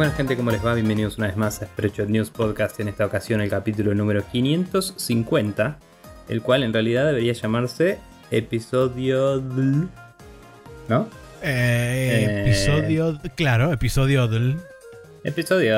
Buenas, gente, ¿cómo les va? Bienvenidos una vez más a Spreadshot News Podcast, en esta ocasión el capítulo número 550, el cual en realidad debería llamarse episodio... ¿No? Eh, episodio, claro, episodio. Episodio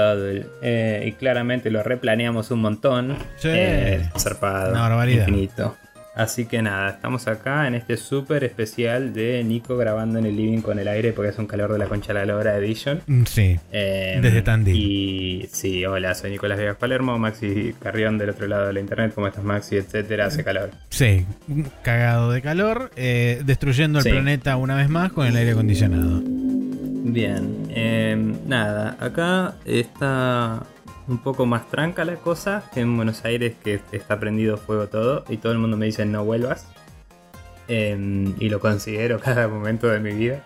eh, y claramente lo replaneamos un montón. Sí. Eh, zarpado. Una barbaridad. Infinito. Así que nada, estamos acá en este súper especial de Nico grabando en el living con el aire porque es un calor de la concha de la lora Edition. Mm, Sí, Eh, Desde Tandil. Y sí, hola, soy Nicolás Vegas Palermo, Maxi Carrión del otro lado de la internet, ¿cómo estás Maxi? Etcétera, hace calor. sí, cagado de calor, eh, destruyendo el Sí. planeta una vez más con el aire acondicionado. Bien, eh, nada, acá está un poco más tranca la cosa que en Buenos Aires que está prendido fuego todo y todo el mundo me dice no vuelvas. Eh, y lo considero cada momento de mi vida.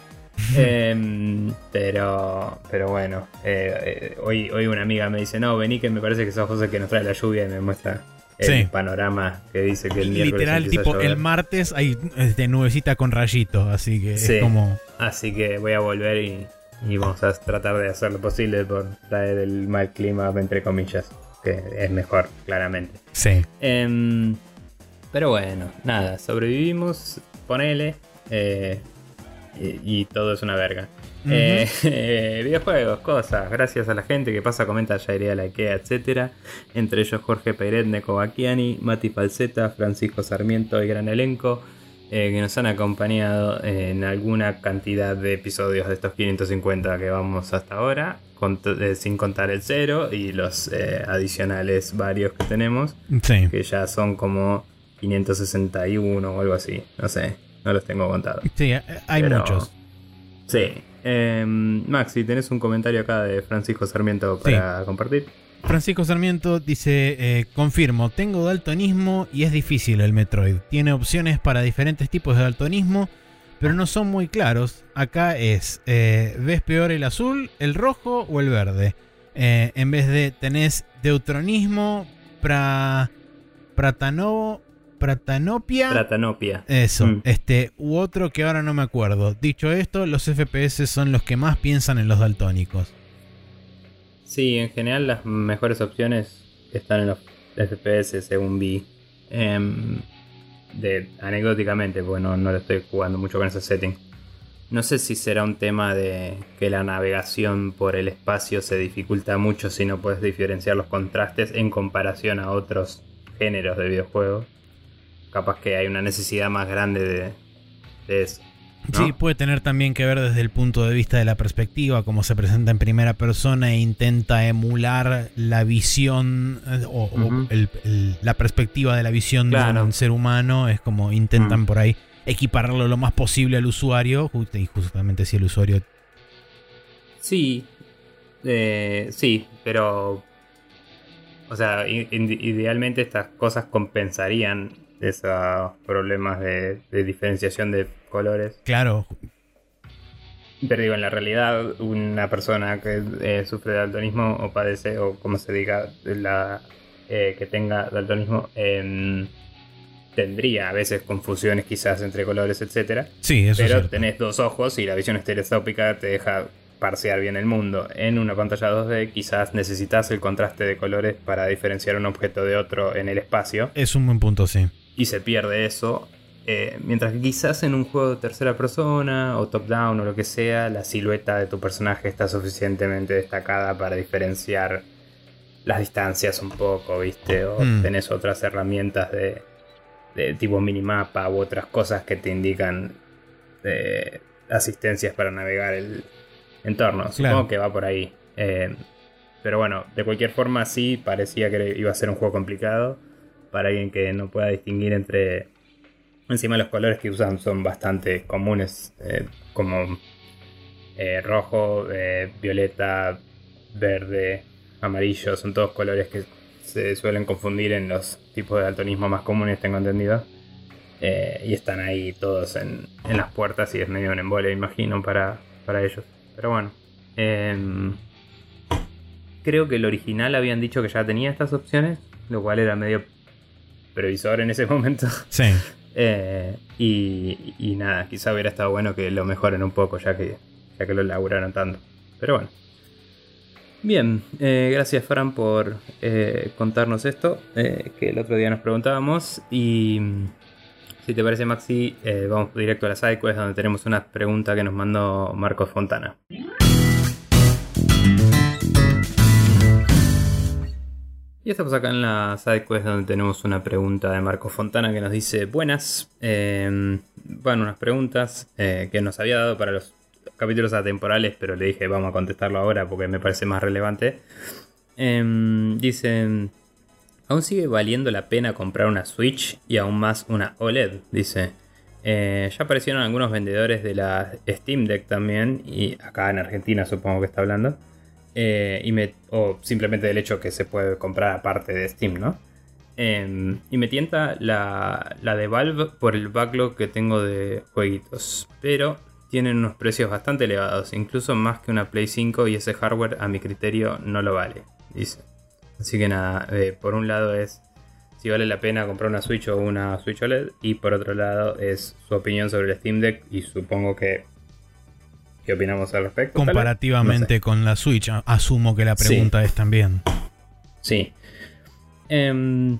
Eh, pero, pero bueno, eh, eh, hoy, hoy una amiga me dice, no, vení que me parece que sos José que nos trae la lluvia y me muestra el Sí. panorama que dice que el Literal, tipo, el martes hay este, nubecita con rayito, así que Sí. es como... Así que voy a volver y, y vamos a tratar de hacer lo posible por traer el mal clima, entre comillas, que es mejor, claramente. Sí, Em, pero bueno, nada, sobrevivimos, ponele, eh, y, y todo es una verga. Eh, eh, videojuegos, cosas, gracias a la gente que pasa, comenta, ya iría a la IKEA, etcétera. Entre ellos Jorge Peiret, Neko Bacchiani, Mati Falseta, Francisco Sarmiento y gran elenco. Eh, que nos han acompañado en alguna cantidad de episodios de estos 550 que vamos hasta ahora, eh, sin contar el cero y los eh, adicionales varios que tenemos, sí. que ya son como 561 o algo así, no sé, no los tengo contados. Sí, hay Pero- muchos. Sí. Em, Maxi, ¿tenés un comentario acá de Francisco Sarmiento para compartir? Francisco Sarmiento dice, eh, confirmo, tengo daltonismo y es difícil el Metroid. Tiene opciones para diferentes tipos de daltonismo, pero no son muy claros. Acá es, eh, ¿ves peor el azul, el rojo o el verde? Eh, en vez de tenés deutronismo, pra, pratano, pratanopia... Platanopia. Eso, Mm. este, u otro que ahora no me acuerdo. Dicho esto, los FPS son los que más piensan en los daltónicos. Sí, en general las mejores opciones están en los FPS según vi. Em, de, anecdóticamente, porque no, no lo estoy jugando mucho con ese setting. No sé si será un tema de que la navegación por el espacio se dificulta mucho si no puedes diferenciar los contrastes en comparación a otros géneros de videojuegos. Capaz que hay una necesidad más grande de, de eso. ¿No? Sí, puede tener también que ver desde el punto de vista de la perspectiva, cómo se presenta en primera persona e intenta emular la visión eh, o, o Ujú. el- el- la perspectiva de la visión Claro. de un ser humano. Es como intentan Mm. por ahí equipararlo lo más posible al usuario. Y justamente si el usuario. Sí, eh, sí, pero. O sea, idealmente estas cosas compensarían esos problemas de, de diferenciación de colores. Claro, Pero digo, en la realidad, una persona que eh, sufre de daltonismo o padece, o como se diga, la, eh, que tenga daltonismo, em, tendría a veces confusiones quizás entre colores, etcétera. sí, eso es Pero cierto. tenés dos ojos y la visión estereoscópica te deja parsear bien el mundo. En una pantalla 2D quizás necesitas el contraste de colores para diferenciar un objeto de otro en el espacio Es un buen punto, sí. y se pierde eso. Eh, mientras que quizás en un juego de tercera persona o top down o lo que sea, la silueta de tu personaje está suficientemente destacada para diferenciar las distancias un poco, ¿viste? O Mm. tenés otras herramientas de, de tipo minimapa u otras cosas que te indican eh, asistencias para navegar el entorno. Supongo Claro. que va por ahí. Eh, pero bueno, de cualquier forma sí parecía que iba a ser un juego complicado para alguien que no pueda distinguir entre... Encima los colores que usan son bastante comunes, eh, como eh, rojo, eh, violeta, verde, amarillo, son todos colores que se suelen confundir en los tipos de daltonismo más comunes, tengo entendido. Y están ahí todos en, en las puertas y es medio un embole, imagino, para, para ellos. Pero bueno. em, creo que el original habían dicho que ya tenía estas opciones, lo cual era medio previsor en ese momento. Sí. Eh, y, nada, quizá hubiera estado bueno que lo mejoren un poco, ya que, ya que lo laburaron tanto. Pero bueno. Bien, eh, gracias Fran por eh, contarnos esto, eh, que el otro día nos preguntábamos. Y mm, si te parece Maxi, vamos directo a la SideQuest donde tenemos una pregunta que nos mandó Marcos Fontana. Y estamos acá en la SideQuest donde tenemos una pregunta de Marcos Fontana que nos dice, buenas, bueno, unas preguntas que nos había dado para los capítulos atemporales, pero le dije vamos a contestarlo ahora porque me parece más relevante. Em, dicen, aún sigue valiendo la pena comprar una Switch y aún más una OLED, dice. Eh, ya aparecieron algunos vendedores de la Steam Deck también, y acá en Argentina supongo que está hablando. Eh, y o simplemente del hecho que se puede comprar aparte de Steam, ¿no? Em, y me tienta la, la de Valve por el backlog que tengo de jueguitos. Pero tienen unos precios bastante elevados, incluso más que una Play 5 y ese hardware a mi criterio no lo vale, dice. Así que nada, eh, por un lado es si vale la pena comprar una Switch o una Switch OLED y por otro lado es su opinión sobre el Steam Deck y supongo que... ¿Qué opinamos al respecto? Comparativamente con la Switch, asumo que la pregunta es también. Sí. Em,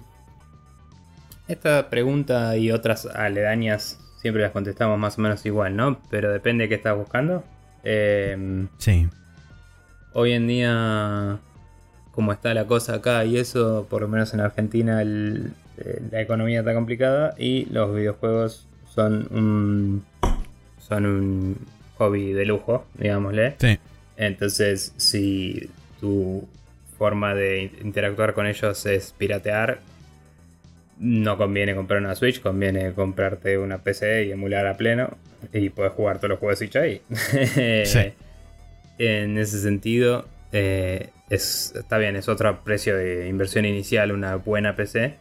esta pregunta y otras aledañas siempre las contestamos más o menos igual, ¿no? Pero depende de qué estás buscando. Em, sí. Hoy en día, como está la cosa acá y eso, por lo menos en Argentina, eh, la economía está complicada y los videojuegos son un, son un hobby de lujo, digámosle. Sí. Entonces, si tu forma de interactuar con ellos es piratear, no conviene comprar una Switch, conviene comprarte una PC y emular a pleno y puedes jugar todos los juegos de Switch ahí. sí. En ese sentido, eh, es, está bien, es otro precio de inversión inicial, una buena PC.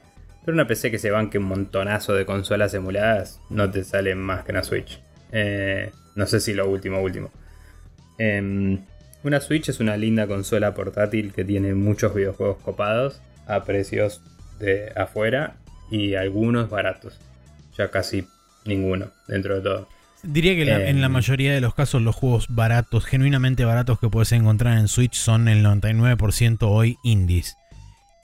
Pero una PC que se banque un montonazo de consolas emuladas no te sale más que una Switch. Eh, no sé si lo último, último. Em, una Switch es una linda consola portátil que tiene muchos videojuegos copados a precios de afuera y algunos baratos. Ya casi ninguno dentro de todo. Diría que en la eh, mayoría de los casos los juegos baratos, genuinamente baratos que puedes encontrar en Switch son el 99% hoy indies.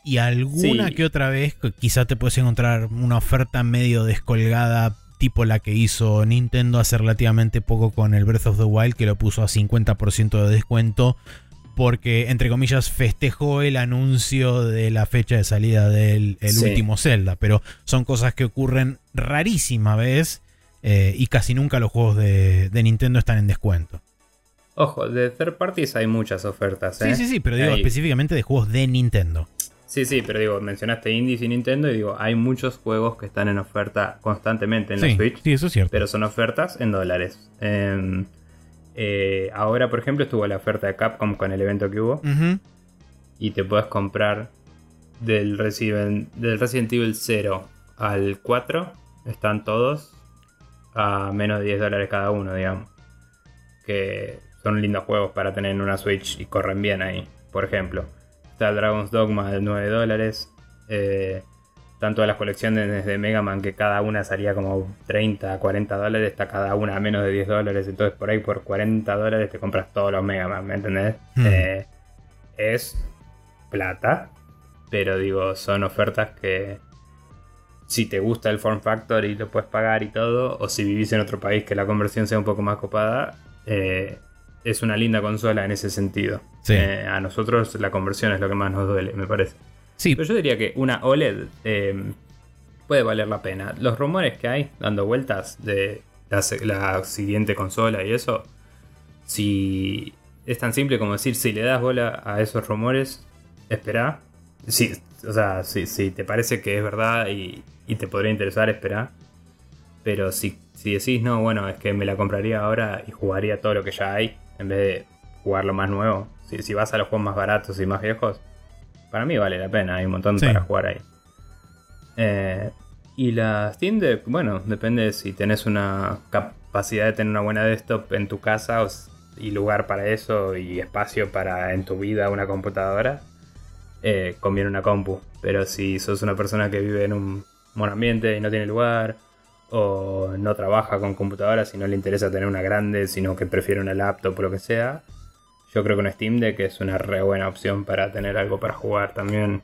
Y alguna que otra vez quizá te puedes encontrar una oferta medio descolgada tipo la que hizo Nintendo hace relativamente poco con el Breath of the Wild que lo puso a 50% de descuento porque, entre comillas, festejó el anuncio de la fecha de salida del último Zelda. Pero son cosas que ocurren rarísima vez eh, y casi nunca los juegos de, Nintendo están en descuento. Ojo, de third parties hay muchas ofertas. Sí, ¿eh? sí, sí, pero digo específicamente de juegos de Nintendo. Sí, sí, pero digo, mencionaste indies y Nintendo y digo, hay muchos juegos que están en oferta constantemente en la Switch. Sí, eso es cierto. Pero son ofertas en dólares. Em, eh, ahora, por ejemplo, estuvo la oferta de Capcom con el evento que hubo. Y te puedes comprar del Resident, del Resident Evil 0 al 4. Están todos a menos de 10 dólares cada uno, digamos. Que son lindos juegos para tener en una Switch y corren bien ahí. Por ejemplo, está Dragon's Dogma de 9 dólares. Eh, tanto las colecciones de Mega Man que cada una salía como 30, 40 dólares, está cada una a menos de 10 dólares, entonces por ahí por 40 dólares te compras todos los Mega Man, ¿me entendés? Hmm. Eh, es plata, pero digo, son ofertas que si te gusta el form factor y lo puedes pagar y todo, o si vivís en otro país que la conversión sea un poco más copada, eh, es una linda consola en ese sentido. Eh, a nosotros la conversión es lo que más nos duele, me parece. Pero yo diría que una OLED eh, puede valer la pena. Los rumores que hay dando vueltas de la, siguiente consola y eso, si es tan simple como decir, si le das bola a esos rumores, espera. Si, o sea, si, te parece que es verdad y, te podría interesar, espera. Pero si, si decís, no, bueno, es que me la compraría ahora y jugaría todo lo que ya hay, en vez de jugar lo más nuevo. Si, si vas a los juegos más baratos y más viejos, para mí vale la pena, hay un montón para jugar ahí. Eh, y la Steam Deck, bueno, depende si tenés una capacidad de tener una buena desktop en tu casa y lugar para eso y espacio para en tu vida una computadora, eh, conviene una compu. Pero si sos una persona que vive en un buen ambiente y no tiene lugar, o no trabaja con computadoras y no le interesa tener una grande, sino que prefiere una laptop o lo que sea, yo creo que un Steam Deck es una re buena opción para tener algo para jugar también.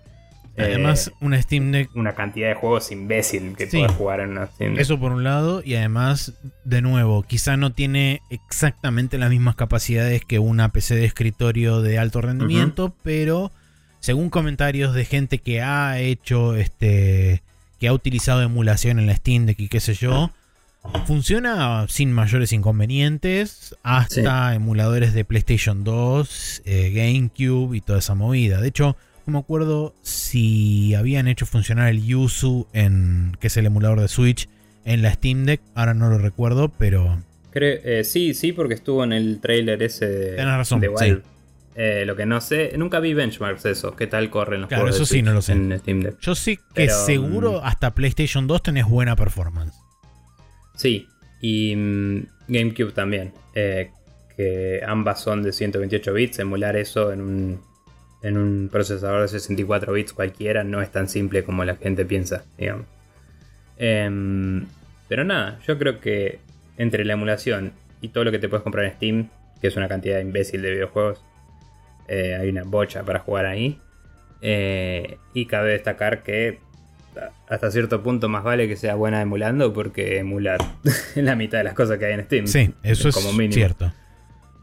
Además, Eh, una Steam Deck una cantidad de juegos imbécil que Sí. puedes jugar en una Steam Deck. Eso por un lado, y además, de nuevo, quizá no tiene exactamente las mismas capacidades que una PC de escritorio de alto rendimiento, pero según comentarios de gente que ha hecho este. Que ha utilizado emulación en la Steam Deck y qué sé yo. Funciona sin mayores inconvenientes, hasta emuladores de PlayStation 2, eh, GameCube y toda esa movida. De hecho, no me acuerdo si habían hecho funcionar el Yuzu, en, que es el emulador de Switch, en la Steam Deck. Ahora no lo recuerdo, pero Creo- eh, sí, sí, porque estuvo en el trailer ese de, razón, de sí. Eh, lo que no sé, nunca vi benchmarks de eso. ¿Qué tal corren los Claro, juegos de eso sí, no Switch lo sé. en Steam Deck? yo sé que Pero, seguro mm, hasta PlayStation 2 tenés buena performance. Sí, y mm, GameCube también. eh, que ambas son de 128 bits. Emular eso en un, en un procesador de 64 bits cualquiera no es tan simple como la gente piensa, digamos. Em, pero nada, yo creo que entre la emulación y todo lo que te puedes comprar en Steam, que es una cantidad imbécil de videojuegos, eh, hay una bocha para jugar ahí. Eh, y cabe destacar que hasta cierto punto más vale que sea buena emulando porque emular la mitad de las cosas que hay en Steam. Sí, eso es mínimo. cierto.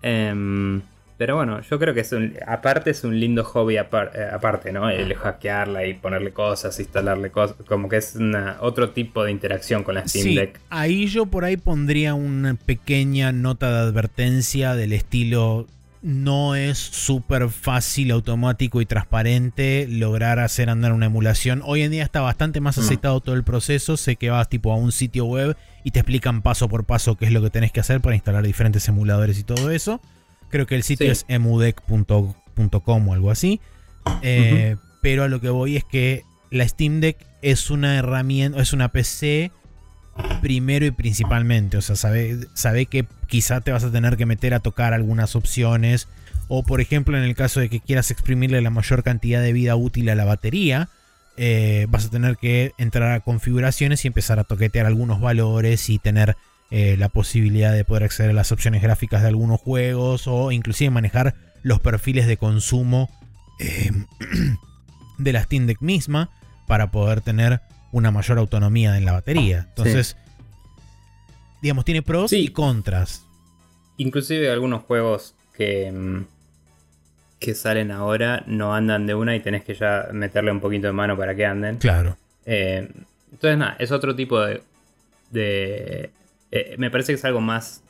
Em, pero bueno, yo creo que es un, aparte es un lindo hobby apar- eh, aparte, ¿no? El hackearla y ponerle cosas, instalarle cosas, como que es una, otro tipo de interacción con la Steam Sí, Deck. ahí yo por ahí pondría una pequeña nota de advertencia del estilo no es súper fácil, automático y transparente lograr hacer andar una emulación. Hoy en día está bastante más Mm. aceitado todo el proceso. Sé que vas tipo a un sitio web y te explican paso por paso qué es lo que tenés que hacer para instalar diferentes emuladores y todo eso. Creo que el sitio Sí. es emudeck.com o algo así. Eh, Pero a lo que voy es que la Steam Deck es una herramienta, es una PC primero y principalmente. O sea, sabe, sabe que quizá te vas a tener que meter a tocar algunas opciones. O por ejemplo, en el caso de que quieras exprimirle la mayor cantidad de vida útil a la batería, eh, vas a tener que entrar a configuraciones y empezar a toquetear algunos valores y tener eh, la posibilidad de poder acceder a las opciones gráficas de algunos juegos o inclusive manejar los perfiles de consumo eh, de la Steam Deck misma para poder tener una mayor autonomía en la batería. Entonces, digamos, tiene pros Sí. y contras. Inclusive algunos juegos que, mm, que salen ahora no andan de una y tenés que ya meterle un poquito de mano para que anden. Claro. Eh, entonces, nada, es otro tipo de. de eh, me parece que es algo más,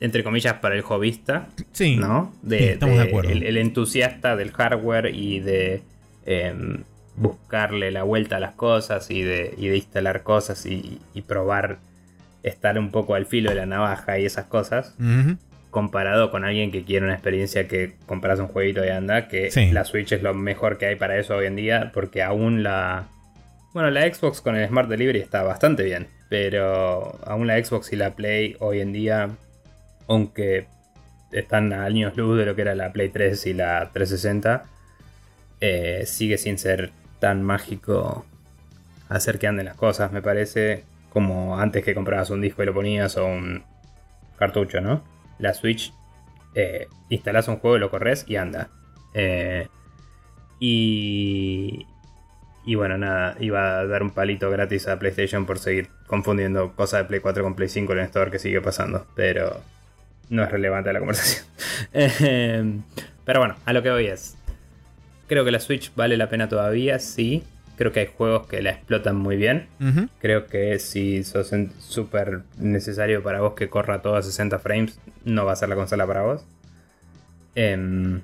entre comillas, para el hobbyista, Sí. ¿no? Sí, estamos de acuerdo. El, el entusiasta del hardware y de eh, buscarle la vuelta a las cosas y de, y de instalar cosas y, y probar estar un poco al filo de la navaja y esas cosas comparado con alguien que quiere una experiencia que compras un jueguito y anda, que Sí. la Switch es lo mejor que hay para eso hoy en día, porque aún la... Bueno, la Xbox con el Smart Delivery está bastante bien, pero aún la Xbox y la Play hoy en día, aunque están a años luz de lo que era la Play 3 y la 360, eh, sigue sin ser tan mágico hacer que anden las cosas, me parece, como antes que comprabas un disco y lo ponías o un cartucho, ¿no? La Switch, eh, instalás un juego, lo corres y anda. Eh, y, y bueno, nada, iba a dar un palito gratis a PlayStation por seguir confundiendo cosas de Play 4 con Play 5 en el store que sigue pasando, pero no es relevante la conversación. Eh, pero bueno, a lo que voy es, creo que la Switch vale la pena todavía, sí. Creo que hay juegos que la explotan muy bien. Creo que si sos súper necesario para vos que corra todo a 60 frames, no va a ser la consola para vos. Em,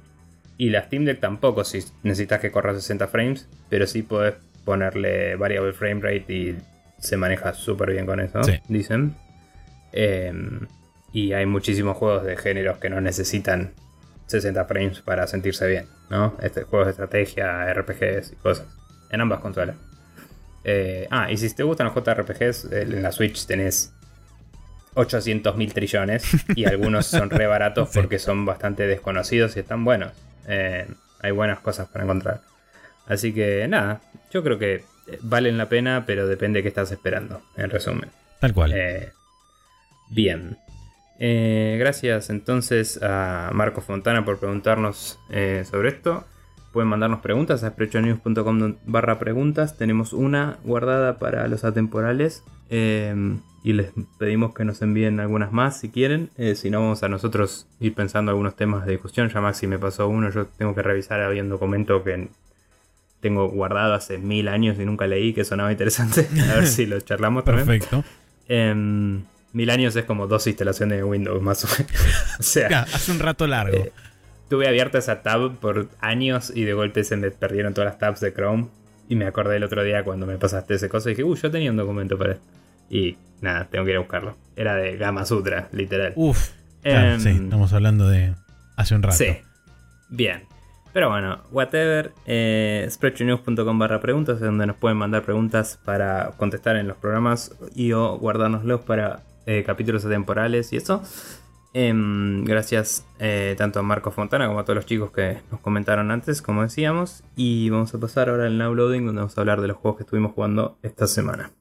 y la Steam Deck tampoco, si necesitas que corra a 60 frames, pero sí podés ponerle variable frame rate y se maneja súper bien con eso, Sí. dicen. Em, y hay muchísimos juegos de géneros que no necesitan 60 frames para sentirse bien, ¿no? Este, juegos de estrategia, RPGs y cosas. En ambas consolas. Eh, ah, y si te gustan los JRPGs, en la Switch tenés 800 mil trillones y algunos son re baratos Sí. porque son bastante desconocidos y están buenos. Eh, hay buenas cosas para encontrar. Así que nada, yo creo que eh, valen la pena, pero depende de qué estás esperando, en resumen. Tal cual. Eh, bien. Eh, gracias entonces a Marco Fontana por preguntarnos eh, sobre esto. Pueden mandarnos preguntas a sprechonews.com barra preguntas. Tenemos una guardada para los atemporales. Eh, y les pedimos que nos envíen algunas más si quieren. si no, vamos a nosotros ir pensando algunos temas de discusión. Ya Maxi me pasó uno. Yo tengo que revisar. Había un documento que tengo guardado hace mil años y nunca leí que sonaba interesante. a ver si lo charlamos también. Perfecto. Mil años es como dos instalaciones de Windows, más o menos. o sea, hace un rato largo. Eh, tuve abierta esa tab por años y de golpe se me perdieron todas las tabs de Chrome. Y me acordé el otro día cuando me pasaste ese cosa y dije, uy, yo tenía un documento para esto. Y nada, tengo que ir a buscarlo. Era de Gama Sutra, literal. Uf. Em, sí, estamos hablando de hace un rato. Sí. Bien. Pero bueno, whatever. Eh, spreadshotnews.com barra preguntas es donde nos pueden mandar preguntas para contestar en los programas y o guardárnoslos para eh, capítulos temporales y eso. Em, gracias eh, tanto a Marco Fontana como a todos los chicos que nos comentaron antes, como decíamos. Y vamos a pasar ahora al now loading donde vamos a hablar de los juegos que estuvimos jugando esta semana.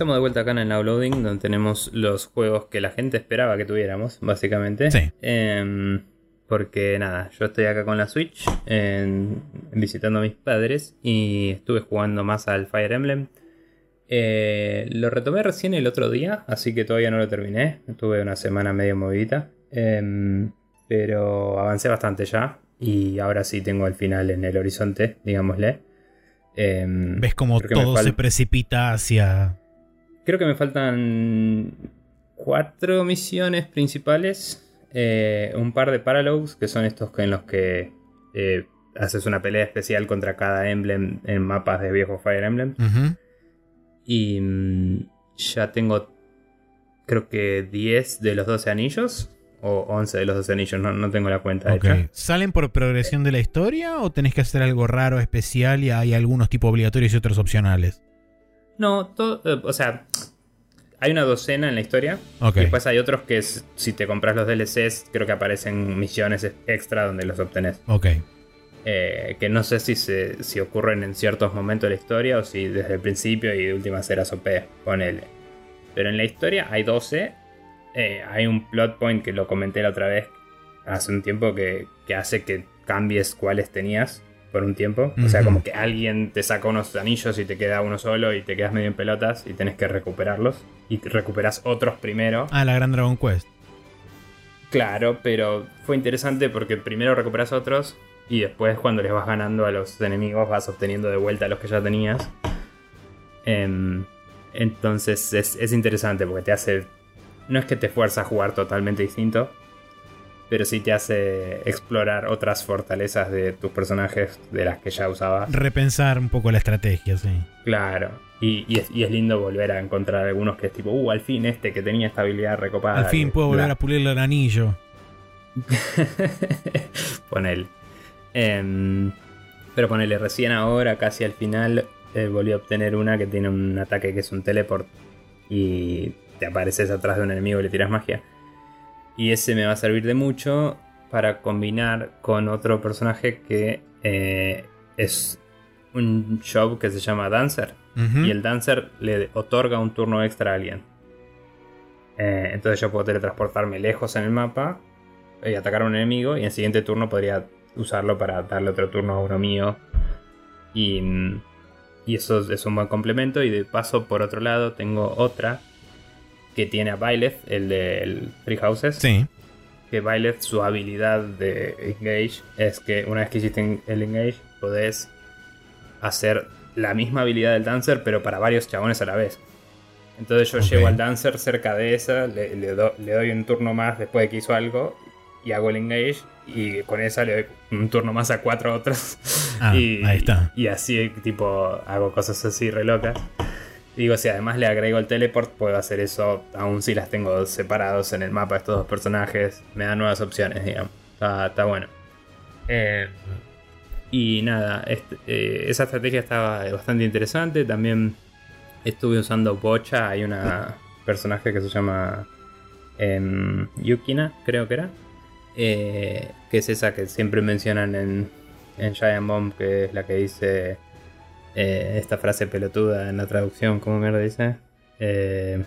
Estamos de vuelta acá en el Loading, donde tenemos los juegos que la gente esperaba que tuviéramos, básicamente. Sí. Em, porque nada, yo estoy acá con la Switch, visitando a mis padres y estuve jugando más al Fire Emblem. Eh, lo retomé recién el otro día, así que todavía no lo terminé. Tuve una semana medio movidita. Em, pero avancé bastante ya. Y ahora sí tengo el final en el horizonte, digámosle. Em, ¿Ves como todo se precipita hacia Creo que me faltan cuatro misiones principales. Eh, un par de paralogs, que son estos en los que eh, haces una pelea especial contra cada emblem en mapas de viejo Fire Emblem. Y mm, ya tengo, creo que 10 de los 12 anillos. O 11 de los 12 anillos, no, tengo la cuenta hecha. ¿Salen por progresión de la historia o tenés que hacer algo raro, especial y hay algunos tipos obligatorios y otros opcionales? No, todo, eh, o sea, hay una docena en la historia. Y después hay otros que si te compras los DLCs, creo que aparecen misiones extra donde los obtenés. Ok. Eh, que no sé si, se, si ocurren en ciertos momentos de la historia o si desde el principio y de últimas eras OP, L. Pero en la historia hay 12. Eh, hay un plot point que lo comenté la otra vez hace un tiempo que, que hace que cambies cuáles tenías por un tiempo. O sea, como que alguien te saca unos anillos y te queda uno solo y te quedas medio en pelotas y tenés que recuperarlos. Y recuperas otros primero. Ah, la Gran Dragon Quest. Claro, pero fue interesante porque primero recuperas otros y después cuando les vas ganando a los enemigos vas obteniendo de vuelta a los que ya tenías. Em, entonces es, es interesante porque te hace... No es que te fuerza a jugar totalmente distinto, pero sí te hace explorar otras fortalezas de tus personajes de las que ya usabas. Repensar un poco la estrategia, sí. Claro. Y, es, lindo volver a encontrar algunos que es tipo, uh, al fin este que tenía esta habilidad recopada. Al fin puedo volver a pulirle el anillo. ponele. Em, pero ponele, recién ahora, casi al final, eh, volví a obtener una que tiene un ataque que es un teleport. Y te apareces atrás de un enemigo y le tiras magia. Y ese me va a servir de mucho para combinar con otro personaje que eh, es un job que se llama Dancer. Y el Dancer le otorga un turno extra a alguien. Eh, entonces yo puedo teletransportarme lejos en el mapa y atacar a un enemigo. Y en el siguiente turno podría usarlo para darle otro turno a uno mío. Y, y eso es un buen complemento. Y de paso, por otro lado, tengo otra que tiene a Byleth, el de Free Houses. Sí. Que Byleth, su habilidad de Engage es que una vez que hiciste el Engage, podés hacer la misma habilidad del Dancer, pero para varios chabones a la vez. Entonces yo llevo al Dancer cerca de esa, le, doy un turno más después de que hizo algo y hago el Engage. Y con esa le doy un turno más a cuatro otros. Ah, y, ahí está. Y así, tipo, hago cosas así re locas. Digo, si además le agrego el teleport, puedo hacer eso aún si las tengo separados en el mapa estos dos personajes. Me da nuevas opciones, digamos. Está, bueno. Eh, y nada, eh, esa estrategia estaba bastante interesante. También estuve usando Bocha. Hay una personaje que se llama em, Yukina, creo que era. Eh, que es esa que siempre mencionan en, en Giant Bomb, que es la que dice eh, esta frase pelotuda en la traducción, ¿cómo mierda dice? Eh,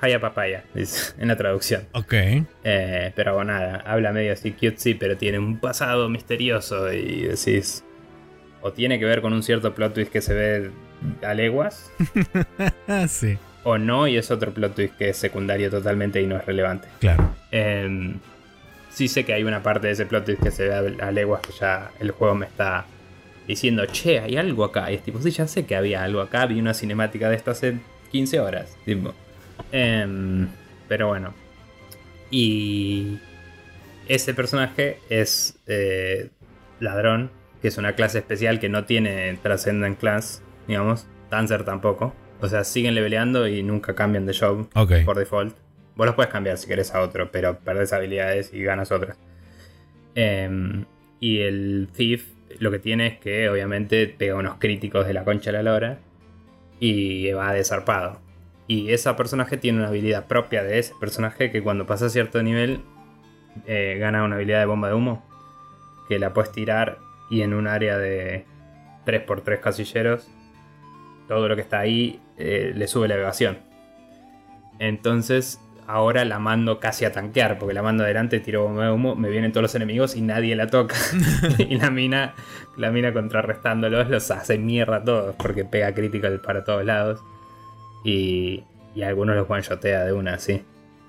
Haya papaya, dice, en la traducción. Ok. Eh, pero bueno, nada, habla medio así cutesy, pero tiene un pasado misterioso y decís. O tiene que ver con un cierto plot twist que se ve a leguas. sí. O no, y es otro plot twist que es secundario totalmente y no es relevante. Claro. Em, sí sé que hay una parte de ese plot twist que se ve a leguas que ya el juego me está diciendo, che, hay algo acá. Y es tipo, sí, ya sé que había algo acá, vi una cinemática de esto hace 15 horas. Tipo. Em, pero bueno. Y ese personaje es eh, ladrón, que es una clase especial que no tiene Transcendent Class, digamos. Dancer tampoco. O sea, siguen leveleando y nunca cambian de job por default. Vos los puedes cambiar si querés a otro, pero perdés habilidades y ganas otras. Em, y el Thief lo que tiene es que obviamente pega unos críticos de la concha de la lora y va desarpado. Y ese personaje tiene una habilidad propia de ese personaje que cuando pasa a cierto nivel eh, gana una habilidad de bomba de humo que la puedes tirar y en un área de 3x3 casilleros todo lo que está ahí eh, le sube la evasión. Entonces ahora la mando casi a tanquear, porque la mando adelante, tiro bomba de humo, me vienen todos los enemigos y nadie la toca. y la mina, la mina contrarrestándolos los hace mierda a todos, porque pega critical para todos lados. Y, y algunos los one-shotea de una, así.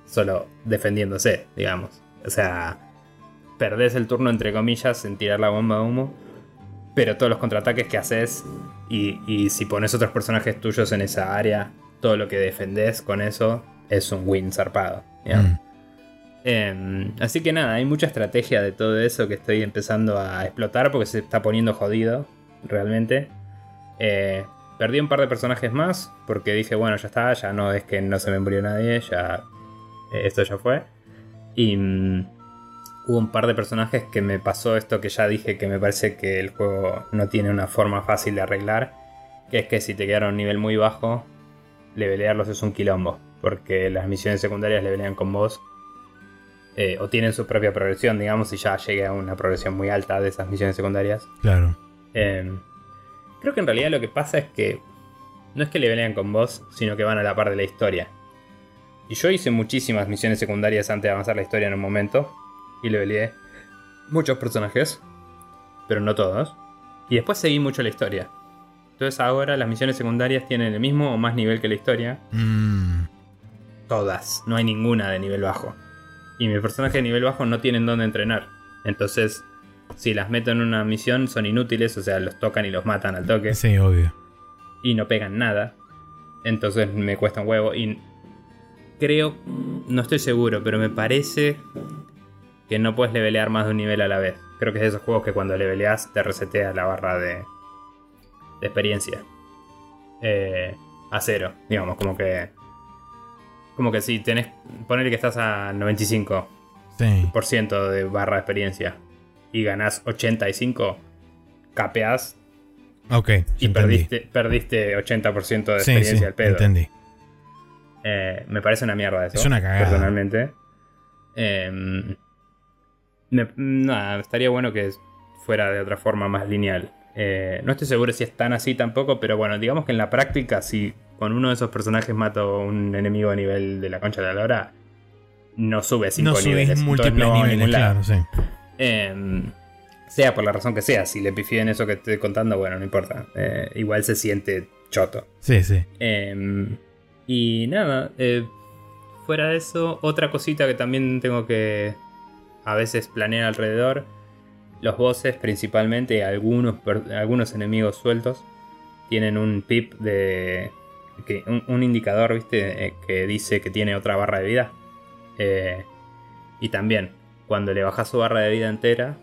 Solo defendiéndose, digamos. O sea, perdés el turno entre comillas en tirar la bomba de humo. Pero todos los contraataques que haces y, y si pones otros personajes tuyos en esa área, todo lo que defendés con eso es un win zarpado. Mm. Em, así que nada, hay mucha estrategia de todo eso que estoy empezando a explotar porque se está poniendo jodido, realmente. Eh, perdí un par de personajes más porque dije, bueno, ya está, ya no es que no se me murió nadie, ya eh, esto ya fue. Y mm, hubo un par de personajes que me pasó esto que ya dije que me parece que el juego no tiene una forma fácil de arreglar, que es que si te quedaron a un nivel muy bajo, levelearlos es un quilombo porque las misiones secundarias le venían con vos. Eh, o tienen su propia progresión, digamos, y ya llegue a una progresión muy alta de esas misiones secundarias. Claro. Em, creo que en realidad lo que pasa es que no es que le venían con vos, sino que van a la par de la historia. Y yo hice muchísimas misiones secundarias antes de avanzar la historia en un momento. Y le veleé muchos personajes, pero no todos. Y después seguí mucho la historia. Entonces ahora las misiones secundarias tienen el mismo o más nivel que la historia. Mm. Todas. No hay ninguna de nivel bajo. Y mis personajes de nivel bajo no tienen dónde entrenar. Entonces, si las meto en una misión, son inútiles. O sea, los tocan y los matan al toque. Sí, obvio. Y no pegan nada. Entonces me cuesta un huevo. Y creo, no estoy seguro, pero me parece que no puedes levelear más de un nivel a la vez. Creo que es de esos juegos que cuando leveleas te resetea la barra de, de experiencia. Eh, a cero, digamos, como que como que si tenés. Poner que estás a 95% de barra de experiencia y ganás 85, capeás. Ok. Y perdiste, perdiste 80% de experiencia al pedo. Entendí. Eh, me parece una mierda eso. Es una cagada. Personalmente. Em, nada, estaría bueno que fuera de otra forma más lineal. Eh, no estoy seguro si es tan así tampoco, pero bueno, digamos que en la práctica, si con uno de esos personajes mato a un enemigo a nivel de la concha de la lora, no sube 5 no niveles. múltiples niveles, claro, sí. Em, sea por la razón que sea, si le pifié en eso que estoy contando, bueno, no importa. Eh, igual se siente choto. Sí, sí. Em, y nada, eh, fuera de eso, otra cosita que también tengo que a veces planear alrededor. Los bosses, principalmente algunos, algunos enemigos sueltos, tienen un pip de un, indicador, ¿viste? Eh, que dice que tiene otra barra de vida. Eh, y también, cuando le bajas su barra de vida entera,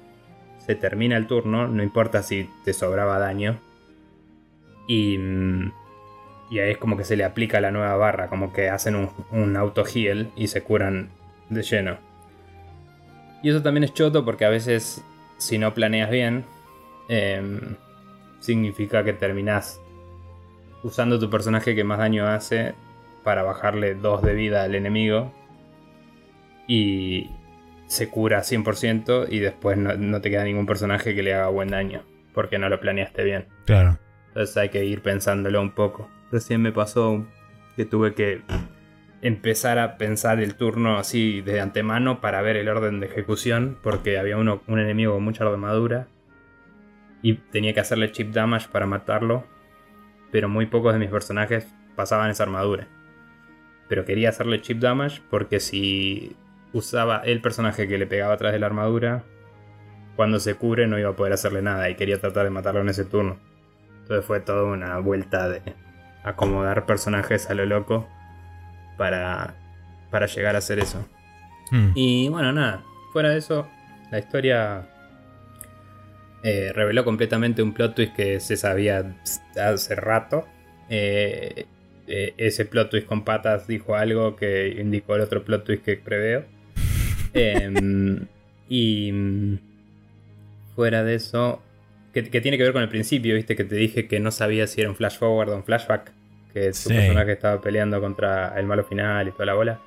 se termina el turno, no importa si te sobraba daño. Y, mm, y ahí es como que se le aplica la nueva barra, como que hacen un, auto heal y se curan de lleno. Y eso también es choto porque a veces, si no planeas bien, em, significa que terminás usando tu personaje que más daño hace para bajarle 2 de vida al enemigo. Y se cura 100% y después no, no te queda ningún personaje que le haga buen daño. Porque no lo planeaste bien. Claro. Entonces hay que ir pensándolo un poco. Recién me pasó que tuve que empezar a pensar el turno así de antemano para ver el orden de ejecución. Porque había uno, un enemigo con mucha armadura. Y tenía que hacerle chip damage para matarlo. Pero muy pocos de mis personajes pasaban esa armadura. Pero quería hacerle chip damage porque si usaba el personaje que le pegaba atrás de la armadura, cuando se cubre no iba a poder hacerle nada y quería tratar de matarlo en ese turno. Entonces fue toda una vuelta de acomodar personajes a lo loco para, para llegar a hacer eso. Mm. Y bueno, nada, fuera de eso, la historia eh, reveló completamente un plot twist que se sabía hace rato. Eh, eh, ese plot twist con patas dijo algo que indicó el otro plot twist que preveo. Em, y mm, fuera de eso, que, que tiene que ver con el principio, viste que te dije que no sabía si era un flash forward o un flashback, que su Sí. personaje estaba peleando contra el malo final y toda la bola.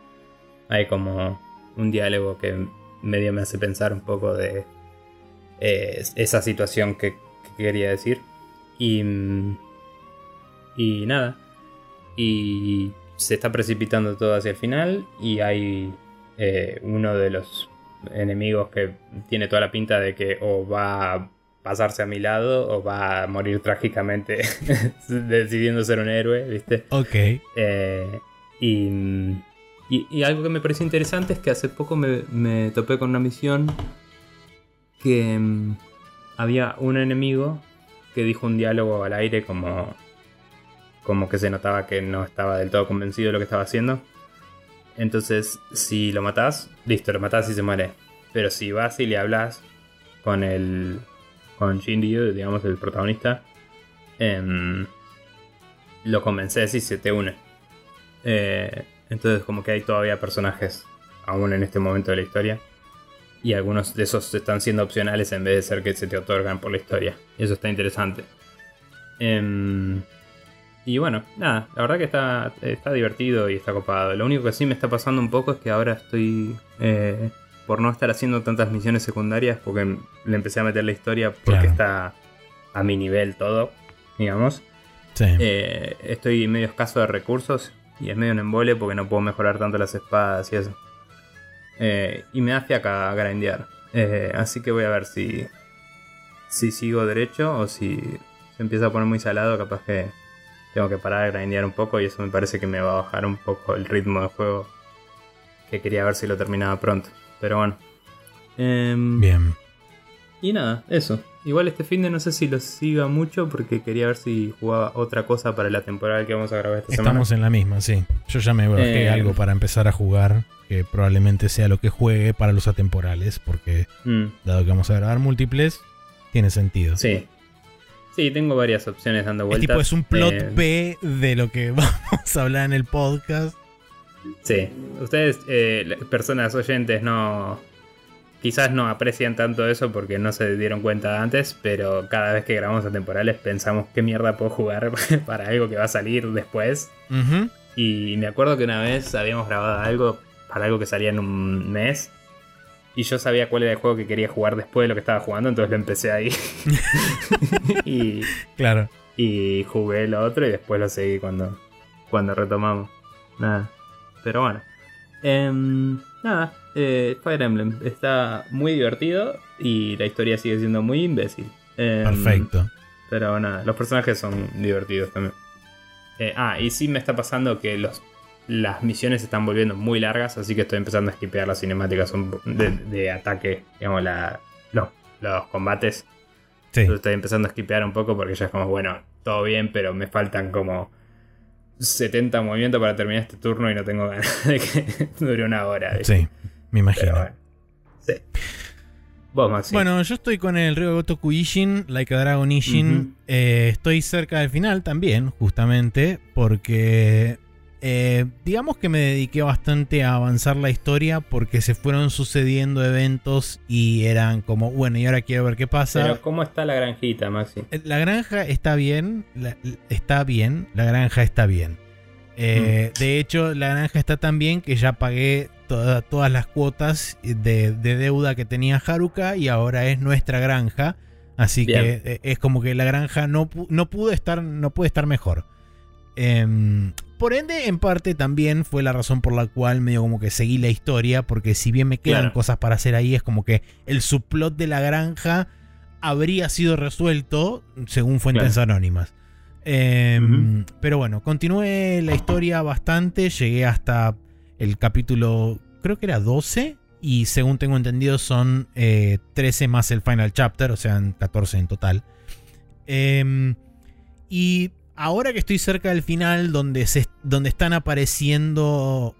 Hay como un diálogo que medio me hace pensar un poco de eh, esa situación que, que quería decir. Y, y nada. Y se está precipitando todo hacia el final. Y hay eh, uno de los enemigos que tiene toda la pinta de que o va a pasarse a mi lado o va a morir trágicamente decidiendo ser un héroe, ¿viste? Ok. Eh, y, y- y algo que me pareció interesante es que hace poco me, me topé con una misión que mm, había un enemigo que dijo un diálogo al aire como, como que se notaba que no estaba del todo convencido de lo que estaba haciendo. Entonces, si lo matás, listo, lo matás y se muere. Pero si vas y le hablas con el. con Shinryu, digamos, el protagonista, em, lo convences y se te une. Eh, entonces, como que hay todavía personajes aún en este momento de la historia. Y algunos de esos están siendo opcionales en vez de ser que se te otorgan por la historia. Eso está interesante. Em, y bueno, nada, la verdad que está, está divertido y está copado. Lo único que sí me está pasando un poco es que ahora estoy. eh, por no estar haciendo tantas misiones secundarias, porque le empecé a meter la historia porque Claro. está a mi nivel todo, digamos. Sí. Eh, estoy medio escaso de recursos y es medio un embole porque no puedo mejorar tanto las espadas y eso. Eh, y me da fiaca grindear. Eh, así que voy a ver si, si sigo derecho o si se empieza a poner muy salado. Capaz que tengo que parar de grindear un poco y eso me parece que me va a bajar un poco el ritmo del juego. Que quería ver si lo terminaba pronto. Pero bueno. Em, Bien. Y nada, eso. Igual este fin de no sé si lo siga mucho porque quería ver si jugaba otra cosa para la temporada que vamos a grabar esta Estamos en la misma, sí. Yo ya me bajé Eh, algo para empezar a jugar, que probablemente sea lo que juegue para los atemporales, porque semana. Mm, dado que vamos a grabar múltiples, tiene sentido. sí. Sí, tengo varias opciones dando vueltas. tipo, es un plot Eh, B de lo que vamos a hablar en el podcast. Sí. Ustedes, eh, personas oyentes, no. Quizás no aprecian tanto eso porque no se dieron cuenta antes, pero cada vez que grabamos a temporales pensamos qué mierda puedo jugar para algo que va a salir después. Y me acuerdo que una vez habíamos grabado algo para algo que salía en un mes. Y yo sabía cuál era el juego que quería jugar después de lo que estaba jugando, entonces lo empecé ahí. y, Claro. y jugué lo otro y después lo seguí cuando, cuando retomamos. Nada. Pero bueno. Em, nada. eh, Fire Emblem está muy divertido y la historia sigue siendo muy imbécil. Em, Perfecto. pero nada, los personajes son divertidos también. Eh, ah, y sí me está pasando que los, las misiones se están volviendo muy largas, así que estoy empezando a skipear las cinemáticas de, de ataque, digamos, la, los, los combates. Sí. Entonces estoy empezando a skipear un poco porque ya es como, bueno, todo bien, pero me faltan como 70 movimientos para terminar este turno y no tengo ganas de que dure una hora. Sí, me imagino. Pero bueno. Sí. Vos, Maxi. Bueno, yo estoy con el Ryo Gotoku Ishin, Like a Dragon Ishin. Eh, estoy cerca del final también, justamente, porque eh, digamos que me dediqué bastante a avanzar la historia porque se fueron sucediendo eventos y eran como, bueno, y ahora quiero ver qué pasa. Pero ¿cómo está la granjita, Maxi? Eh, La granja está bien, la- está bien, la granja está bien. Eh, De hecho, la granja está tan bien que ya pagué toda- todas las cuotas de, de deuda que tenía Haruka y ahora es nuestra granja. Así Bien. que eh, es como que la granja no, no pudo estar, no puede estar mejor. Em, por ende, en parte también fue la razón por la cual medio como que seguí la historia, porque si bien me quedan Claro. cosas para hacer ahí, es como que el subplot de la granja habría sido resuelto según fuentes anónimas. Em, Pero bueno, continué la historia bastante, llegué hasta el capítulo, creo que era 12, y según tengo entendido son eh, 13 más el final chapter, o sea, 14 en total. Em, y ahora que estoy cerca del final, donde, se, donde están apareciendo,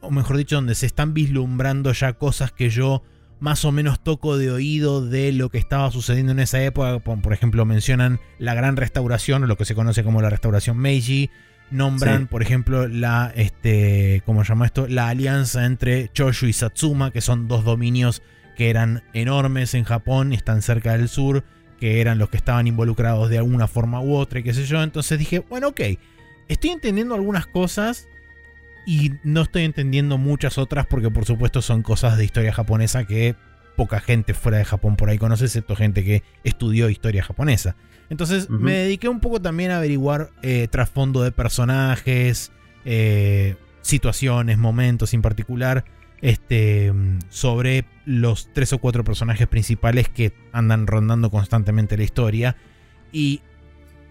o mejor dicho, donde se están vislumbrando ya cosas que yo más o menos toco de oído de lo que estaba sucediendo en esa época. Por, ejemplo, mencionan la gran restauración, o lo que se conoce como la restauración Meiji. Nombran, Sí. por ejemplo, la, este, ¿cómo se llama esto? La alianza entre Choshu y Satsuma, que son dos dominios que eran enormes en Japón y están cerca del sur, que eran los que estaban involucrados de alguna forma u otra, y qué sé yo. Entonces dije, bueno, ok, estoy entendiendo algunas cosas y no estoy entendiendo muchas otras porque por supuesto son cosas de historia japonesa que poca gente fuera de Japón por ahí conoce, excepto gente que estudió historia japonesa. Entonces me dediqué un poco también a averiguar eh, trasfondo de personajes, eh, situaciones, momentos en particular, este, sobre los tres o cuatro personajes principales que andan rondando constantemente la historia. Y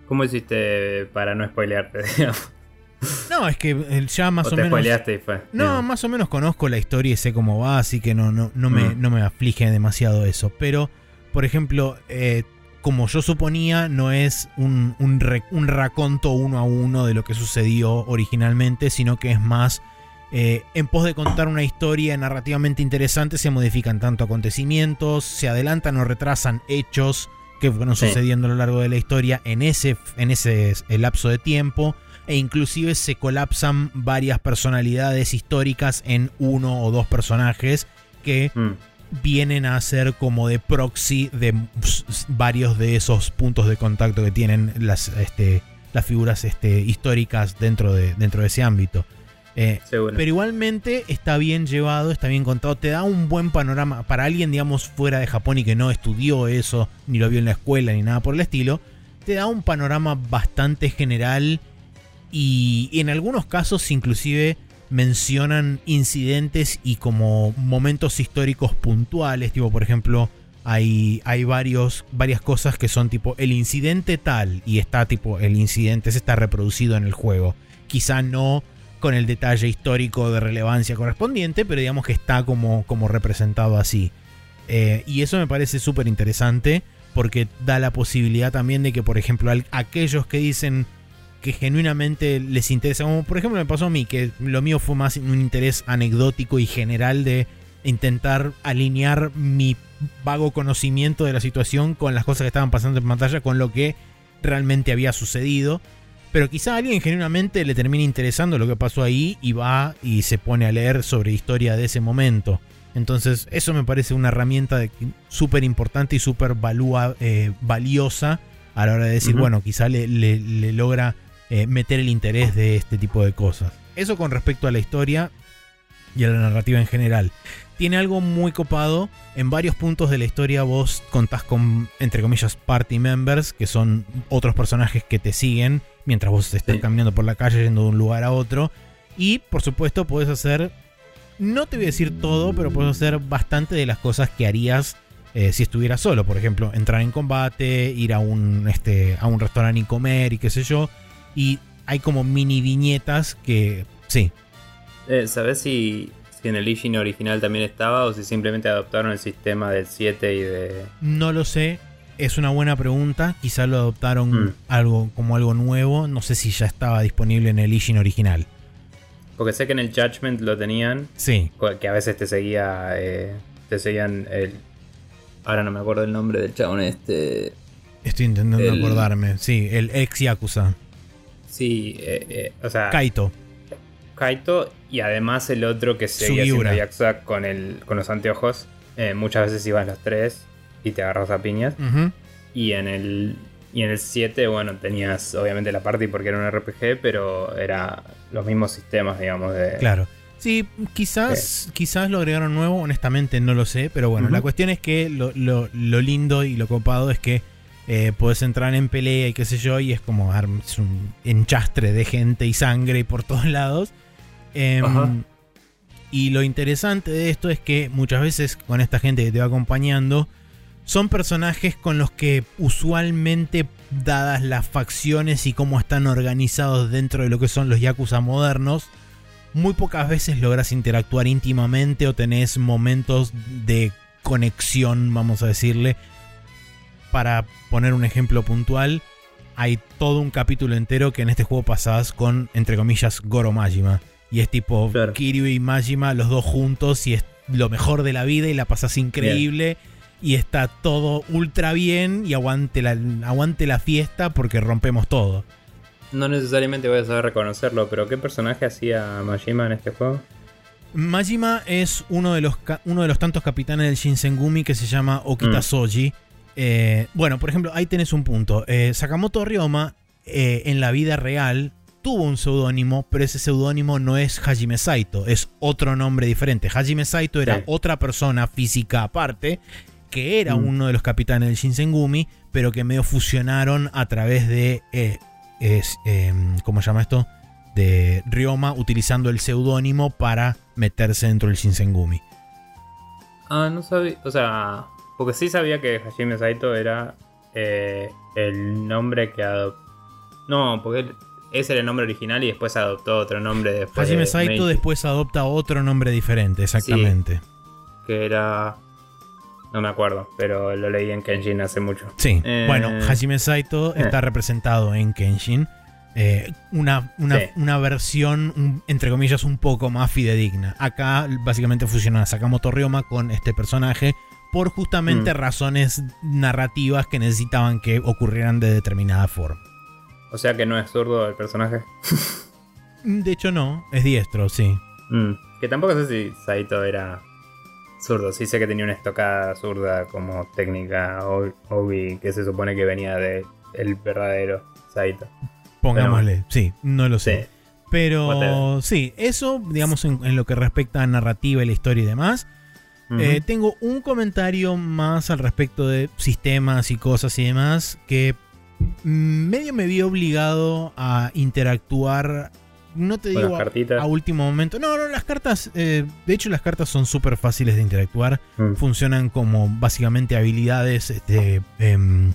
¿Cómo hiciste para no spoilearte? digamos? no, es que eh, ya más ¿O o te menos... y fue? No, más o menos conozco la historia y sé cómo va, así que no, no, no, me, Mm. no me aflige demasiado eso. Pero, por ejemplo, eh, como yo suponía, no es un, un, un raconto uno a uno de lo que sucedió originalmente, sino que es más, eh, en pos de contar una historia narrativamente interesante, se modifican tanto acontecimientos, se adelantan o retrasan hechos que fueron Sí. sucediendo a lo largo de la historia en ese, en ese eh, lapso de tiempo e inclusive se colapsan varias personalidades históricas en uno o dos personajes que Mm. vienen a ser como de proxy de varios de esos puntos de contacto que tienen las, este, las figuras este, históricas dentro de, dentro de ese ámbito. Eh, pero igualmente está bien llevado, está bien contado, te da un buen panorama para alguien, digamos, fuera de Japón y que no estudió eso, ni lo vio en la escuela, ni nada por el estilo, te da un panorama bastante general y, y en algunos casos inclusive mencionan incidentes y como momentos históricos puntuales, tipo por ejemplo hay, hay varios, varias cosas que son tipo el incidente tal y está tipo el incidente se está reproducido en el juego. Quizá no con el detalle histórico de relevancia correspondiente, pero digamos que está como, como representado así. Eh, y eso me parece súper interesante porque da la posibilidad también de que, por ejemplo, aquellos que dicen que genuinamente les interesa, como por ejemplo me pasó a mí, que lo mío fue más un interés anecdótico y general de intentar alinear mi vago conocimiento de la situación con las cosas que estaban pasando en pantalla, con lo que realmente había sucedido. Pero quizá a alguien genuinamente le termine interesando lo que pasó ahí y va y se pone a leer sobre historia de ese momento. Entonces eso me parece una herramienta súper importante y súper eh, valiosa a la hora de decir, bueno, quizá le, le- le logra eh, meter el interés de este tipo de cosas. Eso con respecto a la historia y a la narrativa en general. Tiene algo muy copado. En varios puntos de la historia vos contás con, entre comillas, party members, que son otros personajes que te siguen mientras vos estés Sí. caminando por la calle yendo de un lugar a otro. Y por supuesto podés hacer, no te voy a decir todo, pero puedes hacer bastante de las cosas que harías eh, si estuvieras solo. Por ejemplo, entrar en combate, ir a un, este, a un restaurante y comer y qué sé yo. Y hay como mini viñetas que, sí, Eh, ¿Sabes si, si en el Ishin original también estaba o si simplemente adoptaron el sistema del 7 y de... No lo sé. Es una buena pregunta. Quizá lo adoptaron Mm. algo como algo nuevo. No sé si ya estaba disponible en el Ishin original. Porque sé que en el Judgment lo tenían, Sí. que a veces te seguía... eh, te seguían el... Ahora no me acuerdo el nombre del chabón este. Estoy intentando El- acordarme. Sí, el ex Yakuza. Sí, eh, eh, o sea, Kaito. Kaito y además el otro que seguía Sugiura. siendo Yakuza con, el, con los anteojos. Eh, muchas veces iban los tres y te agarras a piñas. Y en el y en el 7, bueno, tenías obviamente la party porque era un RPG, pero era los mismos sistemas, digamos, de... Claro. Sí, quizás, quizás lo agregaron nuevo, honestamente no lo sé, pero bueno, la cuestión es que lo, lo- lo lindo y lo copado es que eh, puedes entrar en pelea y qué sé yo, y es como es un enchastre de gente y sangre por todos lados. Em, y lo interesante de esto es que muchas veces con esta gente que te va acompañando, son personajes con los que usualmente, dadas las facciones y cómo están organizados dentro de lo que son los Yakuza modernos, muy pocas veces logras interactuar íntimamente o tenés momentos de conexión, vamos a decirle. Para poner un ejemplo puntual, hay todo un capítulo entero que en este juego pasás con, entre comillas, Goro Majima. Y es tipo Claro. Kiryu y Majima, los dos juntos, y es lo mejor de la vida y la pasas increíble. Y está todo ultra bien y aguante la, aguante la fiesta porque rompemos todo. No necesariamente voy a saber reconocerlo, pero ¿qué personaje hacía Majima en este juego? Majima es uno de los, uno de los tantos capitanes del Shinsengumi que se llama Okita Mm. Soji. Eh, bueno, por ejemplo, ahí tenés un punto. Eh, Sakamoto Ryoma, eh, en la vida real, tuvo un seudónimo, pero ese seudónimo no es Hajime Saito, es otro nombre diferente. Hajime Saito era Sí. otra persona física aparte, que era Mm. uno de los capitanes del Shinsengumi, pero que medio fusionaron a través de. eh, es, em, ¿Cómo se llama esto? De Ryoma utilizando el seudónimo para meterse dentro del Shinsengumi. Ah, no sabía, o sea, porque sí sabía que Hajime Saito era eh, el nombre que adoptó. No, porque ese era el nombre original y después adoptó otro nombre después. Hajime de Saito después adopta otro nombre diferente, exactamente. Que era. No me acuerdo, pero lo leí en Kenshin hace mucho. Sí, Eh, bueno, Hajime Saito eh. está representado en Kenshin. Eh, una, una, Sí. una versión, un- entre comillas, un poco más fidedigna. Acá básicamente fusiona a Sakamoto Ryoma con este personaje por justamente Mm. razones narrativas que necesitaban que ocurrieran de determinada forma. O sea que no es zurdo el personaje. De hecho no, es diestro, sí. Mm, Que tampoco sé si Saito era zurdo. Sí sé que tenía una estocada zurda como técnica Obi que se supone que venía de el verdadero Saito. Pongámosle, sí, no lo Sí. sé. Pero sí, eso, digamos, en, en lo que respecta a narrativa y la historia y demás. Eh, tengo un comentario más al respecto de sistemas y cosas y demás que mm, medio me vi obligado a interactuar. No te digo a, último momento. No, no, las cartas. eh, de hecho, las cartas son súper fáciles de interactuar. Mm. Funcionan como básicamente habilidades este, em,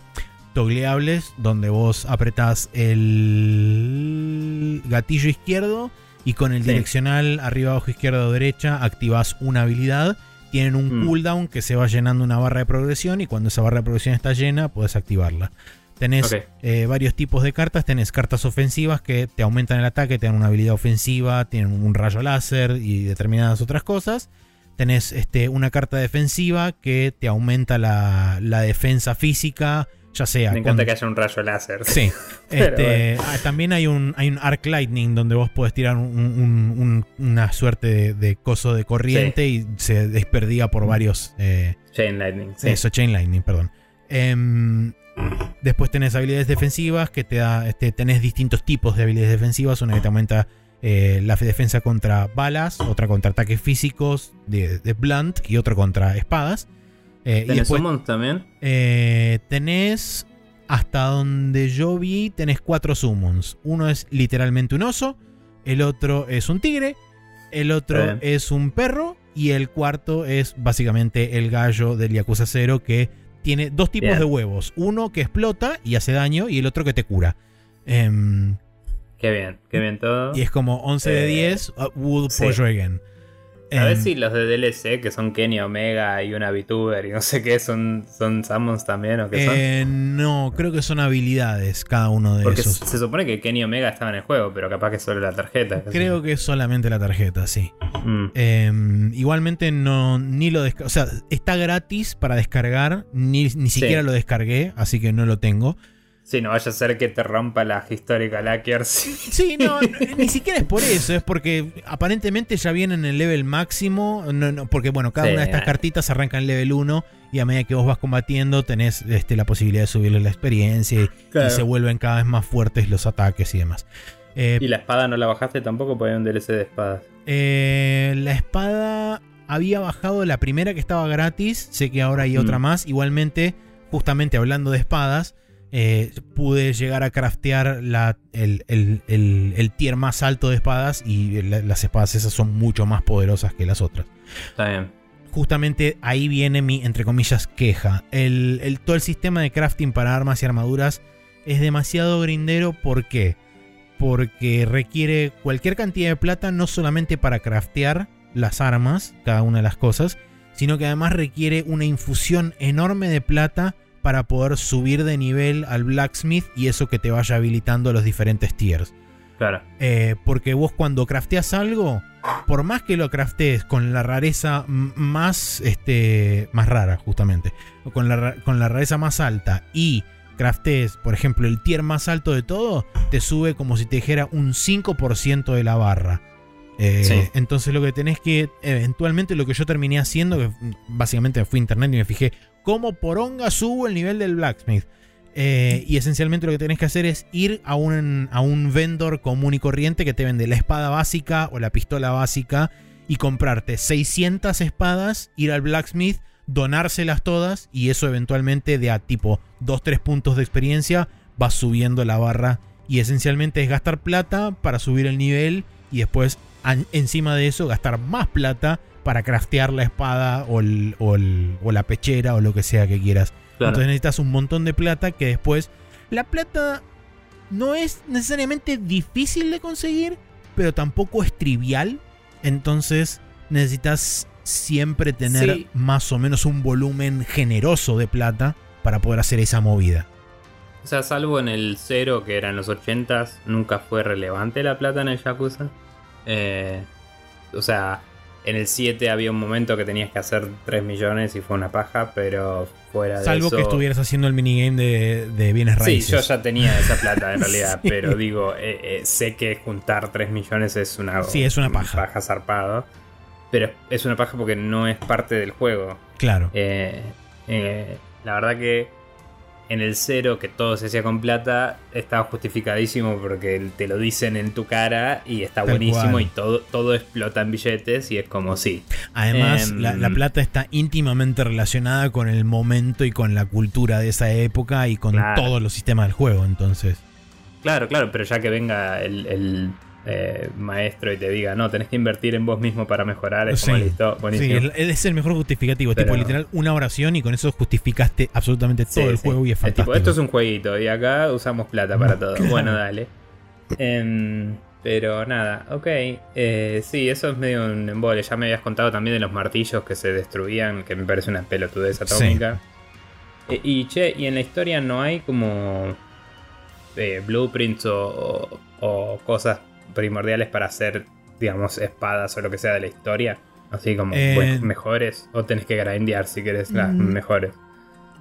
togleables, donde vos apretás el gatillo izquierdo y con el Sí. direccional arriba, abajo, izquierda o derecha activás una habilidad. Tienen un Mm. cooldown que se va llenando una barra de progresión y cuando esa barra de progresión está llena, puedes activarla. Tenés eh, varios tipos de cartas. Tenés cartas ofensivas que te aumentan el ataque, te dan una habilidad ofensiva, tienen un rayo láser y determinadas otras cosas. Tenés este, una carta defensiva que te aumenta la, la defensa física, ya sea. Me encanta con- que haya un rayo láser. Sí. Este, ah, también hay un, hay un Arc Lightning donde vos podés tirar un- un- un- una suerte de, de coso de corriente y se desperdiga por varios. eh, Chain Lightning. sí. eso, Chain Lightning, perdón. Em, después tenés habilidades defensivas que te da. Este, tenés distintos tipos de habilidades defensivas. Una que te aumenta eh, la defensa contra balas, otra contra ataques físicos de, de blunt y otro contra espadas. Eh, y ¿Tenés después summons también? eh, tenés, hasta donde yo vi, tenés cuatro summons. Uno es literalmente un oso, el otro es un tigre, el otro es un perro y el cuarto es básicamente el gallo del Yakuza 0 que tiene dos tipos Bien. de huevos. Uno que explota y hace daño y el otro que te cura. Em, Qué bien, qué bien todo. y es como 11 de Eh, 10, uh, would sí. pollo again. A ver Em, si los de DLC, que son Kenny Omega y una VTuber y no sé qué, son, son Summons también o qué son. eh, no, creo que son habilidades cada uno de Porque esos. se supone que Kenny Omega estaba en el juego, pero capaz que solo la tarjeta. Creo que es solamente la tarjeta, sí. Mm. Eh, igualmente no ni lo o sea, está gratis para descargar, ni, ni siquiera lo descargué, así que no lo tengo. Sí, no vaya a ser que te rompa la Historical Hackers. Sí, no, ni siquiera es por eso, es porque aparentemente ya viene en el level máximo, no, no, porque bueno, cada Sí, una de estas cartitas arranca en level 1 y a medida que vos vas combatiendo tenés este, la posibilidad de subirle la experiencia y, Claro. y se vuelven cada vez más fuertes los ataques y demás. Eh, ¿Y la espada no la bajaste tampoco? Porque hay un DLC de espadas. Eh, la espada había bajado la primera que estaba gratis. Sé que ahora hay otra Mm. más. Igualmente, justamente hablando de espadas, eh, pude llegar a craftear la- el, el- el- el tier más alto de espadas. Y la- las espadas esas son mucho más poderosas que las otras. Está bien. Justamente ahí viene mi, entre comillas, queja. El, el- todo el sistema de crafting para armas y armaduras es demasiado grindero. ¿Por qué? Porque requiere cualquier cantidad de plata, no solamente para craftear las armas, cada una de las cosas, sino que además requiere una infusión enorme de plata para poder subir de nivel al blacksmith y eso que te vaya habilitando los diferentes tiers. Claro. Eh, porque vos cuando crafteas algo, por más que lo craftees con la rareza más, este, más rara, justamente, o con la, con la rareza más alta y craftees, por ejemplo, el tier más alto de todo, te sube como si te dijera un 5% de la barra. Eh, Sí. Entonces lo que tenés que, eventualmente lo que yo terminé haciendo, que básicamente fui a internet y me fijé cómo poronga subo el nivel del blacksmith. Eh, y esencialmente lo que tenés que hacer es ir a un, a un vendor común y corriente que te vende la espada básica o la pistola básica y comprarte 600 espadas, ir al blacksmith, donárselas todas y eso eventualmente de a tipo 2-3 puntos de experiencia va subiendo la barra y esencialmente es gastar plata para subir el nivel y después encima de eso gastar más plata para craftear la espada o, el- o el- o la pechera o lo que sea que quieras. Claro. Entonces necesitas un montón de plata que después... La plata no es necesariamente difícil de conseguir, pero tampoco es trivial. Entonces necesitas siempre tener Sí. más o menos un volumen generoso de plata para poder hacer esa movida. O sea, salvo en el 0, que era en los 80s, nunca fue relevante la plata en el Yakuza. Eh, o sea, en el 7 había un momento que tenías que hacer 3 millones y fue una paja, pero fuera de Salvo eso... que estuvieras haciendo el minigame de, de bienes Sí, raíces. yo ya tenía esa plata en realidad, Sí. pero digo, eh, eh, sé que juntar 3 millones es una, Sí, es una paja. paja zarpado. Pero es una paja porque no es parte del juego. Claro. Eh, eh, la verdad que en el cero, que todo se hacía con plata, estaba justificadísimo porque te lo dicen en tu cara y está Tal buenísimo cual. y todo, todo explota en billetes y es como sí. Además, Em, la, la plata está íntimamente relacionada con el momento y con la cultura de esa época y con Claro. todos los sistemas del juego. Entonces, Claro, claro, pero ya que venga el, el, eh, maestro y te diga, no, tenés que invertir en vos mismo para mejorar, es como Sí. listo, sí, buenísimo. es, es el mejor justificativo. Pero- Tipo, literal, una oración y con eso justificaste absolutamente todo Sí, el juego y es tipo, fantástico. esto es un jueguito y acá usamos plata para todo. Claro. Bueno, dale. Em, pero nada, ok. Eh, sí, eso es medio un embole. Ya me habías contado también de los martillos que se destruían, que me parece una pelotudez atómica. Eh, y che, y en la historia no hay como eh, blueprints o, o- o cosas primordiales para hacer, digamos, espadas o lo que sea de la historia. Así como Eh, pues, mejores. O tenés que grindear si querés las Mm. mejores.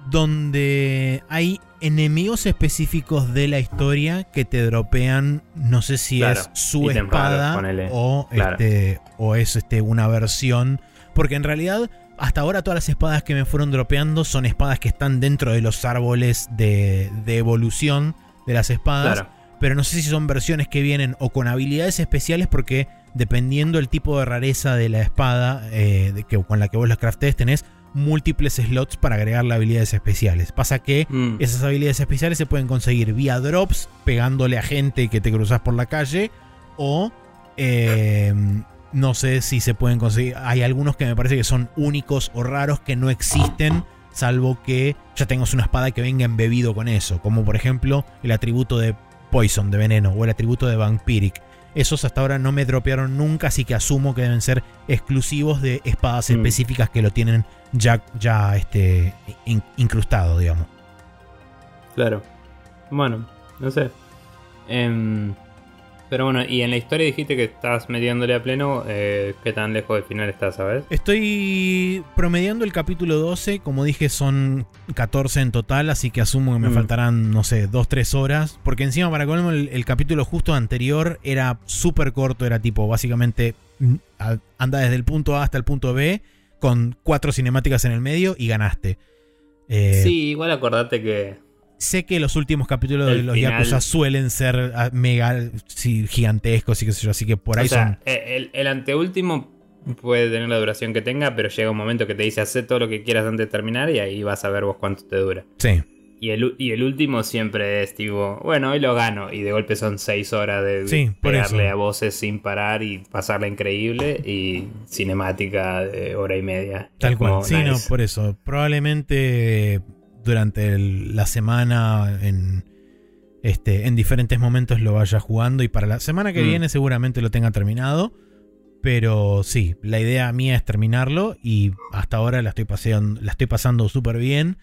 donde hay enemigos específicos de la historia que te dropean, no sé si Claro, es su espada o, Claro. este, o es este, una versión. Porque en realidad, hasta ahora todas las espadas que me fueron dropeando son espadas que están dentro de los árboles de, de evolución de las espadas. Claro. Pero no sé si son versiones que vienen o con habilidades especiales porque dependiendo el tipo de rareza de la espada eh, de que, con la que vos las craftees tenés múltiples slots para agregarle habilidades especiales. Pasa que Mm. esas habilidades especiales se pueden conseguir vía drops, pegándole a gente que te cruzas por la calle, o eh, no sé si se pueden conseguir. Hay algunos que me parece que son únicos o raros que no existen, salvo que ya tengas una espada que venga embebido con eso, como por ejemplo el atributo de Poison, de veneno, o el atributo de Vampiric. Esos hasta ahora no me dropearon nunca, así que asumo que deben ser exclusivos de espadas Mm. específicas que lo tienen ya, ya este, in- incrustado, digamos. Claro. Bueno, no sé. Em, pero bueno, y en la historia dijiste que estás metiéndole a pleno. eh, ¿Qué tan lejos del final estás, sabes? Estoy promediando el capítulo 12, como dije son 14 en total, así que asumo que me Mm. faltarán, no sé, 2-3 horas, porque encima para colmo el, el capítulo justo anterior era súper corto, era tipo básicamente mm, anda desde el punto A hasta el punto B con cuatro cinemáticas en el medio y ganaste. Eh, Sí, igual acordate que. Sé que los últimos capítulos de los final- Yakuza suelen ser ah, mega sí, gigantescos y qué sé yo, así que por ahí o sea, son... eh, el, el anteúltimo puede tener la duración que tenga, pero llega un momento que te dice hacer todo lo que quieras antes de terminar y ahí vas a ver vos cuánto te dura. Sí. Y el, y el último siempre es tipo, bueno, hoy lo gano. Y de golpe son seis horas de Sí, pegarle eso. a voces sin parar y pasarla increíble. Y cinemática de hora y media. Tal como cual. Sí, no, por eso. Probablemente durante el- la semana en, este, en diferentes momentos lo vaya jugando y para la semana que Mm. viene seguramente lo tenga terminado. Pero sí, la idea mía es terminarlo y hasta ahora la estoy, paseando, la estoy pasando súper bien.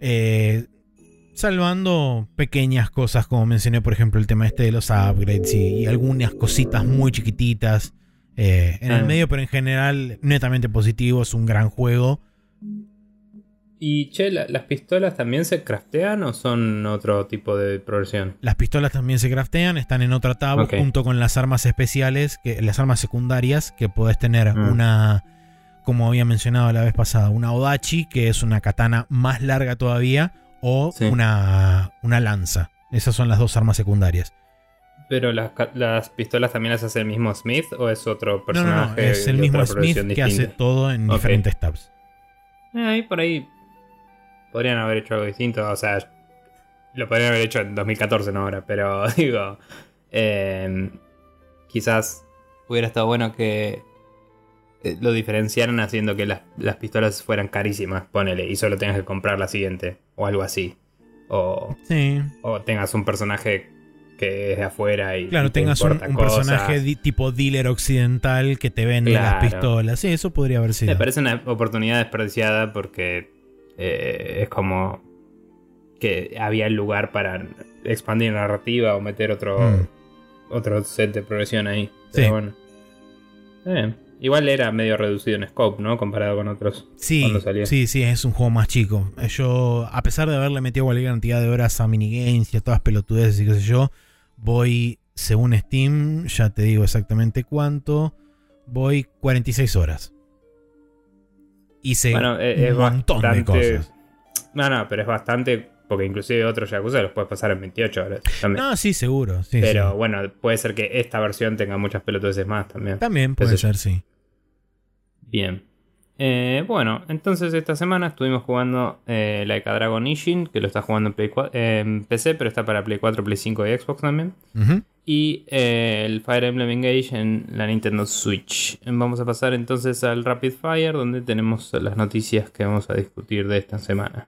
Eh, salvando pequeñas cosas como mencioné por ejemplo el tema este de los upgrades y, y algunas cositas muy chiquititas eh, en el Ah. medio, pero en general netamente positivo, es un gran juego. Y che, ¿la- ¿las pistolas también se craftean o son otro tipo de progresión? Las pistolas también se craftean, están en otra tab junto con las armas especiales, que, las armas secundarias, que podés tener Mm. una, como había mencionado la vez pasada, una Odachi, que es una katana más larga todavía, o Sí. una, una lanza. Esas son las dos armas secundarias. ¿Pero las, pistolas también las hace el mismo Smith o es otro No, no, personaje? no, es el mismo Smith que hace todo en diferentes tabs. Eh, ahí por ahí podrían haber hecho algo distinto. O sea, lo podrían haber hecho en 2014, no ahora. Pero digo, eh, quizás hubiera estado bueno que eh, lo diferenciaran haciendo que las, las pistolas fueran carísimas, ponele, y solo tengas que comprar la siguiente, o algo así. O, Sí, o tengas un personaje que es de afuera y. y claro, te tengas un, personaje di- tipo dealer occidental que te vende las pistolas. Sí, eso podría haber sido. Me parece una oportunidad desperdiciada porque eh, es como que había el lugar para expandir la narrativa o meter otro, Mm. otro set de progresión ahí. Pero Sí. bueno. Eh, igual era medio reducido en scope, ¿no? Comparado con otros. Sí, sí, sí, es un juego más chico. Eh, Yo, a pesar de haberle metido cualquier cantidad de horas a minigames y a todas pelotudeces y qué sé yo, voy, según Steam, ya te digo exactamente cuánto, voy 46 horas. Hice Bueno, eh, es un montón de cosas. No, no, pero es bastante. Porque inclusive otros Yakuza los puedes pasar en 28 horas también. No, sí, seguro. Sí, pero sí. bueno, puede ser que esta versión tenga muchas pelotudeces más también. También puede ser, sí. Bien. Eh, bueno, entonces esta semana estuvimos jugando eh, Like a Dragon Ishin, que lo está jugando en, Play 4 eh, en PC, pero está para Play 4, Play 5 y Xbox también. Y eh, el Fire Emblem Engage en la Nintendo Switch. Vamos a pasar entonces al Rapid Fire, donde tenemos las noticias que vamos a discutir de esta semana.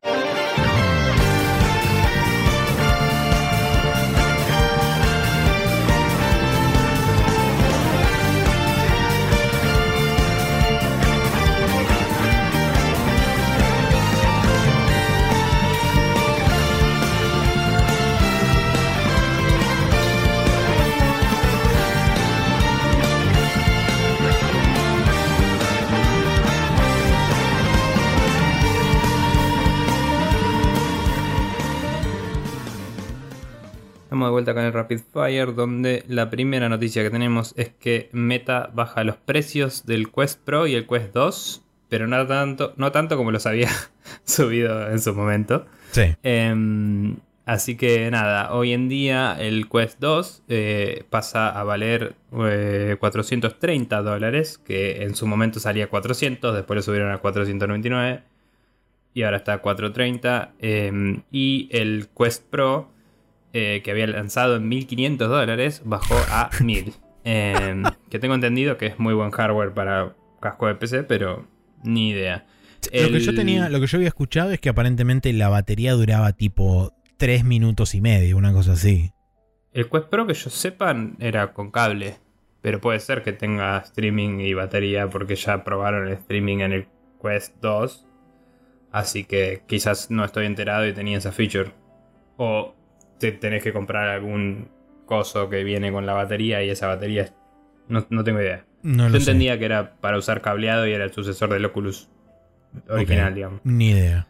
Estamos de vuelta con el Rapid Fire, donde la primera noticia que tenemos es que Meta baja los precios del Quest Pro y el Quest 2, pero no tanto, no tanto como los había subido en su momento. Sí. Em, así que nada, hoy en día el Quest 2 eh, pasa a valer eh, 430 dólares, que en su momento salía 400, después lo subieron a 499 y ahora está a 430. em, y el Quest Pro, eh, que había lanzado en 1500 dólares, bajó a 1000. Em, que tengo entendido que es muy buen hardware para casco de PC, pero ni idea. Lo que yo tenía, lo que yo había escuchado es que aparentemente la batería duraba tipo 3 minutos y medio, una cosa así. El Quest Pro que yo sepa era con cable. Pero puede ser que tenga streaming y batería porque ya probaron el streaming en el Quest 2. Así que quizás no estoy enterado y tenía esa feature. O te tenés que comprar algún coso que viene con la batería y esa batería no, tengo idea. Yo entendía que era para usar cableado y era el sucesor del Oculus original, digamos. Ni idea.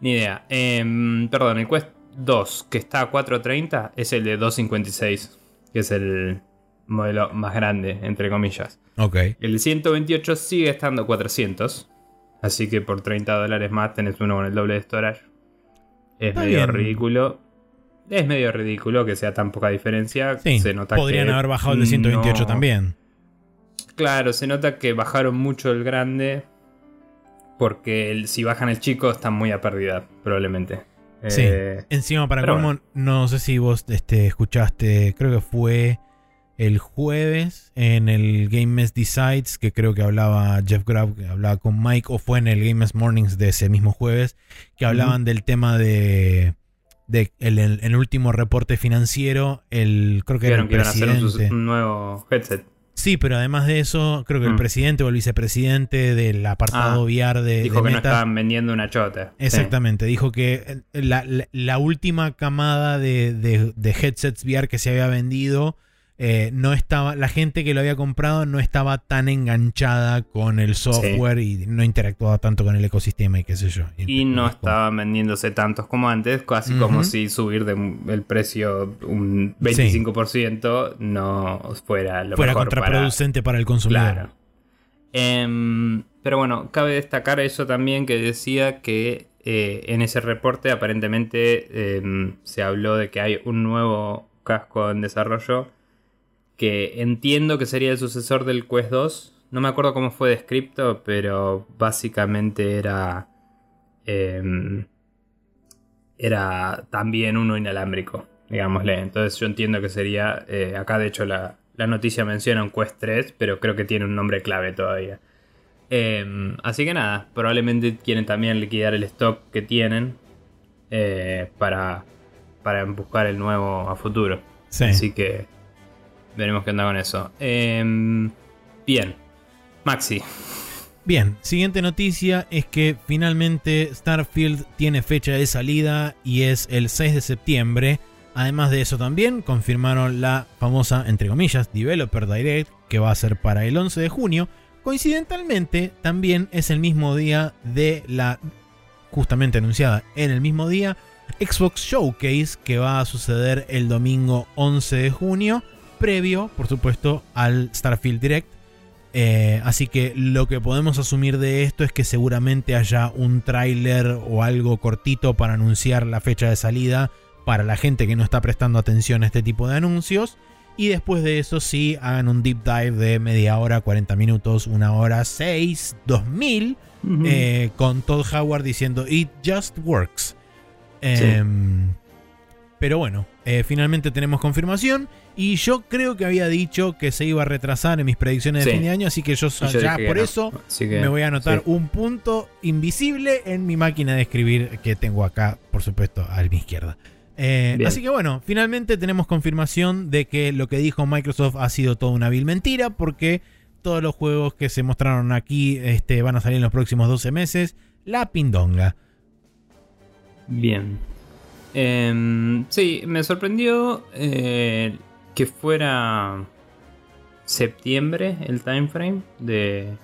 Ni idea. Em, perdón, el Quest 2 que está a 430 es el de 256, que es el modelo más grande, entre comillas. Ok. El 128 sigue estando a 400. Así que por 30 dólares más tenés uno con el doble de storage. Es medio ridículo. Es medio ridículo que sea tan poca diferencia. se nota podrían haber bajado el de 128 también. Claro, se nota que bajaron mucho el grande. Porque si bajan el chico están muy a pérdida, probablemente. Sí. Eh, Encima, para cómo, no sé si vos este, escuchaste, creo que fue el jueves en el Game Mess Decides, que creo que hablaba Jeff Grubb, que hablaba con Mike, o fue en el Game Mess Mornings de ese mismo jueves, que hablaban del tema de, de el, el, último reporte financiero, el creo que era el presidente. un nuevo headset. Sí, pero además de eso, creo que el mm. presidente o el vicepresidente del apartado ah, VR de. Dijo que no estaban vendiendo una chota. Exactamente, dijo que eh, la, última camada de, de, headsets VR que se había vendido eh, no estaba, la gente que lo había comprado no estaba tan enganchada con el software y no interactuaba tanto con el ecosistema y qué sé yo. Y, no estaban vendiéndose tantos como antes, casi como si subir el precio un 25% no fuera lo fuera contraproducente para, el consumidor. Claro. Em, pero bueno, cabe destacar eso también que decía que eh, en ese reporte aparentemente em, se habló de que hay un nuevo casco en desarrollo que entiendo que sería el sucesor del Quest 2. No me acuerdo cómo fue descrito, pero básicamente era. Em, era también uno inalámbrico, digámosle. Entonces yo entiendo que sería. Eh, acá de hecho la, noticia menciona un Quest 3, pero creo que tiene un nombre clave todavía. Em, así que nada, probablemente quieren también liquidar el stock que tienen eh, para, para buscar el nuevo a futuro. Así que Veremos qué onda con eso. Em, bien. Maxi. Bien, siguiente noticia es que finalmente Starfield tiene fecha de salida y es el 6 de septiembre. Además de eso también confirmaron la famosa, entre comillas, Developer Direct que va a ser para el 11 de junio. Coincidentalmente también es el mismo día de la justamente anunciada en el mismo día Xbox Showcase que va a suceder el domingo 11 de junio previo, por supuesto, al Starfield Direct. Eh, así que lo que podemos asumir de esto es que seguramente haya un tráiler o algo cortito para anunciar la fecha de salida para la gente que no está prestando atención a este tipo de anuncios. Y después de eso sí hagan un deep dive de media hora, 40 minutos, una hora, 6, 2000, eh, con Todd Howard diciendo It just works. Em, pero bueno, eh, finalmente tenemos confirmación. Y yo creo que había dicho que se iba a retrasar en mis predicciones de fin de año, así que yo, ya por eso me voy a anotar un punto invisible en mi máquina de escribir que tengo acá, por supuesto, a mi izquierda. Eh, así que bueno, finalmente tenemos confirmación de que lo que dijo Microsoft ha sido toda una vil mentira, porque todos los juegos que se mostraron aquí este, van a salir en los próximos 12 meses. La pindonga. Bien. Em, sí, me sorprendió eh, que fuera septiembre el time frame de...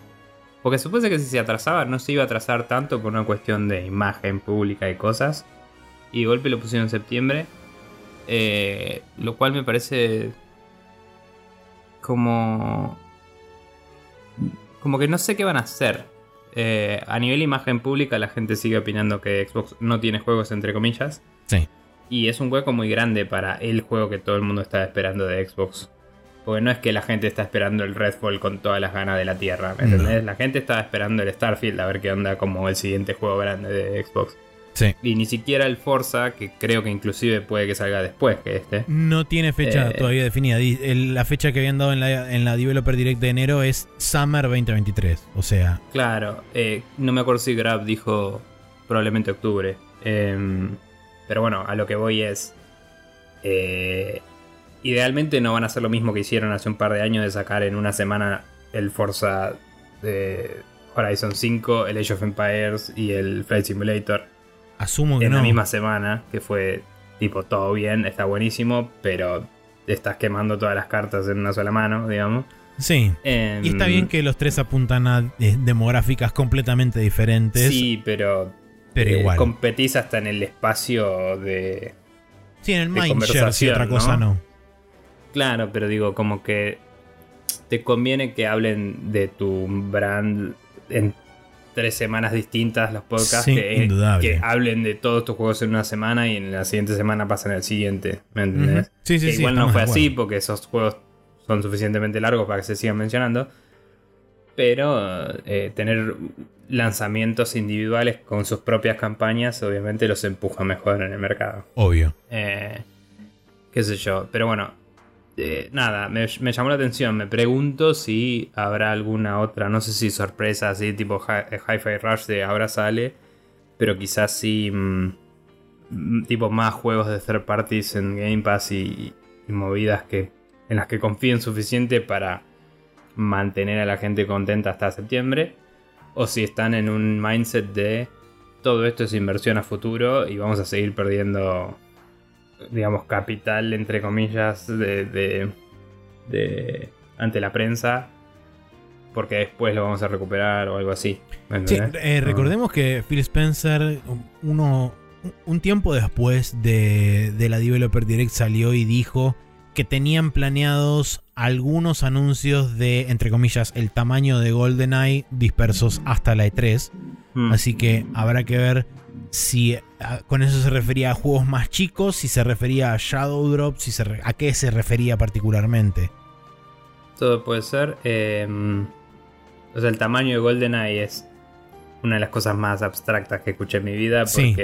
Porque supuse que si se atrasaba no se iba a atrasar tanto por una cuestión de imagen pública y cosas. Y golpe lo pusieron en septiembre. Eh, lo cual me parece como... Como que no sé qué van a hacer. Eh, a nivel imagen pública la gente sigue opinando que Xbox no tiene juegos entre comillas. Sí. Y es un hueco muy grande para el juego que todo el mundo está esperando de Xbox. Porque no es que la gente está esperando el Redfall con todas las ganas de la tierra, ¿me entendés? La gente está esperando el Starfield a ver qué onda como el siguiente juego grande de Xbox. Sí. Y ni siquiera el Forza, que creo que inclusive puede que salga después que este. No tiene fecha eh, todavía definida. La fecha que habían dado en la, en la Developer Direct de enero es Summer 2023. O sea. Claro. Eh, no me acuerdo si Grab dijo probablemente octubre. Eh, pero bueno, a lo que voy es. Eh, idealmente no van a hacer lo mismo que hicieron hace un par de años de sacar en una semana el Forza de Horizon 5, el Age of Empires y el Flight Simulator. Asumo que en no. la misma semana, que fue tipo todo bien, está buenísimo, pero te estás quemando todas las cartas en una sola mano, digamos. Sí. Em, Y está bien que los tres apuntan a eh, demográficas completamente diferentes. Sí, pero, pero eh, igual. competís hasta en el espacio de... Sí, en el Mindshare, si otra cosa ¿no? no. Claro, pero digo, como que te conviene que hablen de tu brand en tres semanas distintas los podcasts Sí, que, indudable. que hablen de todos tus juegos en una semana y en la siguiente semana pasan al siguiente. ¿Me entendés? Ujú. Sí, sí, Que igual no fue así porque esos juegos son suficientemente largos para que se sigan mencionando. Pero eh, tener lanzamientos individuales con sus propias campañas obviamente los empuja mejor en el mercado. Obvio. Eh, qué sé yo. Pero bueno, eh, nada, me, me llamó la atención. Me pregunto si habrá alguna otra, no sé si sorpresa así, tipo Hi- Hi-Fi Rush de ahora sale. Pero quizás sí, mm, mm, tipo más juegos de third parties en Game Pass y, y movidas que en las que confíen suficiente para mantener a la gente contenta hasta septiembre. O si están en un mindset de todo esto es inversión a futuro y vamos a seguir perdiendo digamos, capital, entre comillas, de, de- de- ante la prensa, porque después lo vamos a recuperar o algo así. ¿me Sí, eh, No. recordemos que Phil Spencer, uno, un tiempo después de, de la Developer Direct salió y dijo que tenían planeados algunos anuncios de, entre comillas, el tamaño de GoldenEye dispersos hasta la E3. Mm. Así que habrá que ver si ah, con eso se refería a juegos más chicos, si se refería a Shadow Drop, si se re- a qué se refería particularmente. Todo puede ser. eh, o sea, el tamaño de GoldenEye es una de las cosas más abstractas que escuché en mi vida, Sí.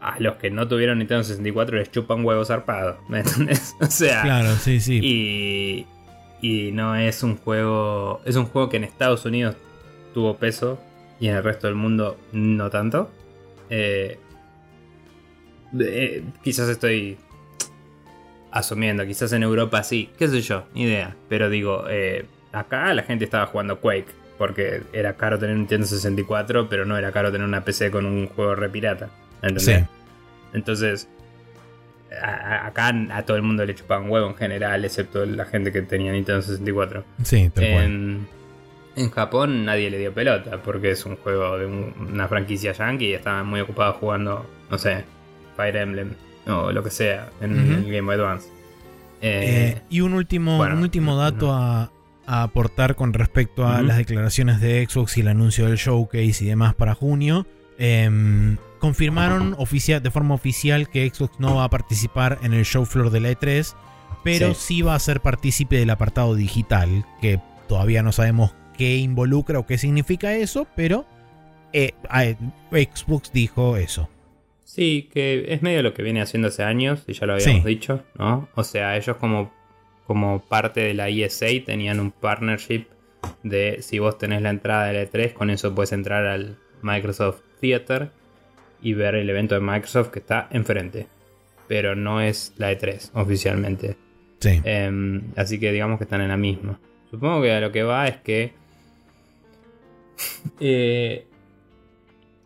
A los que no tuvieron Nintendo 64 les chupan huevos zarpado. ¿Me entendés? O sea, Claro, sí, sí. Y, y no es un juego. Es un juego que en Estados Unidos tuvo peso y en el resto del mundo no tanto. Eh, eh, quizás estoy asumiendo, quizás en Europa sí, qué sé yo, ni idea. Pero digo, eh, acá la gente estaba jugando Quake porque era caro tener un Nintendo 64, pero no era caro tener una PC con un juego re pirata. ¿Entendés? Sí. Entonces, a- acá a todo el mundo le chupaban huevo en general, excepto la gente que tenía Nintendo 64. Sí, tal cual. En, en Japón nadie le dio pelota porque es un juego de un- una franquicia yankee y estaban muy ocupados jugando, no sé, Fire Emblem o lo que sea en el Game Boy Advance. Eh, Eh, y un último, bueno, un último dato a, a aportar con respecto a las declaraciones de Xbox y el anuncio del showcase y demás para junio. Em, confirmaron oficia- de forma oficial que Xbox no va a participar en el show floor de la E3, pero Sí. sí va a ser partícipe del apartado digital, que todavía no sabemos qué involucra o qué significa eso, pero eh, Xbox dijo eso. Sí, que es medio lo que viene haciendo hace años, y ya lo habíamos Sí. dicho, ¿no? O sea, ellos como, como parte de la ESA tenían un partnership de si vos tenés la entrada de la E3, con eso puedes entrar al Microsoft Theater y ver el evento de Microsoft que está enfrente. Pero no es la E3 oficialmente. Sí. Em, así que digamos que están en la misma. Supongo que a lo que va es que. eh,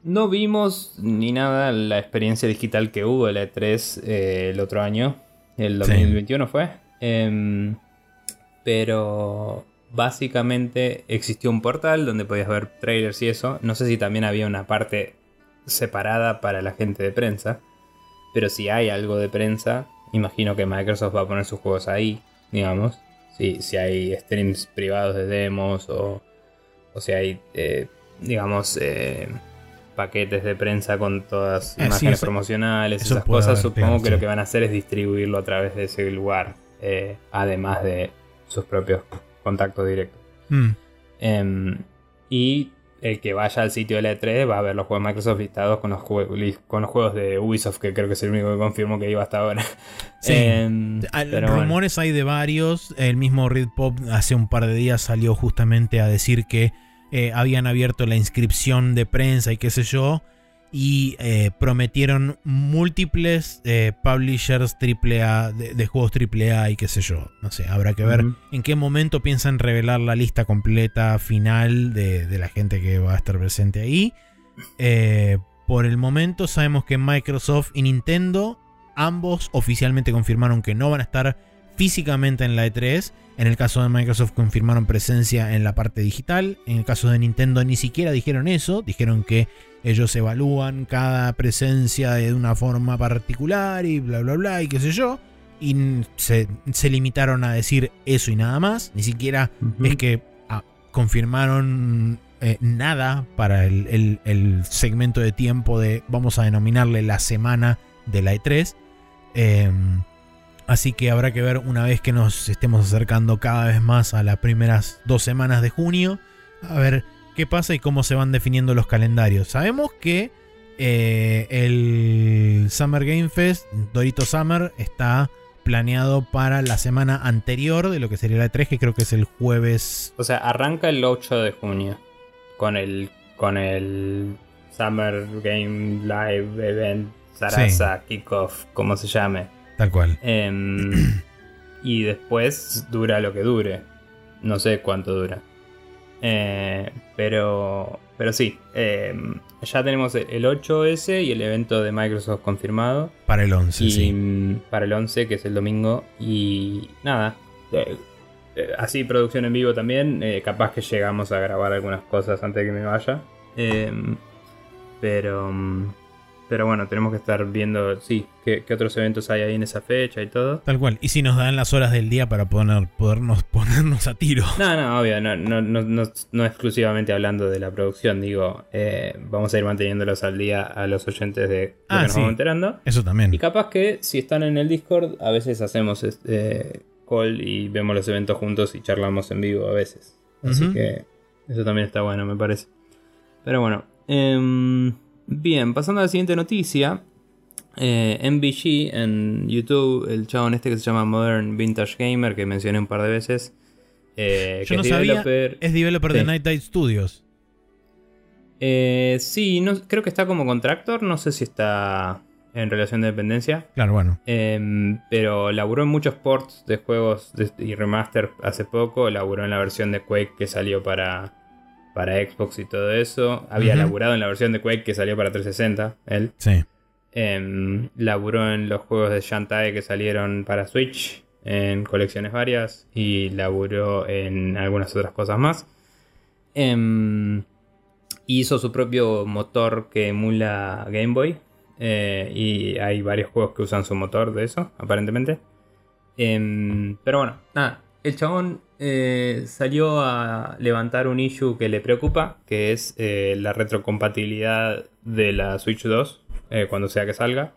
no vimos ni nada la experiencia digital que hubo en la E3 eh, el otro año. El Sí. 2021 fue. Em, pero básicamente existió un portal donde podías ver trailers y eso. No sé si también había una parte separada para la gente de prensa. Pero si hay algo de prensa, imagino que Microsoft va a poner sus juegos ahí, digamos. Si, si hay streams privados de demos o, o si hay, eh, digamos, eh, paquetes de prensa con todas Eh, sí, imágenes eso- promocionales, eso esas cosas, haber, supongo que sí. lo que van a hacer es distribuirlo a través de ese lugar, eh, además de sus propios contactos directos. Mm. Em, y el que vaya al sitio de la E3 va a ver los juegos de Microsoft listados con los, con juegos de Ubisoft, que creo que es el único que confirmó que iba hasta ahora. Sí. Em, bueno. Rumores hay de varios. El mismo Red Pop hace un par de días salió justamente a decir que eh, habían abierto la inscripción de prensa y qué sé yo. Y eh, prometieron múltiples eh, publishers AAA de, de, juegos AAA y qué sé yo. No sé, habrá que ver en qué momento piensan revelar la lista completa final de, de la gente que va a estar presente ahí. Eh, por el momento sabemos que Microsoft y Nintendo ambos oficialmente confirmaron que no van a estar físicamente en la E3. En el caso de Microsoft confirmaron presencia en la parte digital. En el caso de Nintendo ni siquiera dijeron eso. Dijeron que ellos evalúan cada presencia de una forma particular y bla bla bla y qué sé yo. Y se, limitaron a decir eso y nada más. Ni siquiera es que ah, confirmaron eh, nada para el, segmento de tiempo de, vamos a denominarle la semana de la E3. Em, así que habrá que ver una vez que nos estemos acercando cada vez más a las primeras dos semanas de junio. A ver qué pasa y cómo se van definiendo los calendarios. Sabemos que eh, el Summer Game Fest, Dorito Summer, está planeado para la semana anterior de lo que sería la E3, que creo que es el jueves. O sea, arranca el 8 de junio con el con el Summer Game Live Event Sarasa Kickoff, como se llame. Tal cual. Em, y después dura lo que dure. No sé cuánto dura. Eh, pero, pero sí, em, ya tenemos el 8S y el evento de Microsoft confirmado. Para el 11, sí. Para el 11, que es el domingo. Y nada, eh, eh, así producción en vivo también. Eh, capaz que llegamos a grabar algunas cosas antes de que me vaya. Em, pero, pero bueno, tenemos que estar viendo, sí, qué, otros eventos hay ahí en esa fecha y todo. Tal cual. Y si nos dan las horas del día para poder, podernos ponernos a tiro. No, no, obvio, no, no, no, no exclusivamente hablando de la producción, digo, eh, vamos a ir manteniéndolos al día a los oyentes de lo ah, que nos vamos enterando. Eso también. Y capaz que si están en el Discord, a veces hacemos este y vemos los eventos juntos y charlamos en vivo a veces. Así que eso también está bueno, me parece. Pero bueno, em, bien, pasando a la siguiente noticia. Eh, MVG en YouTube, el chabón este que se llama Modern Vintage Gamer, que mencioné un par de veces. Eh, Yo no es sabía, developer, es developer de Night Dive Studios. Eh, sí, no, creo que está como contractor, no sé si está en relación de dependencia. Claro, bueno. Em, pero laburó en muchos ports de juegos y remaster hace poco. Laburó en la versión de Quake que salió para, para Xbox y todo eso. Había laburado en la versión de Quake que salió para 360, él. Sí. Eh, laburó en los juegos de Shantae que salieron para Switch en colecciones varias. Y laburó en algunas otras cosas más. Em, hizo su propio motor que emula Game Boy eh, y hay varios juegos que usan su motor de eso, aparentemente. Em, pero bueno, nada. El chabón eh, salió a levantar un issue que le preocupa, que es eh, la retrocompatibilidad de la Switch 2 cuando sea que salga.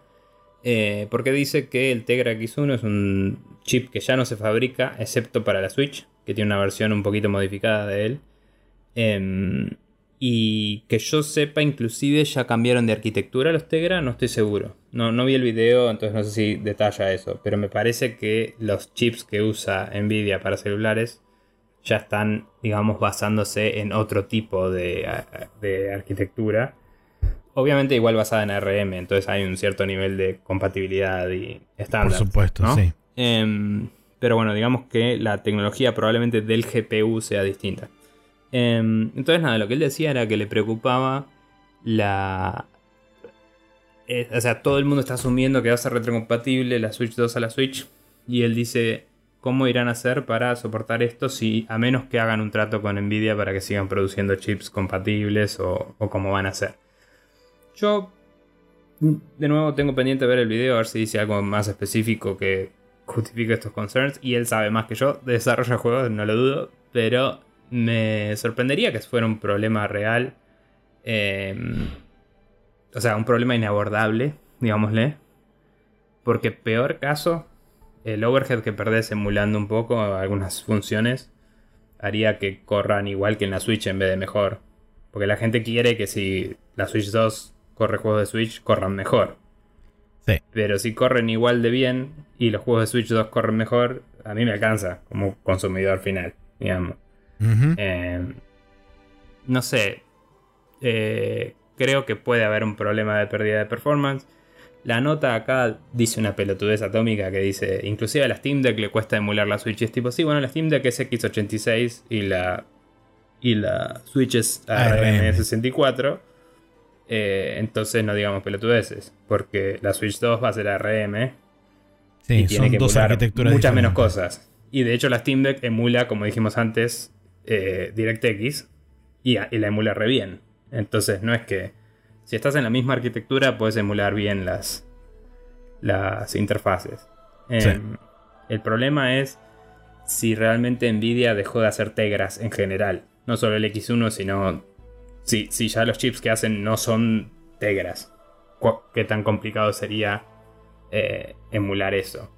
porque dice que el Tegra X1 es un chip que ya no se fabrica, excepto para la Switch, que tiene una versión un poquito modificada de él. Y que yo sepa, inclusive ya cambiaron de arquitectura los Tegra, no estoy seguro. No, no vi el video, entonces no sé si detalla eso. Pero me parece que los chips que usa Nvidia para celulares ya están, digamos, basándose en otro tipo de, arquitectura. Obviamente igual basada en ARM, entonces hay un cierto nivel de compatibilidad y estándar. Por supuesto, sí. Em, pero bueno, digamos que la tecnología probablemente del GPU sea distinta. Em, entonces, nada, lo que él decía era que le preocupaba la. Eh, o sea, todo el mundo está asumiendo que va a ser retrocompatible la Switch 2 a la Switch. Y él dice: ¿Cómo irán a hacer para soportar esto si a menos que hagan un trato con Nvidia para que sigan produciendo chips compatibles o, o cómo van a hacer? Yo, de nuevo, tengo pendiente ver el video a ver si dice algo más específico que justifique estos concerns. Y él sabe más que yo de desarrollo de juegos, no lo dudo. Pero me sorprendería que fuera un problema real. Em, o sea, un problema inabordable, digámosle. Porque peor caso, el overhead que perdés emulando un poco algunas funciones haría que corran igual que en la Switch en vez de mejor. Porque la gente quiere que si la Switch 2 corre juegos de Switch, corran mejor. Sí. Pero si corren igual de bien y los juegos de Switch 2 corren mejor, a mí me alcanza como consumidor final, digamos. Eh, no sé. Eh, creo que puede haber un problema de pérdida de performance. La nota acá dice una pelotudez atómica que dice, inclusive a la Steam Deck le cuesta emular la Switch. Y es tipo, sí, bueno, la Steam Deck es X86 y la, y la Switch es ARM64. Eh, entonces no digamos pelotudeces, porque la Switch 2 va a ser ARM. Sí, y tiene que dos arquitecturas muchas menos cosas. Y de hecho la Steam Deck emula, como dijimos antes, eh, DirectX y, y la emula re bien. Entonces no es que si estás en la misma arquitectura, puedes emular bien las, las interfaces. Em, el problema es si realmente Nvidia dejó de hacer Tegras en general. No solo el X1, sino si, si ya los chips que hacen no son Tegras. ¿Qué tan complicado sería eh, emular eso?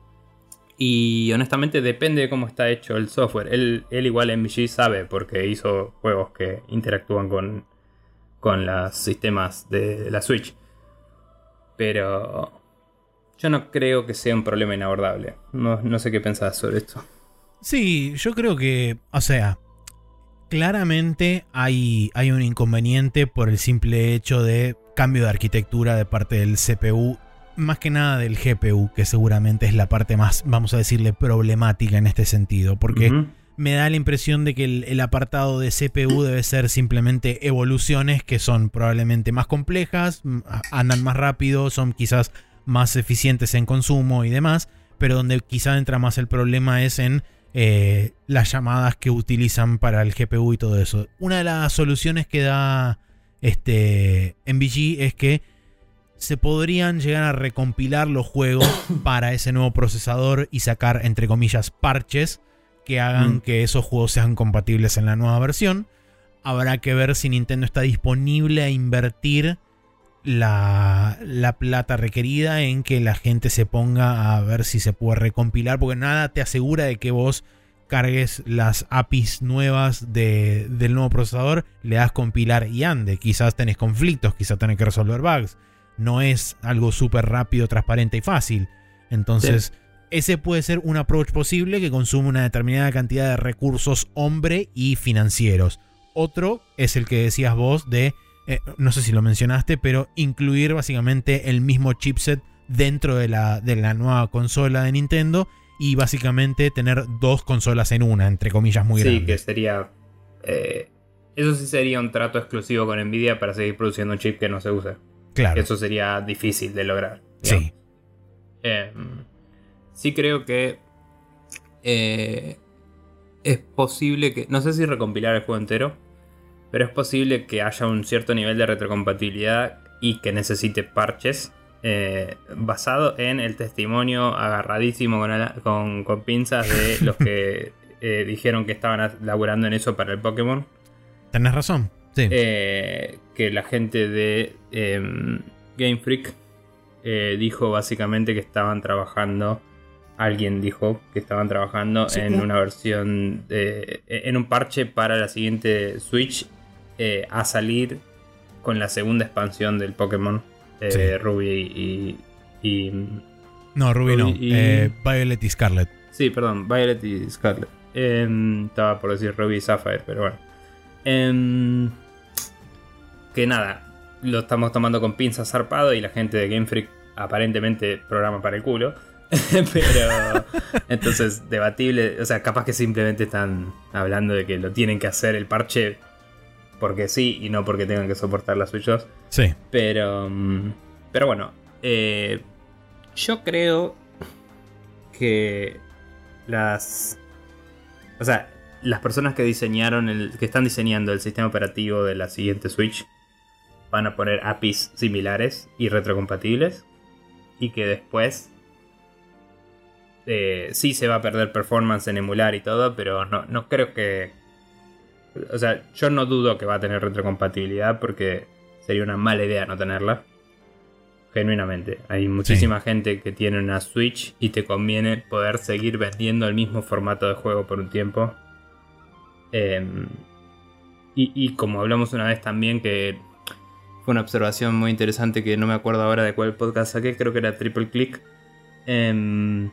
Y honestamente depende de cómo está hecho el software. Él, él igual MVG sabe porque hizo juegos que interactúan con con los sistemas de la Switch. Pero yo no creo que sea un problema inabordable. No, sé qué pensás sobre esto. Sí, yo creo que, o sea, claramente hay, hay un inconveniente por el simple hecho de cambio de arquitectura de parte del CPU, más que nada del GPU, que seguramente es la parte más, vamos a decirle, problemática en este sentido, porque me da la impresión de que el, apartado de CPU debe ser simplemente evoluciones que son probablemente más complejas, andan más rápido, son quizás más eficientes en consumo y demás, pero donde quizá entra más el problema es en eh, las llamadas que utilizan para el GPU y todo eso. Una de las soluciones que da este MVG es que se podrían llegar a recompilar los juegos para ese nuevo procesador y sacar entre comillas parches que hagan mm. que esos juegos sean compatibles en la nueva versión. Habrá que ver si Nintendo está disponible a invertir la, plata requerida en que la gente se ponga a ver si se puede recompilar, porque nada te asegura de que vos cargues las APIs nuevas del nuevo procesador, le das compilar y ande. Quizás tenés conflictos, quizás tenés que resolver bugs. No es algo súper rápido, transparente y fácil. Entonces ese puede ser un approach posible que consume una determinada cantidad de recursos hombre y financieros. Otro es el que decías vos de, eh, no sé si lo mencionaste, pero incluir básicamente el mismo chipset dentro de la, de la nueva consola de Nintendo y básicamente tener dos consolas en una, entre comillas, muy grande. Sí, que sería... Eh, eso sí sería un trato exclusivo con Nvidia para seguir produciendo un chip que no se use. Claro. Eso sería difícil de lograr. Sí. Eh, sí creo que eh, es posible que, no sé si recompilar el juego entero, pero es posible que haya un cierto nivel de retrocompatibilidad y que necesite parches eh, basado en el testimonio agarradísimo con, con, pinzas de los que eh, dijeron que estaban laburando en eso para el Pokémon. Tenés razón, sí. que la gente de em, Game Freak dijo básicamente que estaban trabajando alguien dijo que estaban trabajando en una versión de, en un parche para la siguiente Switch eh, a salir con la segunda expansión del Pokémon eh, Ruby y, no Ruby no. Eh, Violet y Scarlet. Sí perdón Violet y Scarlet. Em, estaba por decir Ruby y Sapphire pero bueno. Em, que nada lo estamos tomando con pinzas zarpado y la gente de Game Freak aparentemente programa para el culo Pero entonces, debatible. O sea, capaz que simplemente están hablando de que lo tienen que hacer el parche porque sí y no porque tengan que soportar las Switch 2. Sí. Pero, mm, pero bueno, eh, yo creo que las. O sea, las personas que diseñaron el. que están diseñando el sistema operativo de la siguiente Switch van a poner APIs similares y retrocompatibles. Y que después eh, sí se va a perder performance en emular y todo, pero no, no creo que... O sea, yo no dudo que va a tener retrocompatibilidad porque sería una mala idea no tenerla. Genuinamente. Hay muchísima gente que tiene una Switch y te conviene poder seguir vendiendo el mismo formato de juego por un tiempo. Em, y, y, como hablamos una vez también que fue una observación muy interesante que no me acuerdo ahora de cuál podcast saqué, creo que era Triple Click. Eh,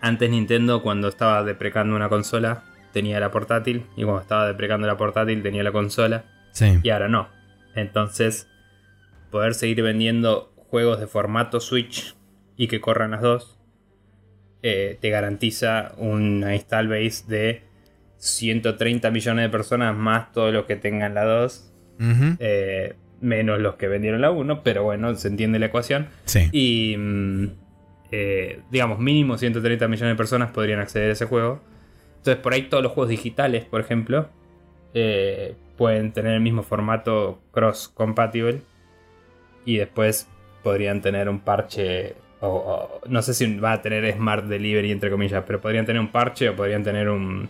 antes Nintendo cuando estaba deprecando una consola tenía la portátil y cuando estaba deprecando la portátil tenía la consola. Sí. Y ahora no. Entonces poder seguir vendiendo juegos de formato Switch y que corran las dos, eh, te garantiza una install base de 130 millones de personas más todos los que tengan la 2. Eh, menos los que vendieron la 1, pero bueno, se entiende la ecuación. Sí. Y mm, eh, digamos, mínimo 130 millones de personas podrían acceder a ese juego. Entonces, por ahí todos los juegos digitales, por ejemplo, pueden tener el mismo formato cross-compatible. Y después podrían tener un parche o, no sé si va a tener Smart Delivery entre comillas, pero podrían tener un parche o podrían tener un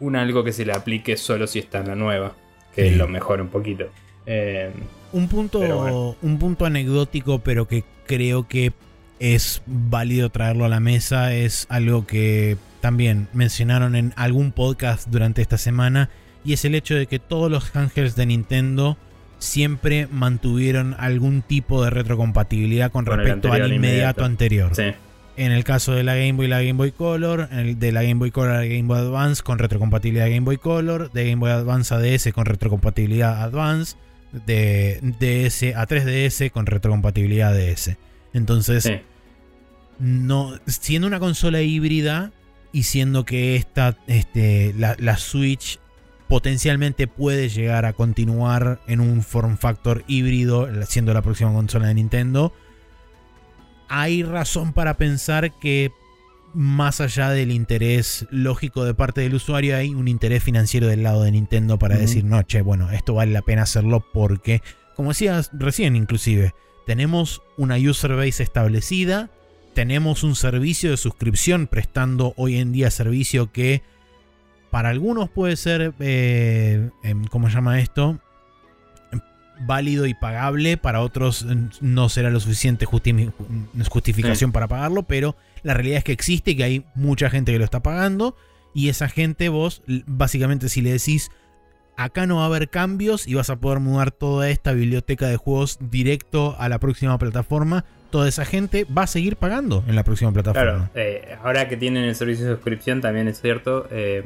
un algo que se le aplique solo si está en la nueva, que lo mejore un poquito. Eh, un punto un punto anecdótico, pero que creo que es válido traerlo a la mesa es algo que también mencionaron en algún podcast durante esta semana y es el hecho de que todos los ángeles de Nintendo siempre mantuvieron algún tipo de retrocompatibilidad con, respecto al inmediato, anterior. En el caso de la Game Boy la Game Boy Color, en el de la Game Boy Color a la Game Boy Advance con retrocompatibilidad Game Boy Color, de Game Boy Advance a DS con retrocompatibilidad Advance, de DS a 3DS con retrocompatibilidad DS. Entonces, no, siendo una consola híbrida y siendo que esta, este, la, la Switch potencialmente puede llegar a continuar en un form factor híbrido, siendo la próxima consola de Nintendo, hay razón para pensar que más allá del interés lógico de parte del usuario, hay un interés financiero del lado de Nintendo para decir, no, che, bueno, esto vale la pena hacerlo porque, como decías recién inclusive, tenemos una user base establecida, tenemos un servicio de suscripción prestando hoy en día servicio que para algunos puede ser, eh, em, ¿cómo se llama esto? válido y pagable, para otros mm, no será lo suficiente justificación para pagarlo, pero la realidad es que existe y que hay mucha gente que lo está pagando y esa gente vos básicamente si le decís acá no va a haber cambios y vas a poder mudar toda esta biblioteca de juegos directo a la próxima plataforma, toda esa gente va a seguir pagando en la próxima plataforma. Claro, eh, ahora que tienen el servicio de suscripción también es cierto, eh,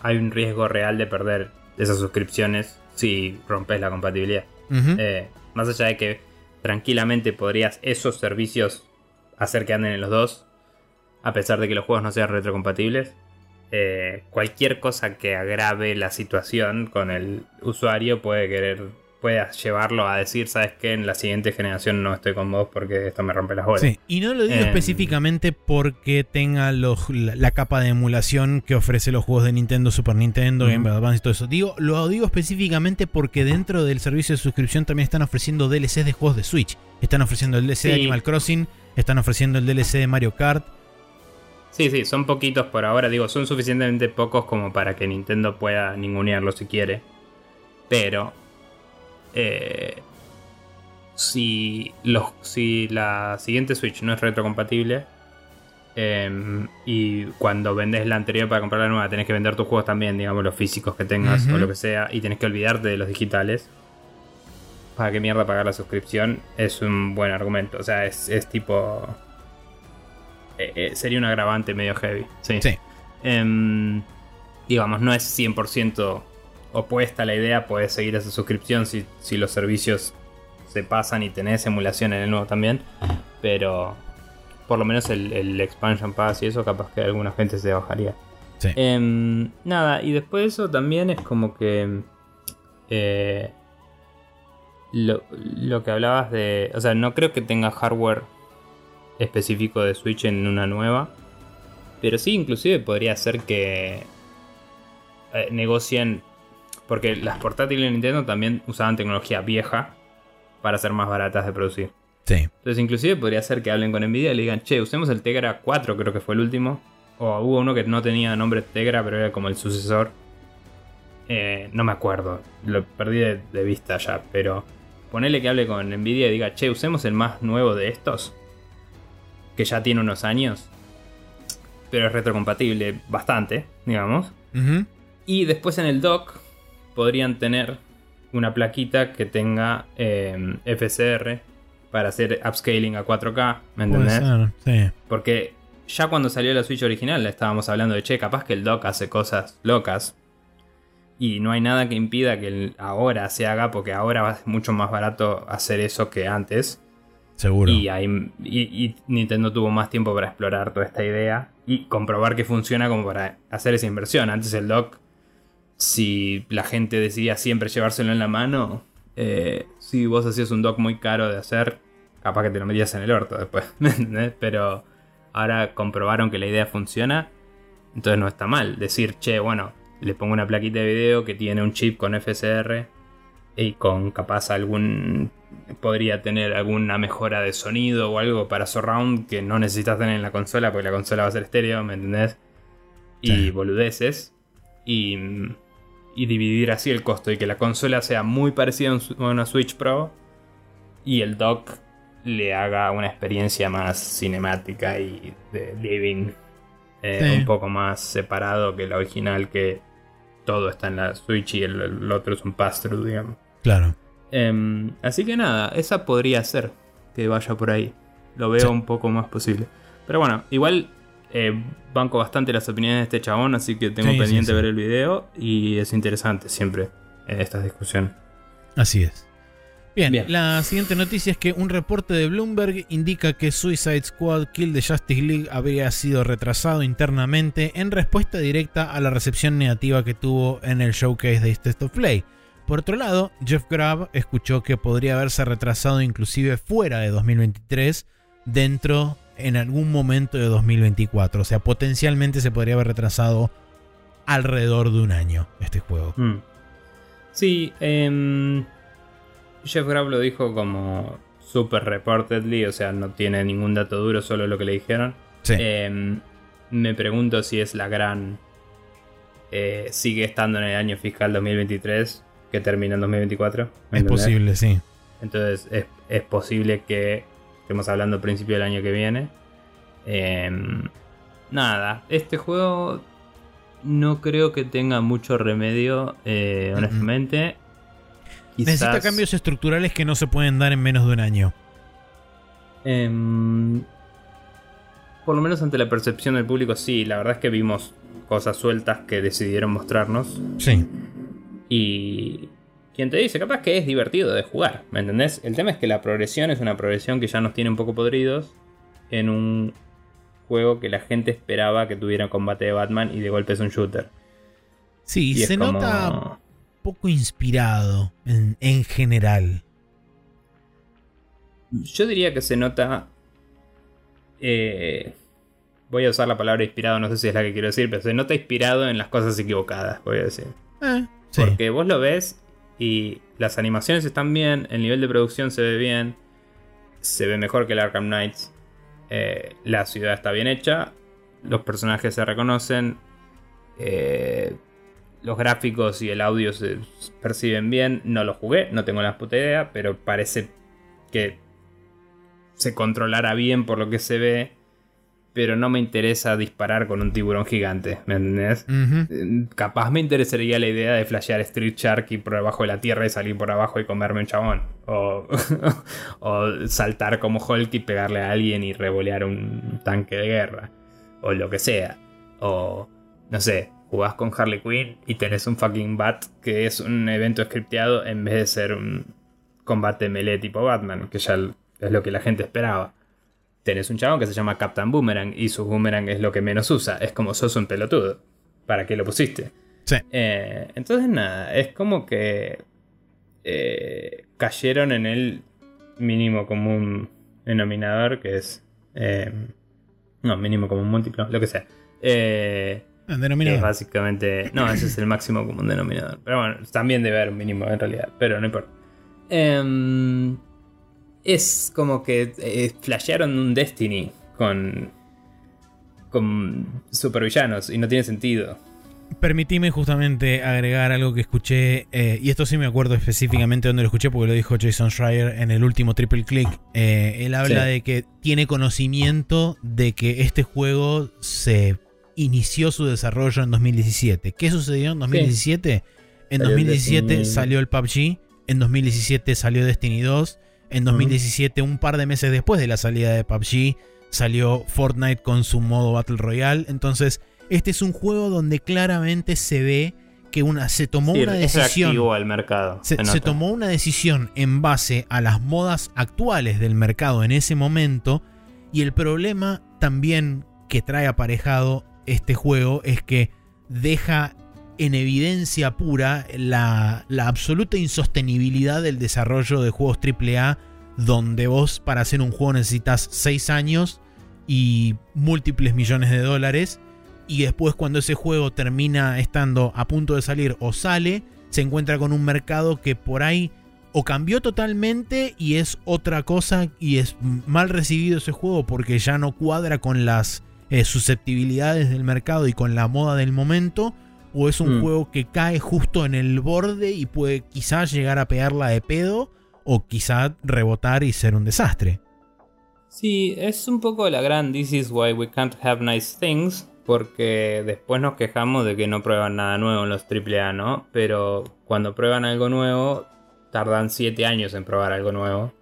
hay un riesgo real de perder esas suscripciones si rompes la compatibilidad. Eh, más allá de que tranquilamente podrías esos servicios hacer que anden en los dos, a pesar de que los juegos no sean retrocompatibles. Eh, cualquier cosa que agrave la situación con el usuario puede querer puedas llevarlo a decir, sabes que en la siguiente generación no estoy con vos porque esto me rompe las bolas. Sí, y no lo digo em, específicamente porque tenga la, capa de emulación que ofrece los juegos de Nintendo, Super Nintendo, Game Boy Advance y todo eso. Digo, lo digo específicamente porque dentro del servicio de suscripción también están ofreciendo DLCs de juegos de Switch. Están ofreciendo el DLC de Animal Crossing, están ofreciendo el DLC de Mario Kart. Sí, sí, son poquitos por ahora. Digo, son suficientemente pocos como para que Nintendo pueda ningunearlo si quiere. Pero eh, si, los, si la siguiente Switch no es retrocompatible em, y cuando vendes la anterior para comprar la nueva tenés que vender tus juegos también, digamos los físicos que tengas o lo que sea, y tenés que olvidarte de los digitales, ¿para qué mierda pagar la suscripción? Es un buen argumento. O sea, es, tipo... Eh, eh, sería un agravante medio heavy. Sí. Em, digamos, no es 100% opuesta a la idea, puedes seguir esa suscripción si, los servicios se pasan y tenés emulación en el nuevo también. Pero por lo menos el, expansion pass y eso, capaz que alguna gente se bajaría. Em, nada, y después de eso también es como que. Eh, lo, lo, que hablabas de. O sea, no creo que tenga hardware específico de Switch en una nueva. Pero sí, inclusive podría ser que eh, negocien porque las portátiles de Nintendo también usaban tecnología vieja para ser más baratas de producir. Sí. Entonces, inclusive podría ser que hablen con Nvidia y le digan, che, usemos el Tegra 4, creo que fue el último. O hubo uno que no tenía nombre Tegra, pero era como el sucesor. Eh, no me acuerdo, lo perdí de, vista ya, pero ponele que hable con Nvidia y diga, che, usemos el más nuevo de estos, que ya tiene unos años, pero es retrocompatible bastante, digamos. Y después en el dock podrían tener una plaquita que tenga em, FSR para hacer upscaling a 4K, ¿me entendés? Sí. Porque ya cuando salió la Switch original estábamos hablando de, che, capaz que el dock hace cosas locas. Y no hay nada que impida que ahora se haga, porque ahora es mucho más barato hacer eso que antes. Seguro. Y, y, Nintendo tuvo más tiempo para explorar toda esta idea y comprobar que funciona como para hacer esa inversión. Antes el dock, si la gente decidía siempre llevárselo en la mano, eh, si vos hacías un dock muy caro de hacer, capaz que te lo metías en el orto después. Pero ahora comprobaron que la idea funciona. Entonces no está mal decir, che, bueno, le pongo una plaquita de video que tiene un chip con FSR y con capaz algún podría tener alguna mejora de sonido o algo para surround que no necesitas tener en la consola porque la consola va a ser estéreo, ¿me entendés? Y boludeces. Y, y dividir así el costo y que la consola sea muy parecida a una Switch Pro y el dock le haga una experiencia más cinemática y de living eh, un poco más separado que la original que todo está en la Switch y el, otro es un pass-through, digamos. Claro. Em, así que nada, esa podría ser que vaya por ahí. Lo veo un poco más posible. Pero bueno, igual eh, banco bastante las opiniones de este chabón, así que tengo pendiente ver el video y es interesante siempre en estas discusiones. Así es. Bien, Bien, la siguiente noticia es que un reporte de Bloomberg indica que Suicide Squad Kill the Justice League habría sido retrasado internamente en respuesta directa a la recepción negativa que tuvo en el showcase de State of Play. Por otro lado, Jeff Grubb escuchó que podría haberse retrasado inclusive fuera de 2023, dentro en algún momento de 2024. O sea, potencialmente se podría haber retrasado alrededor de un año este juego. Mm. Sí, em, Jeff Grubb lo dijo como super reportedly, o sea, no tiene ningún dato duro, solo lo que le dijeron. Em, me pregunto si es la gran... Eh, sigue estando en el año fiscal 2023 que termina en 2024. Es posible, sí. Entonces es, posible que estemos hablando al principio del año que viene. Em, nada, este juego no creo que tenga mucho remedio, eh, Necesita cambios estructurales que no se pueden dar en menos de un año. Em, por lo menos ante la percepción del público, sí. La verdad es que vimos cosas sueltas que decidieron mostrarnos. Sí. Y quien te dice, capaz que es divertido de jugar, ¿me entendés? El tema es que la progresión es una progresión que ya nos tiene un poco podridos en un juego que la gente esperaba que tuviera combate de Batman y de golpe es un shooter. Sí, se nota poco inspirado en, en, general. Yo diría que se nota... Eh, voy a usar la palabra inspirado, no sé si es la que quiero decir, pero se nota inspirado en las cosas equivocadas, voy a decir. Eh, porque vos lo ves y las animaciones están bien, el nivel de producción se ve bien, se ve mejor que el Arkham Knights, eh, la ciudad está bien hecha, los personajes se reconocen, eh, los gráficos y el audio se perciben bien. No lo jugué, no tengo la puta idea, pero parece que se controlará bien por lo que se ve pero no me interesa disparar con un tiburón gigante, ¿me entendés? Eh, capaz me interesaría la idea de flashear Street Shark y por debajo de la tierra y salir por abajo y comerme un chabón. O, o saltar como Hulk y pegarle a alguien y revolear un tanque de guerra. O lo que sea. O, no sé, jugás con Harley Quinn y tenés un fucking bat que es un evento scripteado en vez de ser un combate melee tipo Batman, que ya es lo que la gente esperaba tenés un chabón que se llama Captain Boomerang y su boomerang es lo que menos usa. Es como sos un pelotudo. ¿Para qué lo pusiste? Sí. Eh, entonces, nada, es como que eh, cayeron en el mínimo común denominador, que es. Eh, no, mínimo común múltiplo, lo que sea. Eh, denominador. básicamente. No, ese es el máximo común denominador. Pero bueno, también debe haber un mínimo en realidad, pero no importa. Eh, es como que eh, flashearon un Destiny con, con supervillanos y no tiene sentido. Permitime justamente agregar algo que escuché, eh, y esto sí me acuerdo específicamente donde lo escuché porque lo dijo Jason Schreier en el último Triple Click. Eh, él habla de que tiene conocimiento de que este juego se inició su desarrollo en 2017. ¿Qué sucedió en 2017? En 2017 salió el PUBG, en 2017 salió Destiny 2, en 2017, un par de meses después de la salida de PUBG, salió Fortnite con su modo Battle Royale. Entonces, este es un juego donde claramente se ve que una, se tomó una decisión. al mercado. Se, se, tomó una decisión en base a las modas actuales del mercado en ese momento. Y el problema también que trae aparejado este juego es que deja en evidencia pura la, la absoluta insostenibilidad del desarrollo de juegos AAA, donde vos para hacer un juego necesitas 6 años y múltiples millones de dólares y después cuando ese juego termina estando a punto de salir o sale, se encuentra con un mercado que por ahí o cambió totalmente y es otra cosa y es mal recibido ese juego porque ya no cuadra con las eh, susceptibilidades del mercado y con la moda del momento, o es un mm. juego que cae justo en el borde y puede quizás llegar a pegarla de pedo o quizá rebotar y ser un desastre. Sí, es un poco la gran This is why we can't have nice things, porque después nos quejamos de que no prueban nada nuevo en los AAA, ¿no? Pero cuando prueban algo nuevo, tardan 7 años en probar algo nuevo.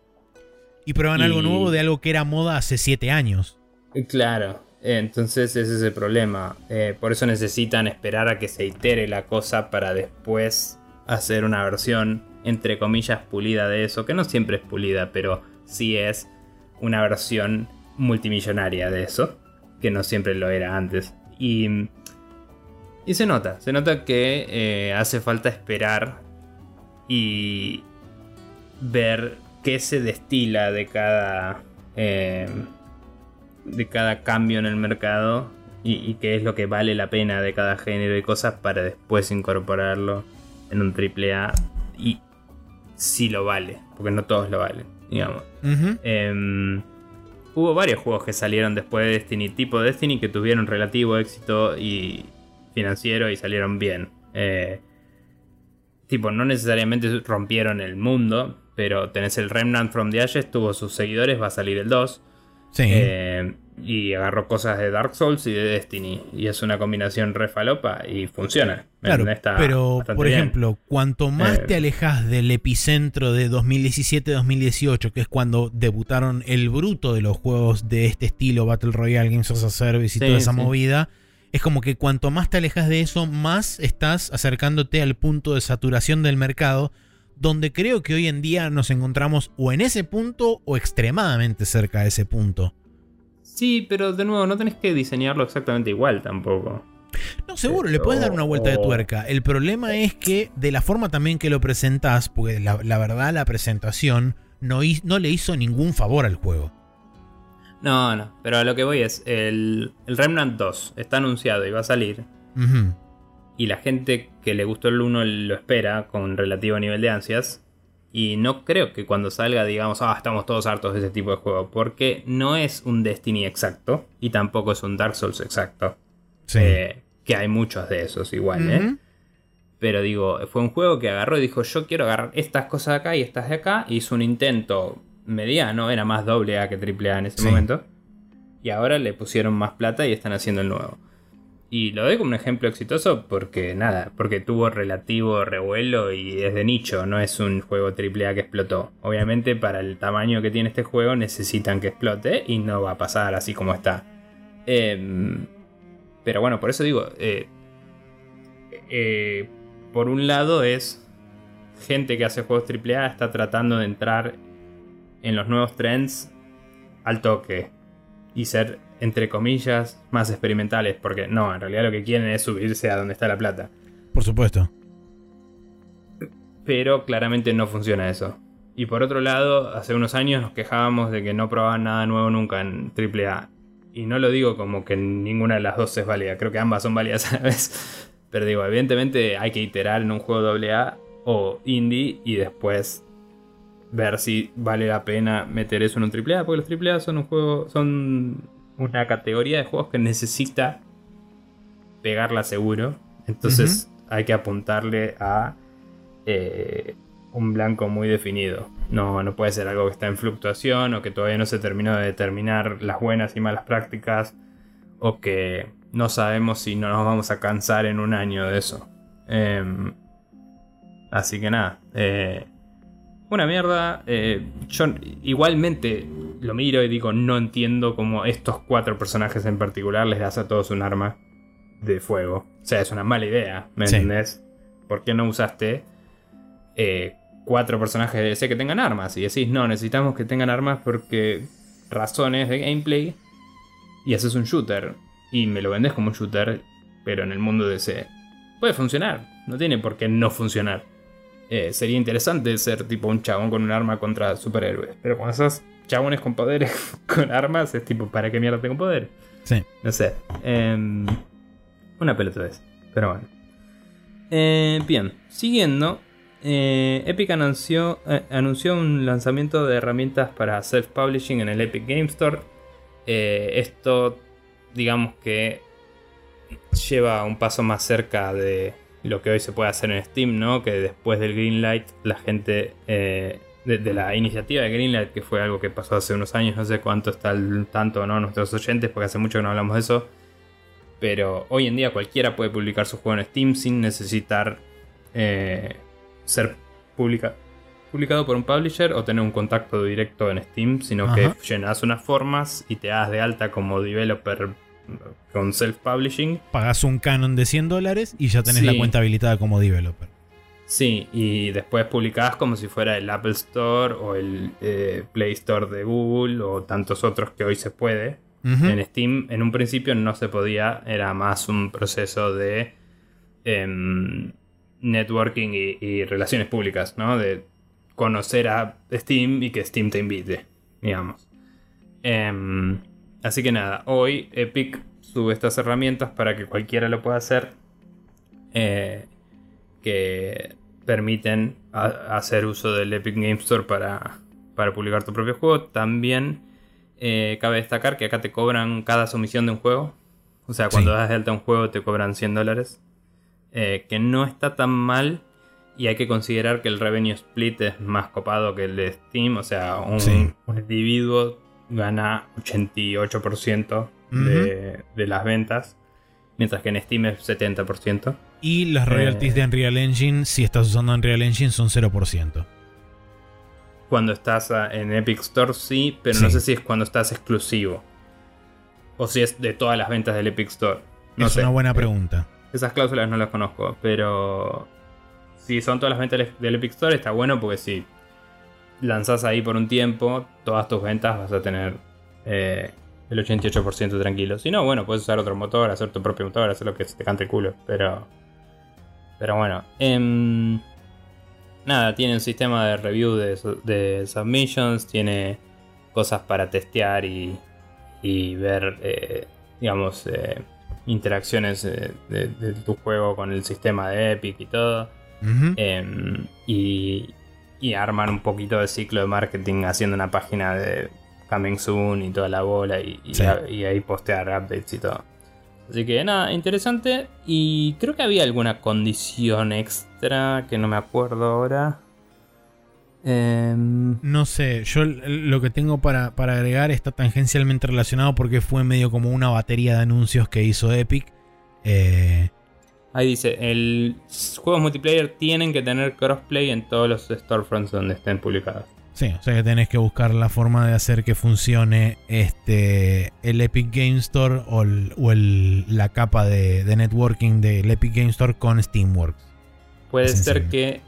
Y prueban algo nuevo de algo que era moda hace 7 años. Claro, entonces ese es el problema. Eh, por eso necesitan esperar a que se itere la cosa para después hacer una versión, entre comillas, pulida de eso, que no siempre es pulida, pero sí es una versión multimillonaria de eso que no siempre lo era antes. Y, y se nota, se nota que eh, hace falta esperar y ver qué se destila de cada, eh, de cada cambio en el mercado y, qué es lo que vale la pena de cada género y cosas para después incorporarlo en un triple A y si lo vale, porque no todos lo valen, digamos hubo varios juegos que salieron después de Destiny, tipo Destiny, que tuvieron relativo éxito y financiero y salieron bien. Eh, tipo, no necesariamente rompieron el mundo, pero tenés el Remnant from the Ashes, tuvo sus seguidores, va a salir el 2. Sí. Eh, y agarró cosas de Dark Souls y de Destiny. Y es una combinación refalopa y funciona. Claro, pero por ejemplo, cuanto más eh, te alejas del epicentro de 2017-2018, que es cuando debutaron el bruto de los juegos de este estilo, Battle Royale, Games as a Service y toda esa movida, es como que cuanto más te alejas de eso, más estás acercándote al punto de saturación del mercado, donde creo que hoy en día nos encontramos o en ese punto o extremadamente cerca de ese punto. Sí, pero de nuevo, no tenés que diseñarlo exactamente igual tampoco. No, seguro, le puedes dar una vuelta de tuerca. El problema es que de la forma también que lo presentás, porque la, verdad la presentación no, no, le hizo ningún favor al juego. No, no, pero a lo que voy es, el, Remnant 2 está anunciado y va a salir. Y la gente que le gustó el 1 lo espera con relativo nivel de ansias. Y no creo que cuando salga digamos, ah, estamos todos hartos de ese tipo de juego. Porque no es un Destiny exacto. Y tampoco es un Dark Souls exacto. Sí. Eh, que hay muchos de esos igual, ¿eh? Pero digo, fue un juego que agarró y dijo, yo quiero agarrar estas cosas de acá y estas de acá. Hizo un intento mediano, era más doble A que triple A en ese momento. Y ahora le pusieron más plata y están haciendo el nuevo. Y lo doy como un ejemplo exitoso porque nada, porque tuvo relativo revuelo y es de nicho, no es un juego AAA que explotó. Obviamente para el tamaño que tiene este juego necesitan que explote y no va a pasar así como está. Em, pero bueno, por eso digo, eh, eh, por un lado es gente que hace juegos AAA está tratando de entrar en los nuevos trends al toque y ser entre comillas, más experimentales, porque no, en realidad lo que quieren es subirse a donde está la plata. Por supuesto. Pero claramente no funciona eso. Y por otro lado, hace unos años nos quejábamos de que no probaban nada nuevo nunca en AAA. Y no lo digo como que ninguna de las dos es válida, creo que ambas son válidas a la vez. Pero digo, evidentemente hay que iterar en un juego AA o indie y después ver si vale la pena meter eso en un AAA, porque los AAA son un juego, son una categoría de juegos que necesita pegarla seguro. Entonces hay que apuntarle a eh, un blanco muy definido. No, no puede ser algo que está en fluctuación o que todavía no se terminó de determinar las buenas y malas prácticas o que no sabemos si no nos vamos a cansar en un año de eso. Em, así que nada, eh, una mierda. Eh, yo igualmente lo miro y digo, no entiendo cómo estos cuatro personajes en particular les das a todos un arma de fuego. O sea, es una mala idea, ¿me entendés? ¿por qué no usaste eh, cuatro personajes de DLC que tengan armas? Y decís, no, necesitamos que tengan armas porque razones de gameplay y haces un shooter y me lo vendes como un shooter, pero en el mundo de DC. Puede funcionar, no tiene por qué no funcionar. Eh, sería interesante ser tipo un chabón con un arma contra superhéroes, pero cuando esos chabones con poderes, con armas, es tipo, ¿para qué mierda tengo poder? Sí. No sé. Em, una pelotudez, pero bueno. Eh, bien, siguiendo. eh, Epic anunció, anunció un lanzamiento de herramientas para self-publishing en el Epic Game Store. Esto, digamos que lleva un paso más cerca de lo que hoy se puede hacer en Steam, ¿no? Que después del Greenlight, la gente. eh, de, de la iniciativa de Greenlight, que fue algo que pasó hace unos años, no sé cuánto está al tanto no nuestros oyentes, porque hace mucho que no hablamos de eso. Pero hoy en día cualquiera puede publicar su juego en Steam sin necesitar eh, ser publica- publicado por un publisher o tener un contacto directo en Steam, sino Ajá. que llenas unas formas y te das de alta como developer con self-publishing. Pagas un canon de 100 dólares y ya tenés Sí. la cuenta habilitada como developer. Sí, y después publicás como si fuera el Apple Store o el eh, Play Store de Google o tantos otros que hoy se puede. En Steam en un principio no se podía, era más un proceso de em, networking y, y relaciones públicas, ¿no? De conocer a Steam y que Steam te invite, digamos. Em, así que nada, hoy Epic sube estas herramientas para que cualquiera lo pueda hacer. eh, que permiten hacer uso del Epic Game Store para, para publicar tu propio juego. También eh, cabe destacar que acá te cobran cada sumisión de un juego. O sea, cuando Sí. das de alta un juego te cobran 100 dólares. Eh, que no está tan mal. Y hay que considerar que el revenue split es más copado que el de Steam. O sea, un, Sí. un individuo gana 88% de, de las ventas. Mientras que en Steam es 70%. Y las royalties Eh. de Unreal Engine, si estás usando Unreal Engine, son 0%. Cuando estás ah, en Epic Store, sí, pero no Sí. sé si es cuando estás exclusivo. O si es de todas las ventas del Epic Store. No es sé. una buena pregunta. Esas cláusulas no las conozco, pero si son todas las ventas del- del Epic Store, está bueno porque si lanzas ahí por un tiempo, todas tus ventas vas a tener eh, el 88% tranquilo. Si no, bueno, puedes usar otro motor, hacer tu propio motor, hacer lo que se te cante el culo, pero. Pero bueno. em, nada, tiene un sistema de review de, su- de submissions, tiene cosas para testear y, y ver, eh, digamos, eh, interacciones de, de tu juego con el sistema de Epic y todo. Em, y, y arman un poquito de ciclo de marketing haciendo una página de Coming Soon y toda la bola y, y Sí. a- y ahí postear updates y todo. Así que nada, interesante. Y creo que había alguna condición extra que no me acuerdo ahora. Em, No sé, yo lo que tengo para, para agregar está tangencialmente relacionado porque fue medio como una batería de anuncios que hizo Epic. Eh, ahí dice, el juegos multiplayer tienen que tener crossplay en todos los storefronts donde estén publicados. sí, o sea que tenés que buscar la forma de hacer que funcione este el Epic Game Store o, el- o el- la capa de, de networking del Epic Game Store con Steamworks. Puede ser que.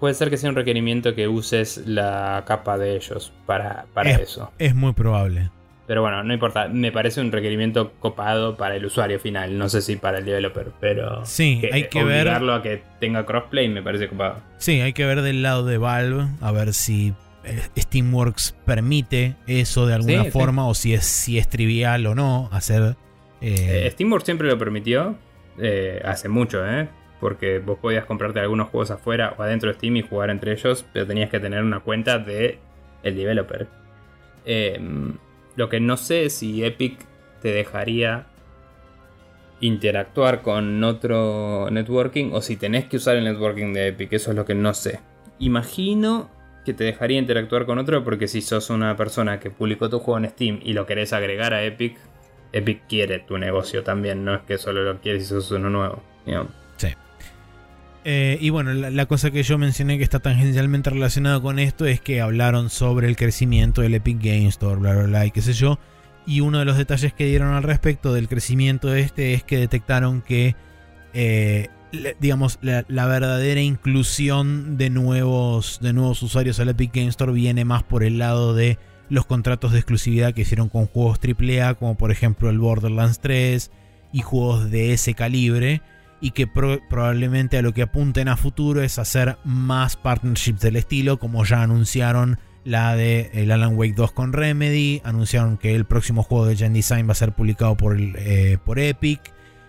Puede ser que sea un requerimiento que uses la capa de ellos para, para Es- eso. Es muy probable. Pero bueno, no importa. Me parece un requerimiento copado para el usuario final. No sé si para el developer, pero. Sí, hay que ver- obligarlo a que tenga crossplay me parece copado. Sí, hay que ver del lado de Valve, a ver si eh, Steamworks permite eso de alguna Sí, sí. forma o si es, si es trivial o no hacer... eh, Eh, Steamworks siempre lo permitió. eh, hace mucho, ¿eh? Porque vos podías comprarte algunos juegos afuera o adentro de Steam y jugar entre ellos, pero tenías que tener una cuenta de el developer. Eh, lo que no sé es si Epic te dejaría interactuar con otro networking o si tenés que usar el networking de Epic. Eso es lo que no sé. Imagino que te dejaría interactuar con otro porque si sos una persona que publicó tu juego en Steam y lo querés agregar a Epic, Epic quiere tu negocio también, no es que solo lo quieres si sos uno nuevo. Eh, y bueno, la, cosa que yo mencioné que está tangencialmente relacionada con esto es que hablaron sobre el crecimiento del Epic Game Store, bla, bla, bla, y qué sé yo. Y uno de los detalles que dieron al respecto del crecimiento de este es que detectaron que eh, digamos, la, verdadera inclusión de nuevos, de nuevos usuarios al Epic Game Store viene más por el lado de los contratos de exclusividad que hicieron con juegos AAA, como por ejemplo el Borderlands 3 y juegos de ese calibre, y que probablemente a lo que apunten a futuro es hacer más partnerships del estilo, como ya anunciaron la de el Alan Wake 2 con Remedy, anunciaron que el próximo juego de Gen Design va a ser publicado por, eh, por Epic,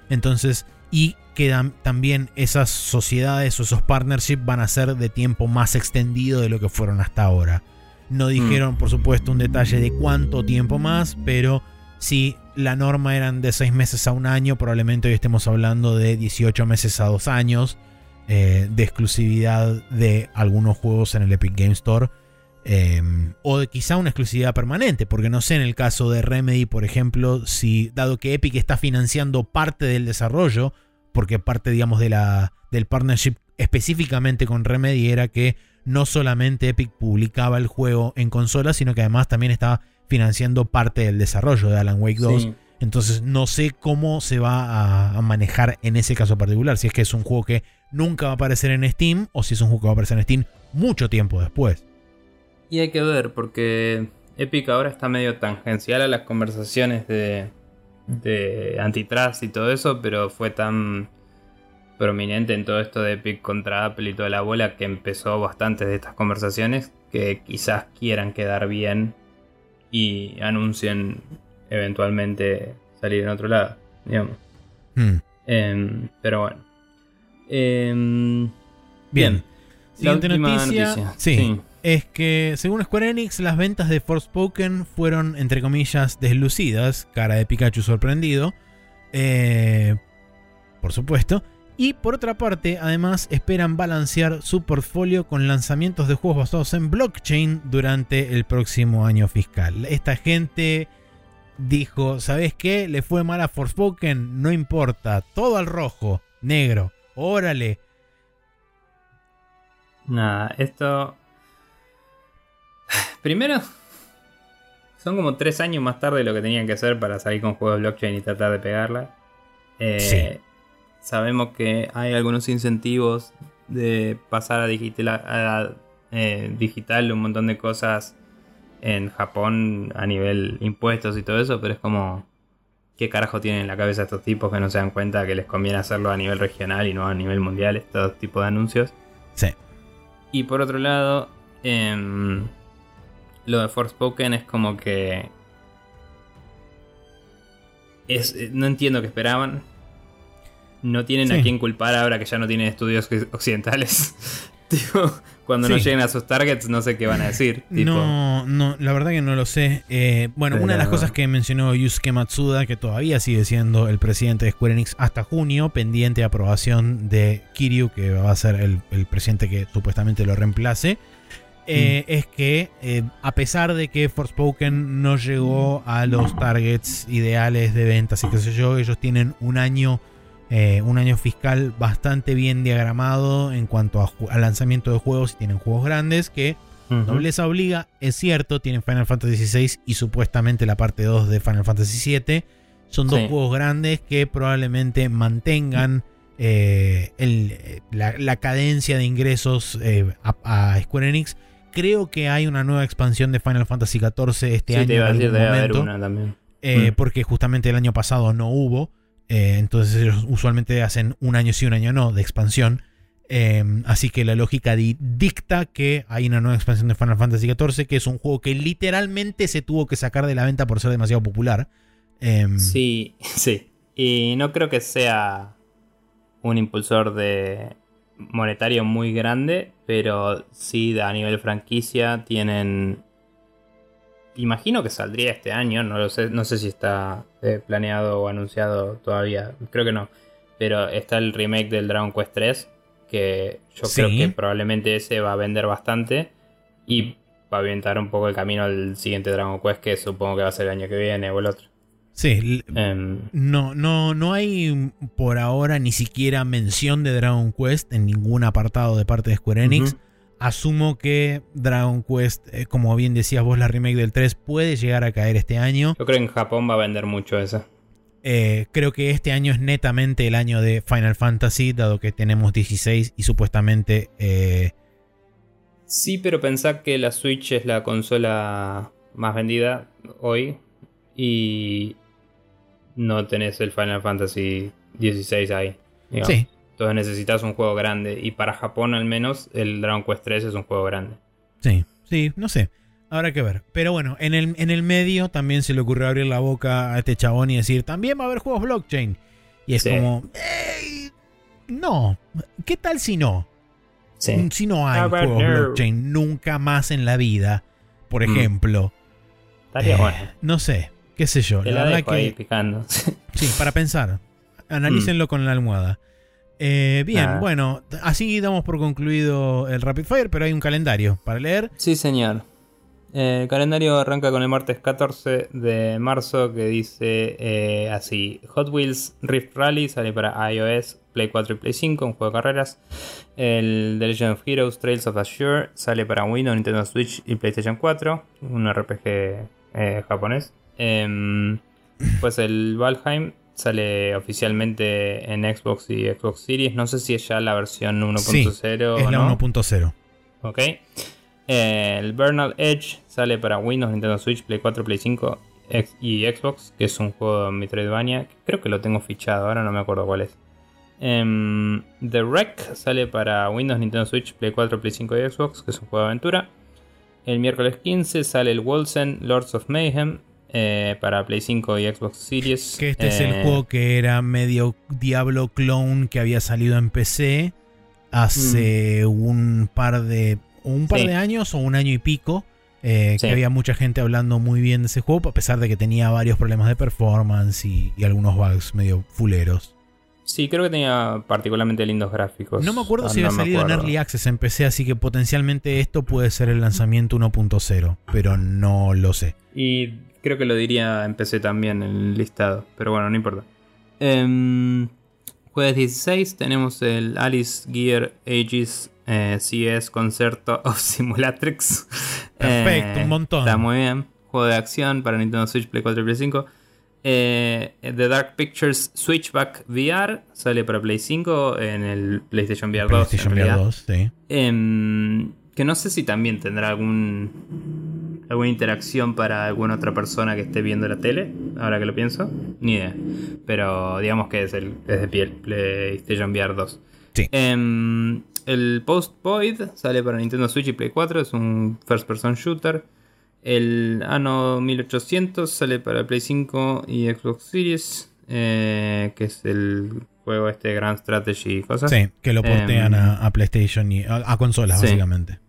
entonces, y que también esas sociedades o esos partnerships van a ser de tiempo más extendido de lo que fueron hasta ahora. No mm. dijeron, por supuesto, un detalle de cuánto tiempo más, pero si la norma eran de 6 meses a un año, probablemente hoy estemos hablando de 18 meses a 2 años eh, de exclusividad de algunos juegos en el Epic Game Store. Em, o quizá una exclusividad permanente, porque no sé en el caso de Remedy, por ejemplo, si dado que Epic está financiando parte del desarrollo, porque parte, digamos, de la, del partnership específicamente con Remedy era que no solamente Epic publicaba el juego en consola, sino que además también estaba financiando parte del desarrollo de Alan Wake 2. Entonces no sé cómo se va a, manejar en ese caso particular. Si es que es un juego que nunca va a aparecer en Steam o si es un juego que va a aparecer en Steam mucho tiempo después. Y hay que ver, porque Epic ahora está medio tangencial a las conversaciones de, de antitrust y todo eso, pero fue tan prominente en todo esto de Epic contra Apple y toda la bola que empezó bastantes de estas conversaciones que quizás quieran quedar bien y anuncien eventualmente salir en otro lado, digamos. Hmm. Em, pero bueno. Em, bien. Siguiente noticia. sí es que según Square Enix las ventas de Forspoken fueron entre comillas deslucidas, cara de Pikachu sorprendido, eh, por supuesto, y por otra parte además esperan balancear su portfolio con lanzamientos de juegos basados en blockchain durante el próximo año fiscal. Esta gente dijo, ¿sabes qué? Le fue mal a Forspoken, no importa, todo al rojo, negro, órale. Nada, esto Primero, son como tres años más tarde de lo que tenían que hacer para salir con juegos de blockchain y tratar de pegarla. Eh, sabemos que hay algunos incentivos de pasar a digital, eh, digital un montón de cosas en Japón a nivel impuestos y todo eso, pero es como qué carajo tienen en la cabeza estos tipos que no se dan cuenta que les conviene hacerlo a nivel regional y no a nivel mundial, estos tipos de anuncios. Sí. Y por otro lado, eh, lo de Forspoken es como que. Es, eh, no entiendo qué esperaban. No tienen a quién culpar ahora que ya no tienen estudios occidentales. cuando no lleguen a sus targets, no sé qué van a decir. No, no, la verdad que no lo sé. Eh, bueno, una de las cosas que mencionó Yusuke Matsuda, que todavía sigue siendo el presidente de Square Enix hasta junio, pendiente de aprobación de Kiryu, que va a ser el, el presidente que supuestamente lo reemplace. Eh, es que eh, a pesar de que Forspoken no llegó a los targets ideales de ventas y qué sé yo, ellos tienen un año, eh, un año fiscal bastante bien diagramado en cuanto a, al lanzamiento de juegos y tienen juegos grandes que no les obliga, es cierto, tienen Final Fantasy VI y supuestamente la parte 2 de Final Fantasy VII. Son dos juegos grandes que probablemente mantengan la, cadencia de ingresos a Square Enix creo que hay una nueva expansión de Final Fantasy XIV este año. también. Eh, mm. Porque justamente el año pasado no hubo. Eh, entonces ellos usualmente hacen un año sí, un año no de expansión. Em, así que la lógica dicta que hay una nueva expansión de Final Fantasy XIV, que es un juego que literalmente se tuvo que sacar de la venta por ser demasiado popular. Em, sí, sí. Y no creo que sea un impulsor de monetario muy grande, pero sí a nivel franquicia tienen... Imagino que saldría este año, no lo sé, no sé si está eh, planeado o anunciado todavía, creo que no. Pero está el remake del Dragon Quest 3, que yo creo que probablemente ese va a vender bastante y va a aventar un poco el camino al siguiente Dragon Quest, que supongo que va a ser el año que viene o el otro. Sí, em, no, no, no hay por ahora ni siquiera mención de Dragon Quest en ningún apartado de parte de Square Enix. Asumo que Dragon Quest, eh, como bien decías vos, la remake del 3 puede llegar a caer este año. Yo creo que en Japón va a vender mucho esa. Eh, creo que este año es netamente el año de Final Fantasy, dado que tenemos 16 y supuestamente... Eh, sí, pero pensá que la Switch es la consola más vendida hoy y no tenés el Final Fantasy 16 ahí. Sí. Entonces necesitas un juego grande y para Japón al menos el Dragon Quest 3 es un juego grande. Sí, sí, no sé. Habrá que ver. Pero bueno, en el, en el medio también se le ocurrió abrir la boca a este chabón y decir, también va a haber juegos blockchain. Y es como, no, ¿qué tal si no? Si no hay juegos blockchain nunca más en la vida, por mm. ejemplo. Estaría eh, bueno. No sé, qué sé yo. la, verdad que, picando. sí, para pensar. Analícenlo mm. con la almohada. Eh, bien, bueno, así damos por concluido el Rapid Fire, pero hay un calendario para leer. Sí, señor. El calendario arranca con el martes 14 de marzo que dice eh, así: Hot Wheels Rift Rally sale para iOS, Play 4 y Play 5, un juego de carreras. El The Legend of Heroes Trails of Azure sale para Windows, Nintendo Switch y PlayStation 4, un RPG eh, japonés. Em, pues el Valheim sale oficialmente en Xbox y Xbox Series. No sé si es ya la versión 1.0 sí, es la 1.0. Ok. Eh, el Bernal Edge sale para Windows, Nintendo Switch, Play 4, Play 5 y Xbox, que es un juego de Metroidvania. Creo que lo tengo fichado, ahora no me acuerdo cuál es. Em, The Wreck sale para Windows, Nintendo Switch, Play 4, Play 5 y Xbox, que es un juego de aventura. El miércoles 15 sale el Wolsen Lords of Mayhem eh, para Play 5 y Xbox Series. Que este es el eh, juego que era medio Diablo clone que había salido en PC hace mm. un par de un par de años o un año y pico. Eh, que había mucha gente hablando muy bien de ese juego, a pesar de que tenía varios problemas de performance y, algunos bugs medio fuleros. Sí, creo que tenía particularmente lindos gráficos. No me acuerdo ah, si había salido en Early Access en PC, así que potencialmente esto puede ser el lanzamiento 1.0, pero no lo sé. Y creo que lo diría en PC también en el listado, pero bueno, no importa. Em, jueves 16 tenemos el Alice Gear Ages eh, CS Concerto of Simulatrix. Perfecto, un eh, montón. Está muy bien. Juego de acción para Nintendo Switch, Play 4 y Play 5. Eh, The Dark Pictures Switchback VR sale para Play 5 en el PlayStation VR 2. PlayStation VR 2, sí. Que no sé si también tendrá algún alguna interacción para alguna otra persona que esté viendo la tele, ahora que lo pienso. Ni idea. Pero digamos que es, el, es de piel, PlayStation VR 2. Sí. Em, el Post Void sale para Nintendo Switch y Play 4, es un first person shooter. El Anno 1800 sale para Play 5 y Xbox Series, eh, que es el juego este Grand Strategy y cosas. Sí, que lo portean em, a, PlayStation y a, consolas básicamente.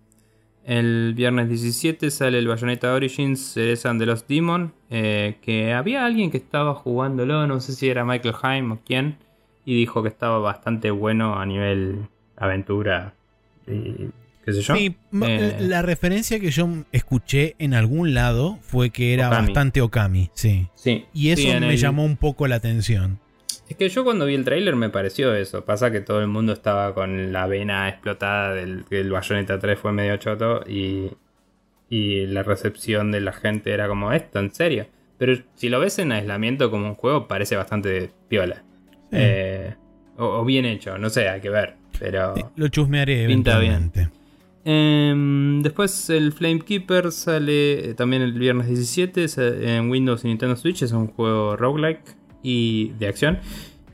El viernes 17 sale el Bayonetta Origins Cereza de los Demon, eh, que había alguien que estaba jugándolo, no sé si era Michael Heim o quién, y dijo que estaba bastante bueno a nivel aventura y qué sé yo. Sí, eh, la referencia que yo escuché en algún lado fue que era bastante Okami, sí. sí y eso me llamó un poco la atención. Es que yo cuando vi el tráiler me pareció eso. Pasa que todo el mundo estaba con la vena explotada del que el Bayonetta 3 fue medio choto y, y la recepción de la gente era como esto, en serio. Pero si lo ves en aislamiento como un juego parece bastante piola. Eh, o, bien hecho, no sé, hay que ver. Pero lo chusmearé pinta bien. Em, después el Flamekeeper sale también el viernes 17 en Windows y Nintendo Switch. Es un juego roguelike y de acción.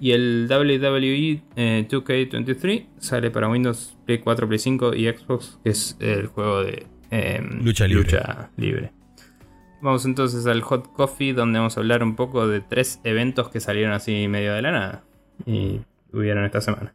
Y el WWE 2K23 eh, sale para Windows, Play 4, Play 5 y Xbox, que es el juego de em, lucha, libre. lucha libre. Vamos entonces al Hot Coffee, donde vamos a hablar un poco de tres eventos que salieron así medio de la nada y hubieron esta semana.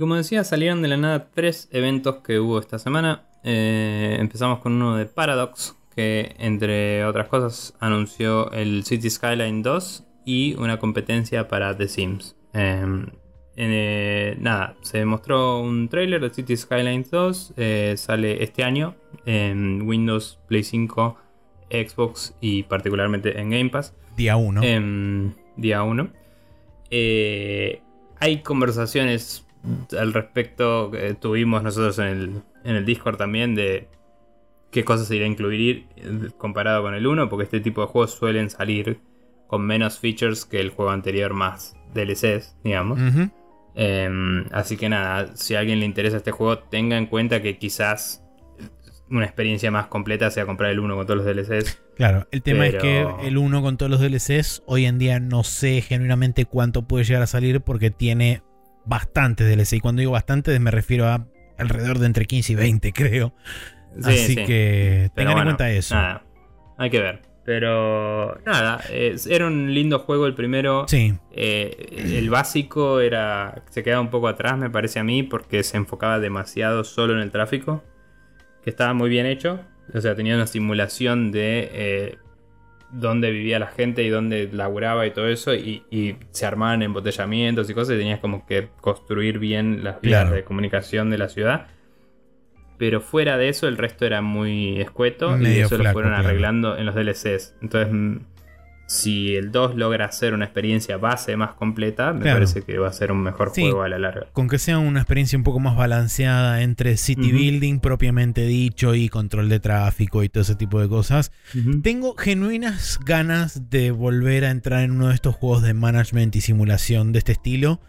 Como decía, salieron de la nada tres eventos que hubo esta semana. Eh, empezamos con uno de Paradox, que entre otras cosas, anunció el City Skyline 2 y una competencia para The Sims. Em, eh, nada, se mostró un trailer de City Skylines 2. eh, sale este año en Windows, Play 5, Xbox y particularmente en Game Pass. Día 1. Em, día 1. hay conversaciones al respecto que tuvimos nosotros en el, en el Discord también de qué cosas se irá a incluir eh, comparado con el 1, porque este tipo de juegos suelen salir con menos features que el juego anterior, más DLCs, digamos. Em, así que nada, si a alguien le interesa este juego, tenga en cuenta que quizás una experiencia más completa sea comprar el 1 con todos los DLCs. Claro, el tema es que el 1 con todos los DLCs, hoy en día no sé genuinamente cuánto puede llegar a salir porque tiene bastantes DLC. Y cuando digo bastantes me refiero a alrededor de entre 15 y 20, creo. Sí, Así sí. que tengan en cuenta eso. Nada, hay que ver. Pero nada, es- era un lindo juego el primero. Sí, Eh, el básico era. se quedaba un poco atrás, me parece a mí, porque se enfocaba demasiado solo en el tráfico. Que estaba muy bien hecho. O sea, tenía una simulación de eh, dónde vivía la gente y dónde laburaba y todo eso. Y, y se armaban embotellamientos y cosas. Y tenías como que construir bien las vías Claro. de comunicación de la ciudad. Pero fuera de eso, el resto era muy escueto. y eso lo fueron claro. arreglando en los DLCs. Entonces, mm, si el 2 logra hacer una experiencia base más completa, me Claro. parece que va a ser un mejor Sí. juego a la larga. con que sea una experiencia un poco más balanceada entre city building propiamente dicho y control de tráfico y todo ese tipo de cosas. Tengo genuinas ganas de volver a entrar en uno de estos juegos de management y simulación de este estilo.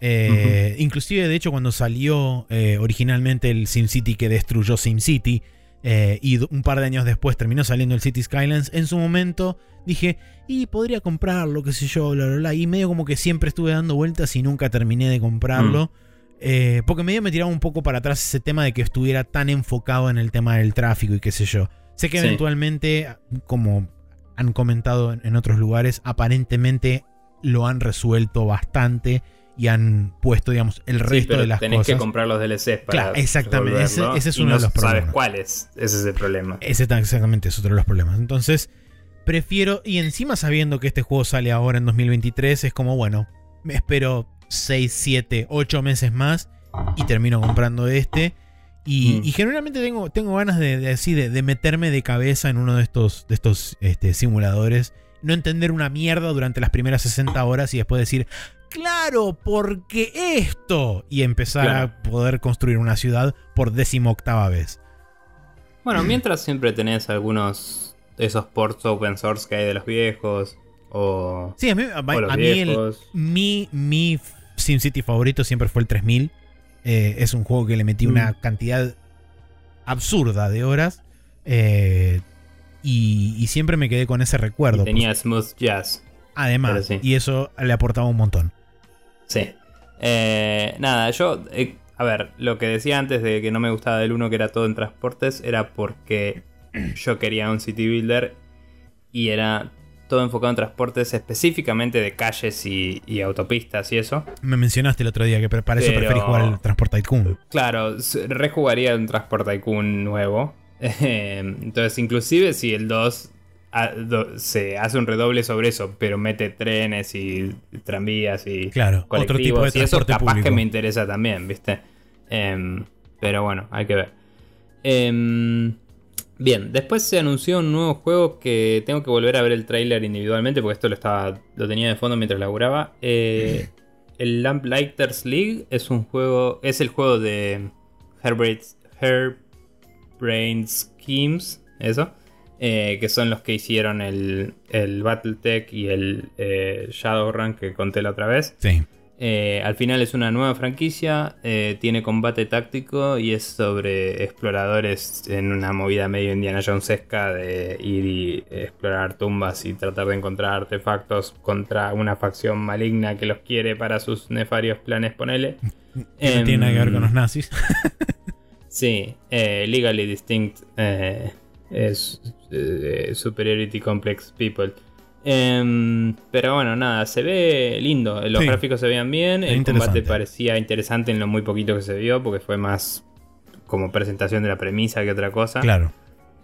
Eh, Inclusive, de hecho, cuando salió eh, originalmente el SimCity que destruyó SimCity eh, y un par de años después terminó saliendo el City Skylines, en su momento dije, y podría comprarlo, qué sé yo, bla, bla, bla. Y medio como que siempre estuve dando vueltas y nunca terminé de comprarlo. Eh, porque medio me tiraba un poco para atrás ese tema de que estuviera tan enfocado en el tema del tráfico y qué sé yo. Sé que Sí. eventualmente, como han comentado en- en otros lugares, aparentemente lo han resuelto bastante y han puesto, digamos, el Sí, resto pero de las tenés cosas. que comprar los DLCs para Claro, exactamente, ese- es y uno no de los sabes problemas. cuáles, ese es el problema. Ese ta- exactamente es otro de los problemas. Entonces, prefiero, y encima sabiendo que este juego sale ahora en 2023, es como, bueno, me espero 6, 7, 8 meses más y termino comprando este. Y, Mm. y generalmente tengo, tengo ganas de, de así, de, de meterme de cabeza en uno de estos, de estos este, simuladores. No entender una mierda durante las primeras 60 horas y después decir, claro, porque esto. Y empezar Claro. a poder construir una ciudad por décima octava vez. Bueno, mientras siempre tenés algunos de esos ports open source que hay de los viejos. O, Sí, a mí, a, a mí el, mi, mi SimCity favorito siempre fue el 3000. Eh, es un juego que le metí una Mm. cantidad absurda de horas. eh, y, y siempre me quedé con ese recuerdo. y tenía Smooth Jazz. Además, sí. y eso le aportaba un montón. Sí. Eh, nada, yo. eh, a ver, lo que decía antes de que no me gustaba del 1 que era todo en transportes era porque yo quería un City Builder y era todo enfocado en transportes específicamente de calles y, y autopistas y eso. Me mencionaste el otro día que para eso Pero- preferís jugar el Transport Tycoon. Claro, rejugaría un Transport Tycoon nuevo. Entonces, inclusive si el 2 ah, do- se hace un redoble sobre eso, pero mete trenes y tranvías y Claro, otro tipo de colectivos y eso transporte capaz que público. me interesa también, ¿viste? Em, pero bueno, hay que ver. Em, bien, después se anunció un nuevo juego que tengo que volver a ver el tráiler individualmente porque esto lo estaba lo tenía de fondo mientras laburaba. Eh, el Lamplighters League es un juego, es el juego de Herbert, Brain Schemes, eso, eh, que son los que hicieron el, el Battletech y el eh, Shadowrun que conté la otra vez. Sí. Eh, al final es una nueva franquicia, tiene combate táctico y es sobre exploradores en una movida medio Indiana Jonesesca de ir y explorar tumbas y tratar de encontrar artefactos contra una facción maligna que los quiere para sus nefarios planes, ponele. No tiene nada que ver con Em, los nazis. Sí, Legally Distinct es eh, Superiority Complex People. Em, pero bueno, nada, se ve lindo. Los Sí. gráficos se veían bien. El combate parecía interesante en lo muy poquito que se vio, porque fue más como presentación de la premisa que otra cosa. claro.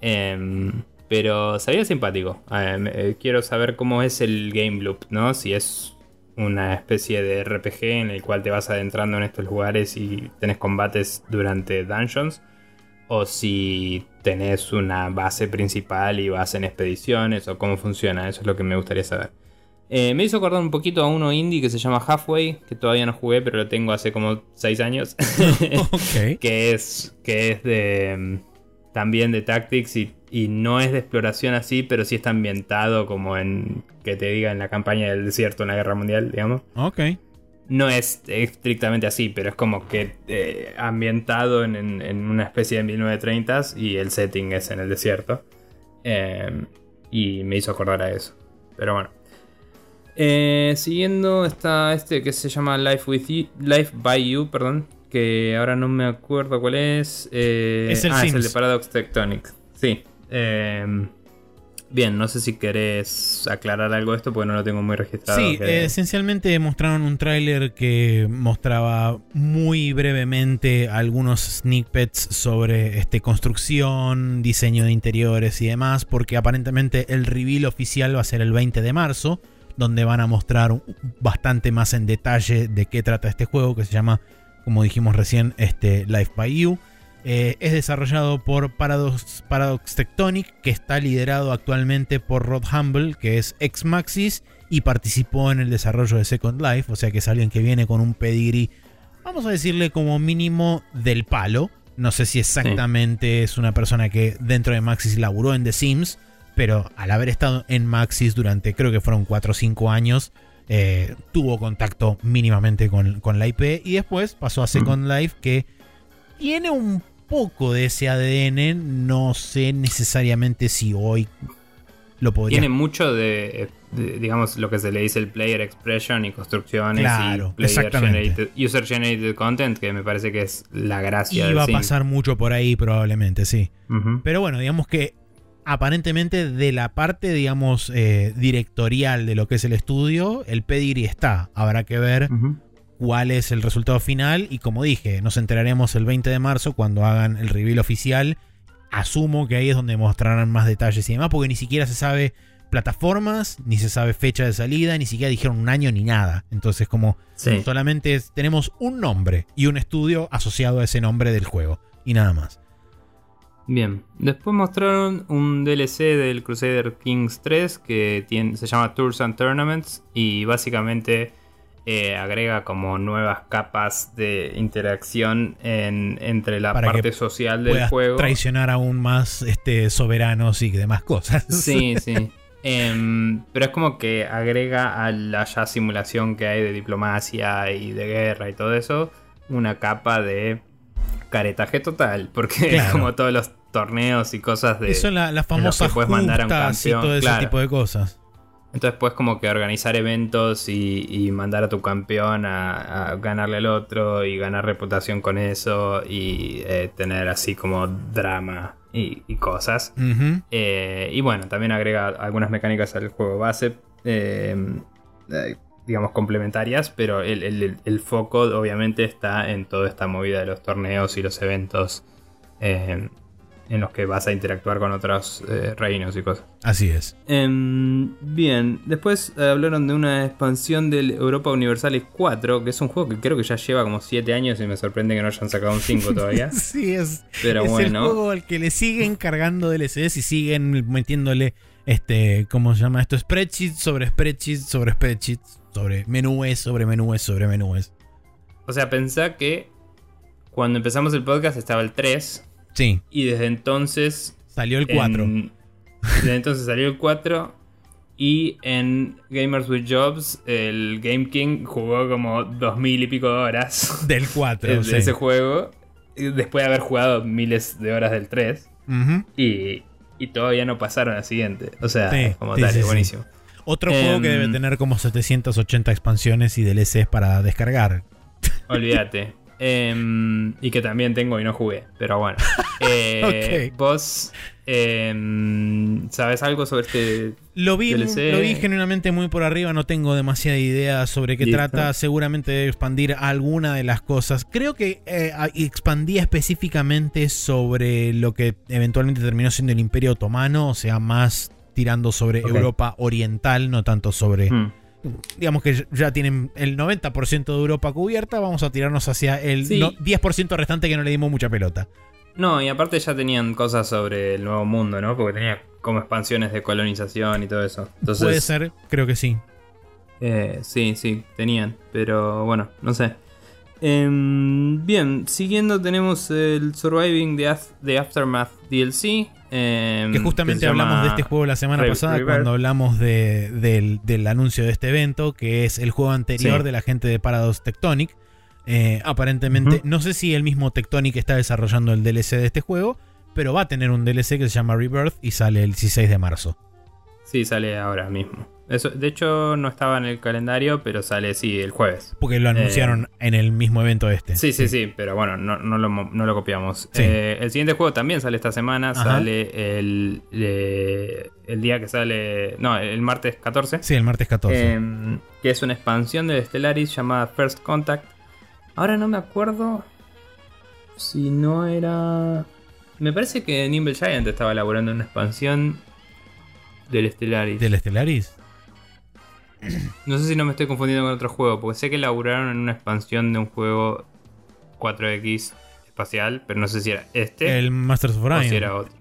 Em, Pero sería simpático. Eh, eh, quiero saber cómo es el game loop, ¿no? Si es una especie de RPG en el cual te vas adentrando en estos lugares y tenés combates durante dungeons. O si tenés una base principal y vas en expediciones o cómo funciona. Eso es lo que me gustaría saber. Eh, me hizo acordar un poquito a uno indie que se llama Halfway, que todavía no jugué, pero lo tengo hace como 6 años. que, es, que es de mm, también de Tactics y y no es de exploración así, pero sí está ambientado como en, que te diga, en la campaña del desierto en la guerra mundial, digamos. Ok. No es estrictamente así, pero es como que eh, ambientado en, una especie de 1930s y el setting es en el desierto. Em, y me hizo acordar a eso. Pero bueno. Eh, siguiendo está este que se llama Life, with you, Life by You, perdón. Que ahora no me acuerdo cuál es. Eh, es el ah, es el de Paradox Tectonic. Sí, bien, no sé si querés aclarar algo de esto porque no lo tengo muy registrado. Sí, esencialmente mostraron un tráiler que mostraba muy brevemente algunos snippets sobre este, construcción, diseño de interiores y demás, porque aparentemente el reveal oficial va a ser el 20 de marzo, donde van a mostrar bastante más en detalle de qué trata este juego que se llama, como dijimos recién, este, Life by You. Eh, es desarrollado por Paradox, Paradox Tectonic, que está liderado actualmente por Rod Humble, que es ex Maxis y participó en el desarrollo de Second Life, o sea que es alguien que viene con un pedigree, vamos a decirle como mínimo del palo. No sé si exactamente es una persona que dentro de Maxis laburó en The Sims, pero al haber estado en Maxis durante creo que fueron 4 o 5 años, eh, tuvo contacto mínimamente con, con, la IP y después pasó a Second Life que tiene un poco de ese ADN, no sé necesariamente si hoy lo podría. Tiene mucho de, digamos, lo que se le dice el player expression y construcciones claro, y user generated content, que me parece que es la gracia. Y va a pasar mucho por ahí probablemente, sí. Pero bueno, digamos que aparentemente de la parte, digamos, eh, directorial de lo que es el estudio, el pedigree está. Habrá que ver cuál es el resultado final y como dije, nos enteraremos el 20 de marzo cuando hagan el reveal oficial. Asumo que ahí es donde mostrarán más detalles y demás, porque ni siquiera se sabe plataformas, ni se sabe fecha de salida, ni siquiera dijeron un año ni nada. Entonces como solamente tenemos un nombre y un estudio asociado a ese nombre del juego y nada más. Bien, después mostraron un DLC del Crusader Kings 3 que se llama Tours and Tournaments y básicamente eh, agrega como nuevas capas de interacción entre la parte social del juego. Traicionar aún más este, soberanos y demás cosas. Sí, sí. Em, pero es como que agrega a la ya simulación que hay de diplomacia y de guerra y todo eso, una capa de caretaje total. Porque es como todos los torneos y cosas de. Eso la, las famosas mandar a un campeón. y todo ese tipo de cosas. Entonces puedes como que organizar eventos y, mandar a tu campeón a, ganarle al otro y ganar reputación con eso y eh, tener así como drama y, cosas. Eh, y bueno, también agrega algunas mecánicas al juego base, em, eh, digamos complementarias, pero el, foco obviamente está en toda esta movida de los torneos y los eventos em, en los que vas a interactuar con otros eh, reinos y cosas. Así es. Em, bien, después hablaron de una expansión del Europa Universalis 4, que es un juego que creo que ya lleva como 7 años y me sorprende que no hayan sacado un 5 todavía. sí, es, Pero es el juego al que le siguen cargando DLCs y siguen metiéndole, este, ¿cómo se llama esto? Spreadsheets sobre spreadsheets sobre spreadsheets, sobre menúes, sobre menúes, sobre menúes. O sea, pensá que cuando empezamos el podcast estaba el 3 Sí. Y desde entonces. Salió el 4. desde entonces salió el 4. Y en Gamers with Jobs, el Game King jugó como dos mil y pico de horas. Del 4. de, ese juego. Después de haber jugado miles de horas del 3. y, y, todavía no pasaron al siguiente. O sea, como tal, es buenísimo. Otro juego que debe em, tener como 780 expansiones y DLCs para descargar. Olvídate. Em, y que también tengo y no jugué, pero bueno. Eh, Vos, em, ¿sabes algo sobre este lo vi, lo vi genuinamente muy por arriba, no tengo demasiada idea sobre qué trata. Seguramente debe expandir alguna de las cosas. Creo que eh, expandía específicamente sobre lo que eventualmente terminó siendo el Imperio Otomano, o sea, más tirando sobre Europa Oriental, no tanto sobre... Hmm digamos que ya tienen el 90% de Europa cubierta, vamos a tirarnos hacia el 10% restante que no le dimos mucha pelota. No, y aparte ya tenían cosas sobre el nuevo mundo, ¿no? Porque tenía como expansiones de colonización y todo eso. Puede ser, creo que sí. Eh, sí, sí, tenían, pero bueno, no sé. Em, bien, siguiendo tenemos el Surviving the Aftermath DLC, Em, que justamente hablamos de este juego la semana pasada cuando hablamos del, anuncio de este evento, que es el juego anterior de la gente de Paradox Tectonic. Eh, aparentemente, no sé si el mismo Tectonic está desarrollando el DLC de este juego, pero va a tener un DLC que se llama Rebirth y sale el 16 de marzo. Sí, sale ahora mismo. Eso, de hecho, no estaba en el calendario, pero sale, sí, el jueves. Porque lo anunciaron eh, en el mismo evento este. Sí, sí, sí, pero bueno, no, lo, copiamos. Eh, el siguiente juego también sale esta semana, sale el, eh, el día que sale, no, el martes 14. Sí, el martes 14. Em, que es una expansión de Stellaris llamada First Contact. Ahora no me acuerdo si no era... Me parece que Nimble Giant estaba elaborando una expansión del Stellaris. ¿Del Stellaris? No sé si no me estoy confundiendo con otro juego, porque sé que laburaron en una expansión de un juego 4X espacial, pero no sé si era este. El Master of Orion. O si era otro.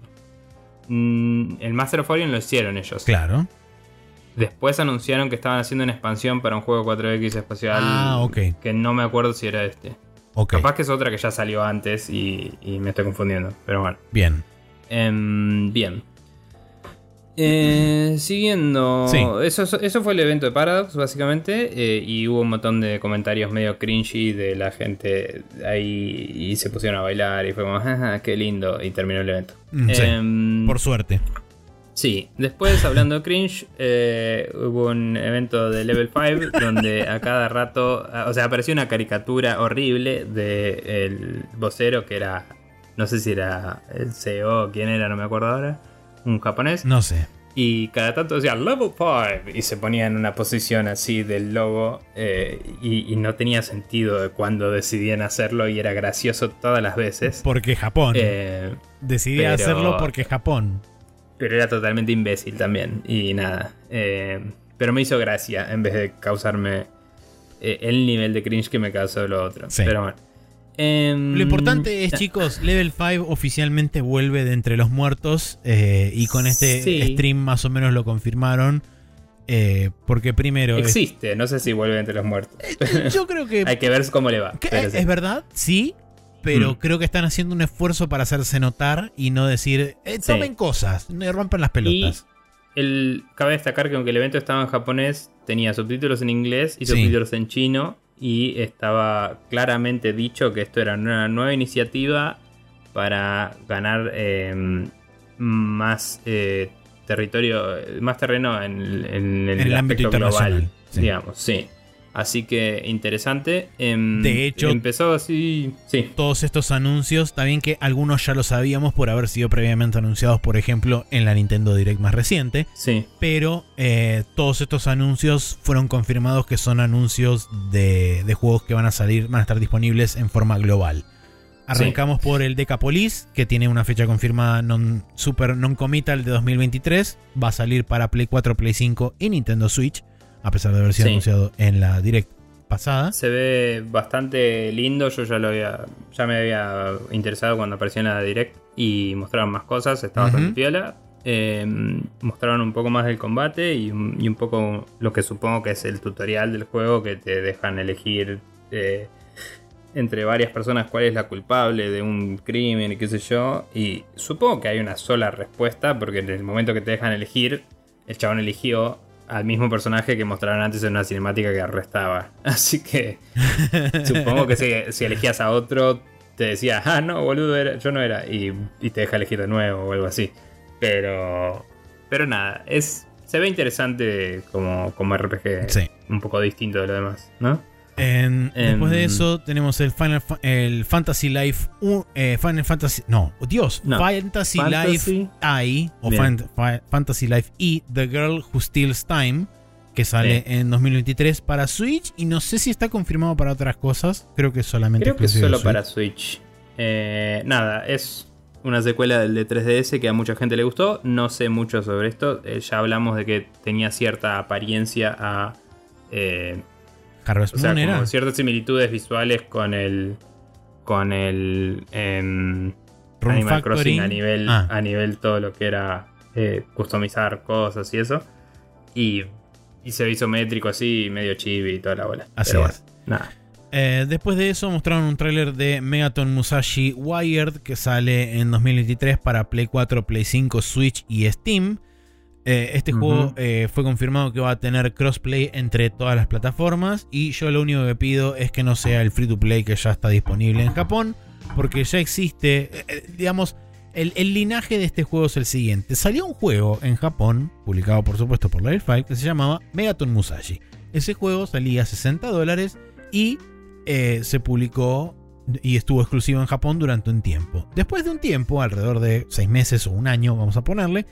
Mm, el Master of Orion lo hicieron ellos. Claro. Después anunciaron que estaban haciendo una expansión para un juego 4X espacial. Ah, ok. Que no me acuerdo si era este. Capaz que es otra que ya salió antes y, me estoy confundiendo. Pero bueno. Bien. Em, bien. Eh, siguiendo, eso, eso fue el evento de Paradox, básicamente, eh, y hubo un montón de comentarios medio cringy de la gente ahí y se pusieron a bailar y fue como, jaja, qué lindo, y terminó el evento. Mm, em, por suerte. Sí, después hablando de cringe, eh, hubo un evento de Level 5 donde a cada rato, o sea, apareció una caricatura horrible del el vocero que era, no sé si era el CEO, quién era, no me acuerdo ahora un japonés. No sé. Y cada tanto decía level 5 y se ponía en una posición así del logo eh, y, no tenía sentido de cuando decidían hacerlo y era gracioso todas las veces. Porque Japón. Eh, Decidí hacerlo porque Japón. Pero era totalmente imbécil también y nada. Eh, pero me hizo gracia en vez de causarme el nivel de cringe que me causó lo otro. Pero bueno. Em, Lo importante es, chicos, Level 5 oficialmente vuelve de entre los muertos eh, y con este stream más o menos lo confirmaron. Eh, porque primero... Existe, no sé si vuelve de entre los muertos. Eh, yo creo que... Hay que ver cómo le va. Es verdad, sí, pero mm. creo que están haciendo un esfuerzo para hacerse notar y no decir, tomen cosas, no rompan las pelotas. el, cabe destacar que aunque el evento estaba en japonés, tenía subtítulos en inglés y subtítulos en chino y estaba claramente dicho que esto era una nueva iniciativa para ganar em, más eh, territorio, más terreno en, el, ámbito global, digamos, sí. Así que interesante. Em, de hecho, empezó así. Sí. Todos estos anuncios, también que algunos ya lo sabíamos por haber sido previamente anunciados, por ejemplo, en la Nintendo Direct más reciente. Sí. Pero eh, todos estos anuncios fueron confirmados que son anuncios de, juegos que van a salir, van a estar disponibles en forma global. Arrancamos por el Decapolis, que tiene una fecha confirmada non, super non-committal de 2023. Va a salir para Play 4, Play 5 y Nintendo Switch a pesar de haber sido anunciado en la direct pasada. Se ve bastante lindo, yo ya lo había, ya me había interesado cuando apareció en la direct y mostraron más cosas, estaba bastante piola. Em, mostraron un poco más del combate y un, poco lo que supongo que es el tutorial del juego que te dejan elegir eh, entre varias personas cuál es la culpable de un crimen y qué sé yo. Y supongo que hay una sola respuesta porque en el momento que te dejan elegir, el chabón eligió al mismo personaje que mostraron antes en una cinemática que arrestaba. Así que supongo que si, elegías a otro, te decía, ah, no, boludo, yo no era. Y, te deja elegir de nuevo o algo así. Pero. Pero nada, es. Se ve interesante como, como RPG. Un poco distinto de lo demás, ¿no? En- después de eso tenemos el Final el Fantasy Life u- eh, Final Fantasy no Dios No. Fantasy, Life. I o. Fan- Fantasy Life E The Girl Who Steals Time que sale en 2023 para Switch y no sé si está confirmado para otras cosas creo que solamente Creo que solo Switch. para Switch. Eh, nada, es una secuela del de 3DS que a mucha gente le gustó. No sé mucho sobre esto. Eh, ya hablamos de que tenía cierta apariencia a. Harvest o sea, Moon era como ciertas similitudes visuales con el. Con el. em, Animal. Crossing a nivel, Ah. a nivel todo lo que era eh, customizar cosas y eso. Y, y se ve isométrico así, medio chibi y toda la bola. Así Pero es. bueno, nada. Eh, después de eso mostraron un tráiler de Megaton Musashi Wired que sale en 2023 para Play 4, Play 5, Switch y Steam. Eh, este juego eh, fue confirmado que va a tener crossplay entre todas las plataformas y yo lo único que pido es que no sea el free to play que ya está disponible en Japón porque ya existe, eh, digamos, el, el linaje de este juego es el siguiente. Salió un juego en Japón, publicado por supuesto por Level 5, que se llamaba Megaton Musashi. Ese juego salía a 60 dólares y se publicó y estuvo exclusivo en Japón durante un tiempo. Después de un tiempo, alrededor de 6 meses o un año, vamos a ponerle,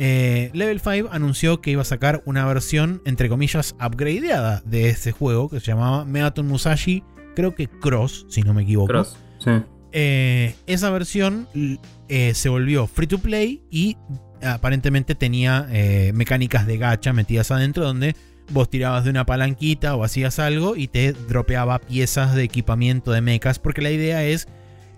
eh, Level 5 anunció que iba a sacar una versión, entre comillas, upgradeada de ese juego que se llamaba Megaton Musashi, creo que Cross, si no me equivoco. Cross. Sí. Eh, esa versión eh, se volvió free to play y aparentemente tenía mecánicas de gacha metidas adentro donde vos tirabas de una palanquita o hacías algo y te dropeaba piezas de equipamiento de mechas porque la idea es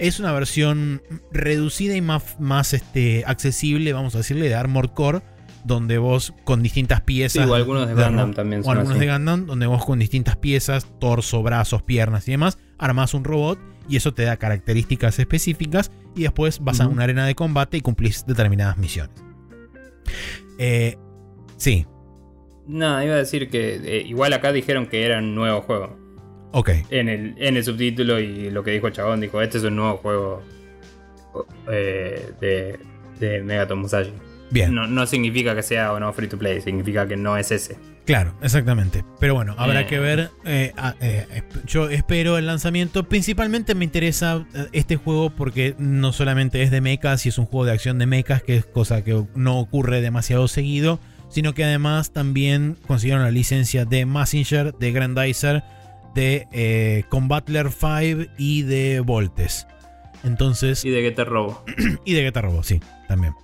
es una versión reducida y más, más este, accesible, vamos a decirle, de Armored Core, donde vos con distintas Sí, piezas... o algunos de Gundam también o son algunos así. de Gundam, donde vos con distintas piezas, torso, brazos, piernas y demás, armás un robot y eso te da características específicas y después vas a una arena de combate y cumplís determinadas misiones. Eh, sí, No, iba a decir que eh, igual acá dijeron que era un nuevo juego. Ok. En el, en el subtítulo y lo que dijo el chabón, dijo, este es un nuevo juego eh, de, de Megaton Musashi. Bien, No, no significa que sea o no free to play, significa que no es ese. claro, exactamente. Pero bueno, habrá Eh. que ver. eh, yo espero el lanzamiento. Principalmente me interesa este juego porque no solamente es de mechas y es un juego de acción de mechas, que es cosa que no ocurre demasiado seguido, sino que además también consiguieron la licencia de Messenger, de Grandizer, de eh, Combatler 5 y de Voltes. Entonces, Y de que te robo. y de Guitar Robot, sí, también.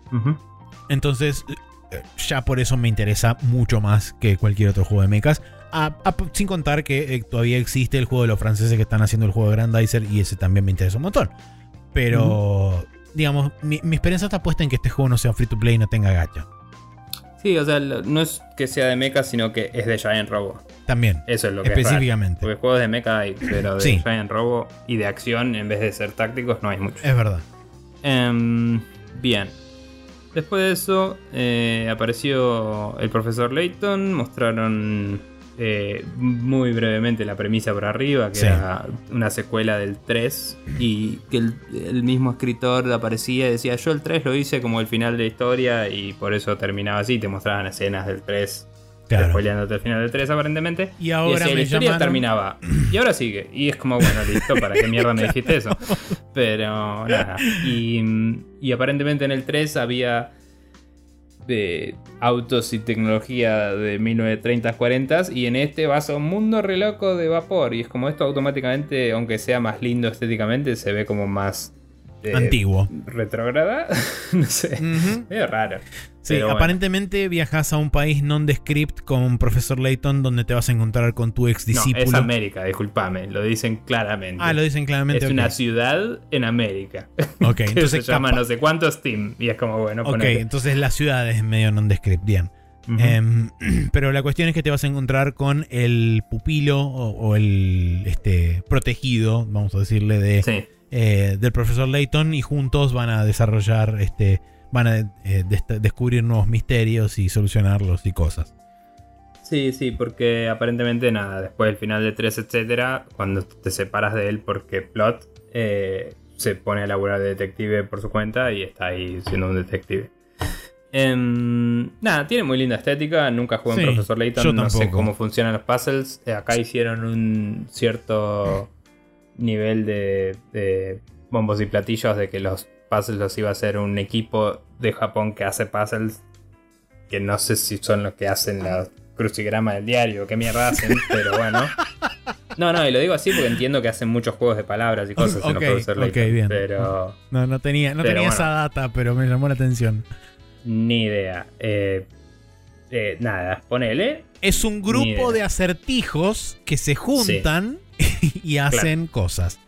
Entonces, eh, ya por eso me interesa mucho más que cualquier otro juego de mechas. A- a- sin contar que eh, todavía existe el juego de los franceses que están haciendo el juego de Grandizer y ese también me interesa un montón. Pero, digamos, mi, mi esperanza está puesta en que este juego no sea free to play y no tenga gacha. Sí, o sea, no es que sea de mecha, sino que es de Giant Robo. También, Eso es lo que es raro. específicamente. Porque juegos de mecha hay, pero de Sí. Giant Robo y de acción, en vez de ser tácticos, no hay mucho. Es verdad. Em, bien. Después de eso, eh, apareció el profesor Layton. Mostraron eh, muy brevemente la premisa por arriba, que Sí. era una secuela del 3. Y que el, el mismo escritor aparecía y decía: Yo el 3 lo hice como el final de la historia, y por eso terminaba así. Te mostraban escenas del 3. Claro. Spoileándote el final del 3 aparentemente. Y ahora decía, me la historia llamaron- terminaba. Y ahora sigue. Y es como, bueno, listo, ¿para qué mierda me dijiste eso? Pero nada. Y, y aparentemente en el 3 había de autos y tecnología de 1930s, 40s. Y en este vas a un mundo re loco de vapor. Y es como esto automáticamente, aunque sea más lindo estéticamente, se ve como más... eh, Antiguo. Retrógrada. no sé. Medio raro. Sí, Pero bueno. aparentemente viajas a un país nondescript con Profesor Layton donde te vas a encontrar con tu ex No, discípulo. es América, disculpame. Lo dicen claramente. ah, lo dicen claramente. Es una ciudad en América. Ok, entonces se llama no sé cuántos Steam. Y es como, bueno, Ok, entonces la ciudad es medio nondescript, bien. Em, pero la cuestión es que te vas a encontrar con el pupilo o, o el este, protegido, vamos a decirle, de, Sí. eh, del profesor Layton y juntos van a desarrollar, este, van a eh, descubrir nuevos misterios y solucionarlos y cosas. sí, sí, porque aparentemente nada, después del final de 3, etcétera, cuando te separas de él porque plot, eh, se pone a laburar de detective por su cuenta y está ahí siendo un detective. Em, nada, tiene muy linda estética. Nunca jugué en Sí, Profesor Layton. No sé cómo funcionan los puzzles. Eh, acá hicieron un cierto nivel de, de bombos y platillos de que los puzzles los iba a hacer un equipo de Japón que hace puzzles. Que no sé si son los que hacen la crucigrama del diario, qué mierda hacen, pero bueno. No, no, y lo digo así porque entiendo que hacen muchos juegos de palabras y cosas en Ok, los Layton. bien. Pero. No, no tenía, no tenía bueno. esa data, pero me llamó la atención. Ni idea. Eh, eh, nada, ponele. Es un grupo de acertijos que se juntan y hacen cosas.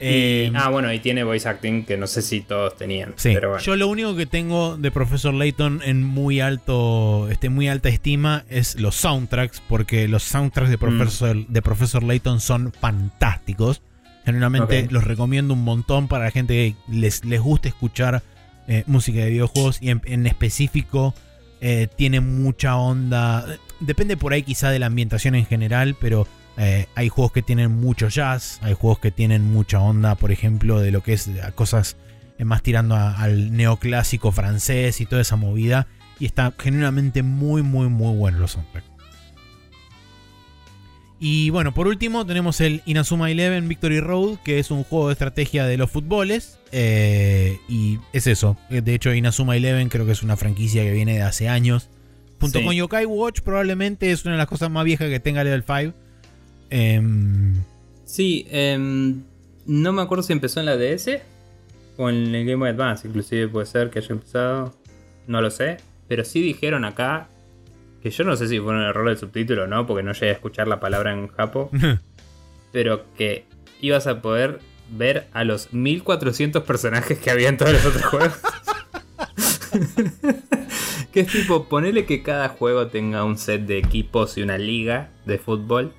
Eh, Y- ah, bueno, y tiene voice acting que no sé si todos tenían. Sí, pero bueno. yo lo único que tengo de Professor Layton en muy alto, este, muy alta estima es los soundtracks, porque los soundtracks Mm. de Professor, de Professor Layton son fantásticos. Generalmente los recomiendo un montón para la gente que les, les guste escuchar eh, música de videojuegos y en, en específico eh, tiene mucha onda. Depende por ahí quizá de la ambientación en general, pero eh, hay juegos que tienen mucho jazz, hay juegos que tienen mucha onda, por ejemplo, de lo que es a cosas eh, más tirando a- al neoclásico francés y toda esa movida. Y está genuinamente muy, muy, muy bueno los soundtracks. Y bueno, por último tenemos el Inazuma Eleven Victory Road, que es un juego de estrategia de los fútboles. eh, y es eso. De hecho, Inazuma Eleven creo que es una franquicia que viene de hace años. Junto Sí. con Yokai Watch, probablemente es una de las cosas más viejas que tenga Level 5. Em, Sí, em, no me acuerdo si empezó en la DS o en el Game Boy Advance, inclusive puede ser que haya empezado. No lo sé. Pero sí dijeron acá que yo no sé si fue un error del subtítulo o no, porque no llegué a escuchar la palabra en japo. pero que ibas a poder ver a los 1400 personajes que había en todos los otros juegos. que es tipo, ponele que cada juego tenga un set de equipos y una liga de fútbol.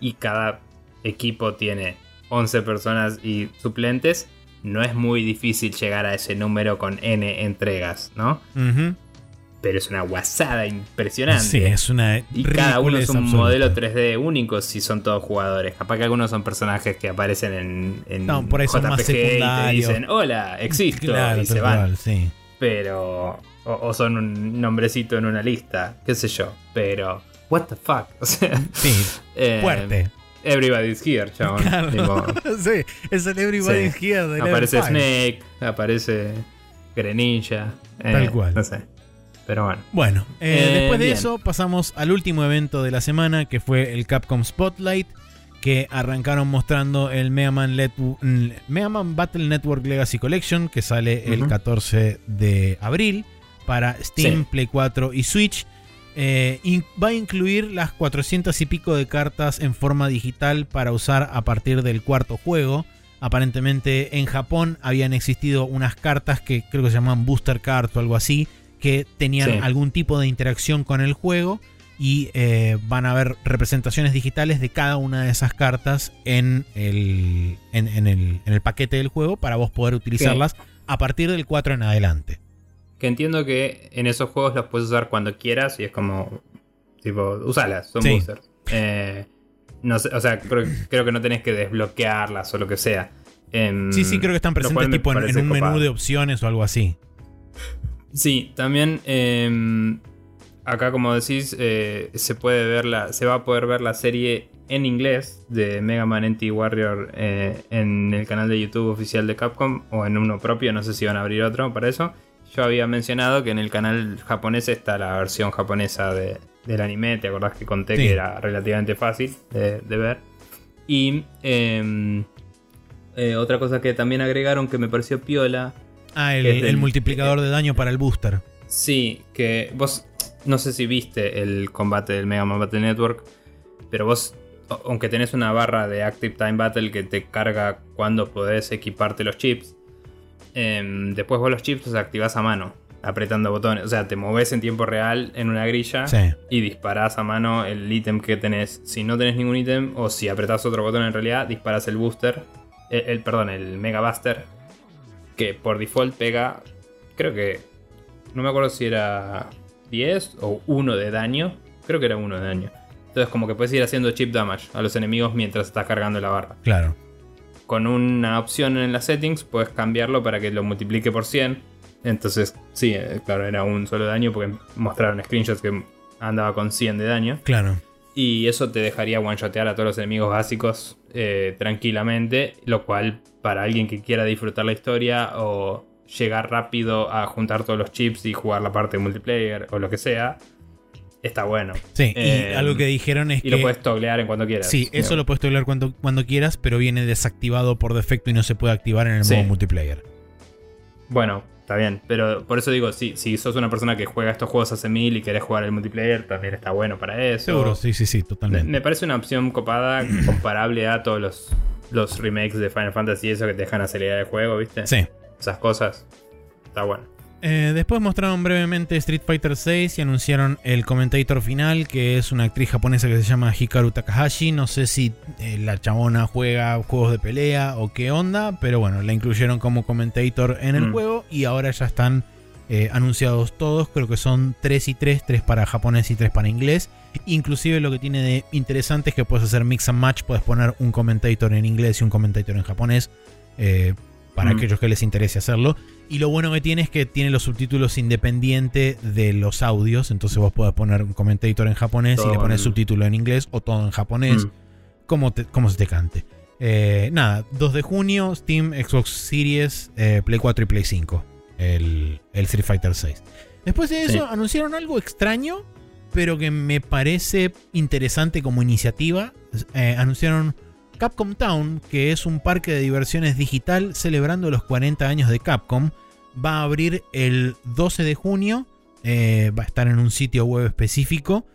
Y cada equipo tiene 11 personas y suplentes. No es muy difícil llegar a ese número con N entregas, ¿no? Pero es una guasada impresionante. Sí, es una. Y cada uno es un modelo absoluta. 3D único si son todos jugadores. Capaz que algunos son personajes que aparecen en, en No, por ahí son más JPG y te dicen, hola, existo, Claro, y se van. sí. Pero. O, o son un nombrecito en una lista, qué sé yo. Pero. What the fuck? O sea. Sí, eh, fuerte. Everybody's here, chabón. Claro. Tipo, sí, es el Everybody's Sí. Here aparece 5. Snake, aparece Greninja. eh, Tal cual. No sé. Pero bueno. Bueno, eh, después de bien. eso pasamos al último evento de la semana, que fue el Capcom Spotlight, que arrancaron mostrando el Mega Man, Let- mm, Mega Man Battle Network Legacy Collection, que sale el Ujú. 14 de abril para Steam, Sí. Play 4 y Switch. Eh, va a incluir las 400 y pico de cartas en forma digital para usar a partir del cuarto juego. Aparentemente en Japón habían existido unas cartas que creo que se llaman Booster Cards o algo así, que tenían Sí. algún tipo de interacción con el juego y eh, van a haber representaciones digitales de cada una de esas cartas en el, en, en el, en el paquete del juego para vos poder utilizarlas a partir del 4 en adelante. Que entiendo que en esos juegos los puedes usar cuando quieras y es como. Tipo, usalas, son Sí. boosters. Eh, no sé, o sea, creo, creo que no tenés que desbloquearlas o lo que sea. Em, Sí, sí, creo que están presentes tipo en, un menú de opciones o algo así. Sí, también em, acá como decís, eh, se puede ver la, se va a poder ver la serie en inglés de Mega Man NT Warrior eh, en el canal de YouTube oficial de Capcom o en uno propio, no sé si van a abrir otro para eso. Yo había mencionado que en el canal japonés está la versión japonesa de- del anime, ¿te acordás que conté Sí. que era relativamente fácil de, de ver? Y em, eh, otra cosa que también agregaron que me pareció piola Ah, el, multiplicador de daño para el booster. Sí, que vos no sé si viste el combate del Mega Man Battle Network, pero vos, aunque tenés una barra de Active Time Battle que te carga cuando podés equiparte los chips, em, después vos los chips los activás a mano, apretando botones. O sea, te movés en tiempo real en una grilla Sí. y disparás a mano el ítem que tenés. Si no tenés ningún ítem, o si apretás otro botón en realidad, disparás el booster, el, el- perdón, el Mega Buster, que por default pega, creo que, no me acuerdo si era 10 o 1 de daño, creo que era 1 de daño. Entonces como que puedes ir haciendo chip damage a los enemigos mientras estás cargando la barra. Claro. Con una opción en las settings puedes cambiarlo para que lo multiplique por 100. Entonces, sí, eh, claro, era un solo daño porque mostraron screenshots que andaba con 100 de daño. Claro. Y eso te dejaría one-shotear a todos los enemigos básicos eh, tranquilamente, lo cual para alguien que quiera disfrutar la historia o llegar rápido a juntar todos los chips y jugar la parte de multiplayer o lo que sea, está bueno. Sí, y Eh, algo que dijeron es Y que. lo puedes toglear en cuando quieras. Sí, eso lo puedes toglear cuando, cuando quieras, pero viene desactivado por defecto y no se puede activar en el Sí. modo multiplayer. Bueno, está bien. Pero por eso digo, si, si sos una persona que juega estos juegos hace mil y querés jugar el multiplayer, también está bueno para eso. Seguro, sí, sí, sí, Me, totalmente. me parece una opción copada comparable a todos los, los remakes de Final Fantasy y eso que te dejan acelerar el juego, ¿viste? Sí. Esas cosas. Está bueno. Eh, después mostraron brevemente Street Fighter VI y anunciaron el commentator final, que es una actriz japonesa que se llama Hikaru Takahashi. No sé si eh, la chabona juega juegos de pelea o qué onda, pero bueno, la incluyeron como commentator en el Mm. juego y ahora ya están eh, anunciados todos. Creo que son 3 y 3, 3 para japonés y 3 para inglés. Inclusive lo que tiene de interesante es que puedes hacer mix and match, puedes poner un commentator en inglés y un commentator en japonés. para Mm. aquellos que les interese hacerlo. Y lo bueno que tiene es que tiene los subtítulos independiente de los audios. Entonces vos podés poner un commentator en japonés y le pones subtítulo en inglés o todo en japonés, Mm. como, te- como se te cante. Eh, nada, 2 de junio, Steam, Xbox Series, eh, Play 4 y Play 5. El, el Street Fighter 6. Después de eso, Sí. anunciaron algo extraño, pero que me parece interesante como iniciativa. Eh, anunciaron Capcom Town, que es un parque de diversiones digital celebrando los 40 años de Capcom. Va a abrir el 12 de junio. eh, va a estar en un sitio web específico.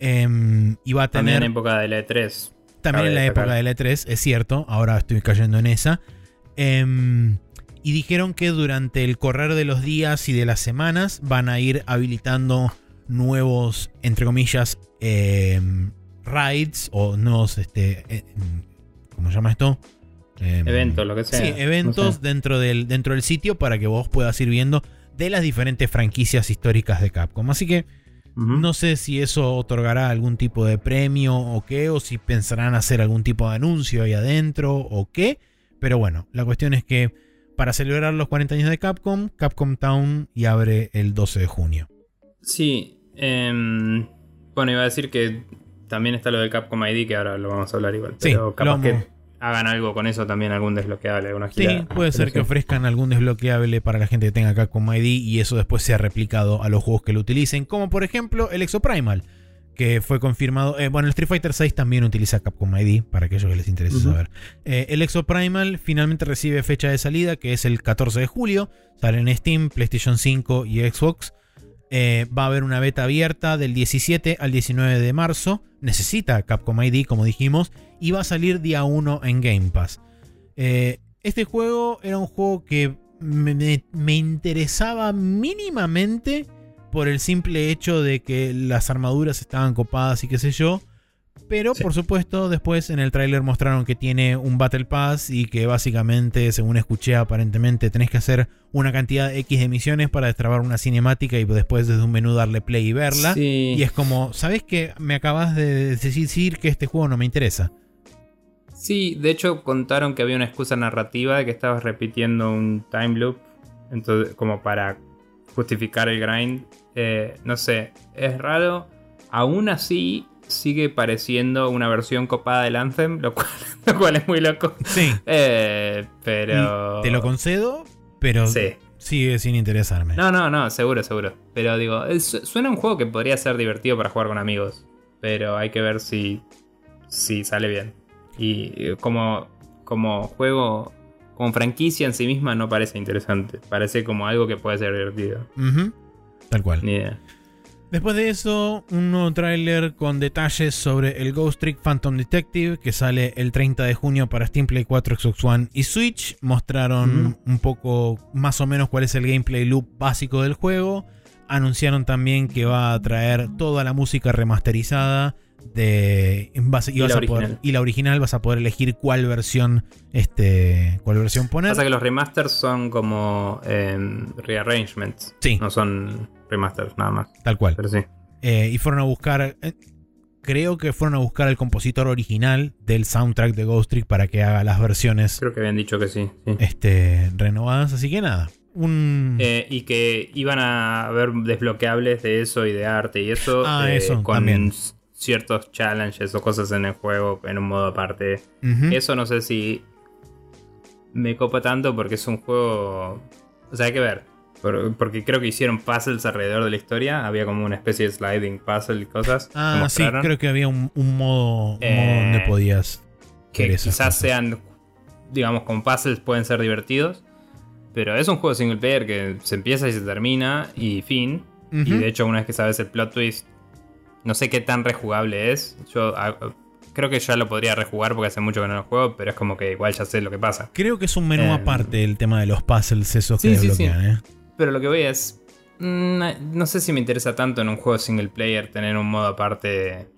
em, y va a También tener. en época de la E3. También en la época de la E3, es cierto, ahora estoy cayendo en esa. Em, y dijeron que durante el correr de los días y de las semanas van a ir habilitando nuevos, entre comillas, em, rides o nuevos, este, eh, ¿cómo se llama esto? Em, Eventos, lo que sea. Sí, eventos No sé. dentro, del, dentro del sitio para que vos puedas ir viendo de las diferentes franquicias históricas de Capcom. Así que no sé si eso otorgará algún tipo de premio o qué, o si pensarán hacer algún tipo de anuncio ahí adentro o qué. Pero bueno, la cuestión es que para celebrar los 40 años de Capcom, Capcom Town y abre el 12 de junio. Sí. em, bueno, iba a decir que también está lo del Capcom ID, que ahora lo vamos a hablar igual. Sí, Pero capaz que hagan algo con eso también, algún desbloqueable, alguna Sí, puede ser que ofrezcan algún desbloqueable para la gente que tenga Capcom ID y eso después sea replicado a los juegos que lo utilicen, como por ejemplo el Exoprimal, que fue confirmado. eh, bueno, el Street Fighter 6 también utiliza Capcom ID, para aquellos que les interese saber. Eh, el Exoprimal finalmente recibe fecha de salida, que es el 14 de julio. Sale en Steam, PlayStation 5 y Xbox. Eh, va a haber una beta abierta del 17 al 19 de marzo. Necesita Capcom ID, como dijimos. Y va a salir día 1 en Game Pass. Eh, este juego era un juego que me, me- interesaba mínimamente por el simple hecho de que las armaduras estaban copadas y qué sé yo. Pero Sí. por supuesto, después en el tráiler mostraron que tiene un Battle Pass y que básicamente, según escuché, aparentemente tenés que hacer una cantidad X de misiones para destrabar una cinemática y después desde un menú darle play y verla. Sí. Y es como, ¿sabes qué? Me acabas de decir que este juego no me interesa. Sí, de hecho contaron que había una excusa narrativa de que estabas repitiendo un time loop. Entonces, como para justificar el grind. Eh, no sé, es raro. Aún así, sigue pareciendo una versión copada del Anthem, lo cual, lo cual es muy loco. Sí. Eh, pero. Te lo concedo, pero Sí. sigue sin interesarme. No, no, no, seguro, seguro. Pero digo, es- suena un juego que podría ser divertido para jugar con amigos. Pero hay que ver si, si sale bien. Y eh, como, como juego, como franquicia en sí misma no parece interesante. Parece como algo que puede ser divertido. Tal cual. Ni idea. Después de eso, un nuevo tráiler con detalles sobre el Ghost Trick Phantom Detective que sale el 30 de junio para Steam Play 4, Xbox One y Switch. Mostraron un poco más o menos cuál es el gameplay loop básico del juego. Anunciaron también que va a traer toda la música remasterizada de vas- y, Y vas la a poder- original. y la original vas a poder elegir cuál versión este cuál versión poner. Pasa que los remasters son como em, rearrangements. Sí. No son remasters nada más. Tal cual. Pero sí. Eh, y fueron a buscar. eh, creo que fueron a buscar al compositor original del soundtrack de Ghost Trick para que haga las versiones Creo que habían dicho que sí. sí. este, renovadas. Así que nada. Un... Eh, y que iban a haber desbloqueables de eso y de arte y eso, Ah, eso, con también. ciertos challenges o cosas en el juego en un modo aparte. Eso no sé si me copa tanto porque es un juego... O sea, hay que ver. Por- porque creo que hicieron puzzles alrededor de la historia. Había como una especie de sliding puzzle y cosas. Ah, sí, creo que había un, un modo, un Eh, modo donde podías. que quizás cosas. sean, digamos, con puzzles pueden ser divertidos. Pero es un juego single player que se empieza y se termina y fin. Y de hecho, una vez que sabes el plot twist, no sé qué tan rejugable es. Yo ah, creo que ya lo podría rejugar porque hace mucho que no lo juego, pero es como que igual ya sé lo que pasa. Creo que es un menú Eh, aparte el tema de los puzzles esos sí, que sí, sí. desbloquean, ¿eh? Pero lo que voy es. mm, No sé si me interesa tanto en un juego single player tener un modo aparte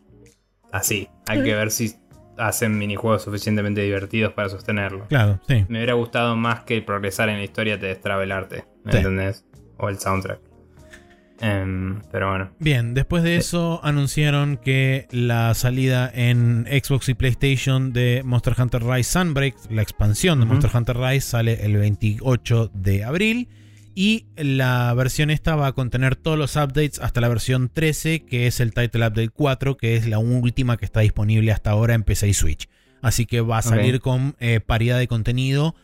así. Hay que ver si hacen minijuegos suficientemente divertidos para sostenerlo. Claro, sí. Me hubiera gustado más que progresar en la historia te destrabe el arte, ¿me Sí. entendés? O el soundtrack. Em, pero bueno. Bien, después de eso anunciaron que la salida en Xbox y PlayStation de Monster Hunter Rise Sunbreak, la expansión de. Monster Hunter Rise, sale el 28 de abril. Y la versión esta va a contener todos los updates hasta la versión 13, que es el Title Update 4, que es la última que está disponible hasta ahora en PC y Switch. Así que va a salir con eh, paridad de contenido.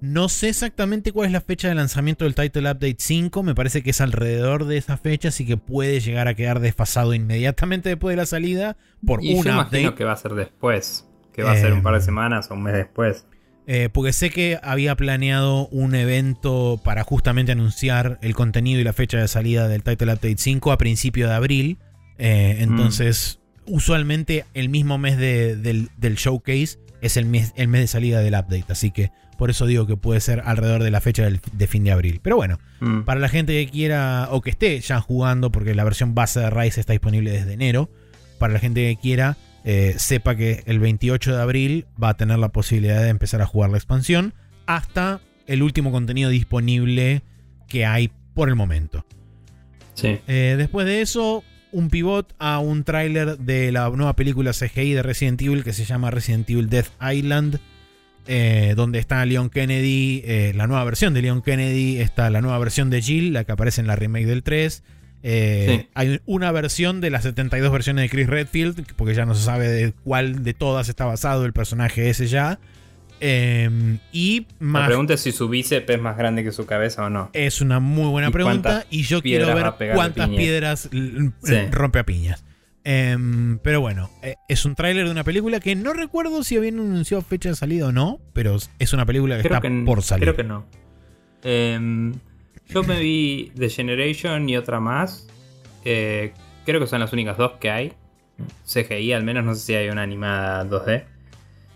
No sé exactamente cuál es la fecha de lanzamiento del Title Update 5, me parece que es alrededor de esa fecha, así que puede llegar a quedar desfasado inmediatamente después de la salida por Y un yo update. imagino que va a ser después. Que va a ser un par de Em, semanas o un mes después. Eh, porque sé que había planeado un evento para justamente anunciar el contenido y la fecha de salida del Title Update 5 a principio de abril. Eh, entonces, usualmente el mismo mes de- del, del showcase es el mes, el mes de salida del update. Así que por eso digo que puede ser alrededor de la fecha del- de fin de abril. Pero bueno, Mm. para la gente que quiera o que esté ya jugando, porque la versión base de Rise está disponible desde enero, para la gente que quiera, eh, sepa que el 28 de abril va a tener la posibilidad de empezar a jugar la expansión hasta el último contenido disponible que hay por el momento. Sí. Eh, después de eso, un pivot a un tráiler de la nueva película CGI de Resident Evil que se llama Resident Evil Death Island. eh, donde está Leon Kennedy, eh, la nueva versión de Leon Kennedy, está la nueva versión de Jill, la que aparece en la remake del 3. Eh, Sí. Hay una versión de las 72 versiones de Chris Redfield, porque ya no se sabe de cuál de todas está basado el personaje ese ya. Eh, y La más pregunta es si su bíceps es más grande que su cabeza o no. es una muy buena ¿Y pregunta y yo quiero ver cuántas piedras Sí. rompe a piñas. Em, pero bueno, eh, es un tráiler de una película que no recuerdo si habían anunciado fecha de salida o no, pero es una película que Creo está que, por salir. creo que no. Em, yo me vi The Generation y otra más. Eh, creo que son las únicas dos que hay. CGI, al menos no sé si hay una animada 2D.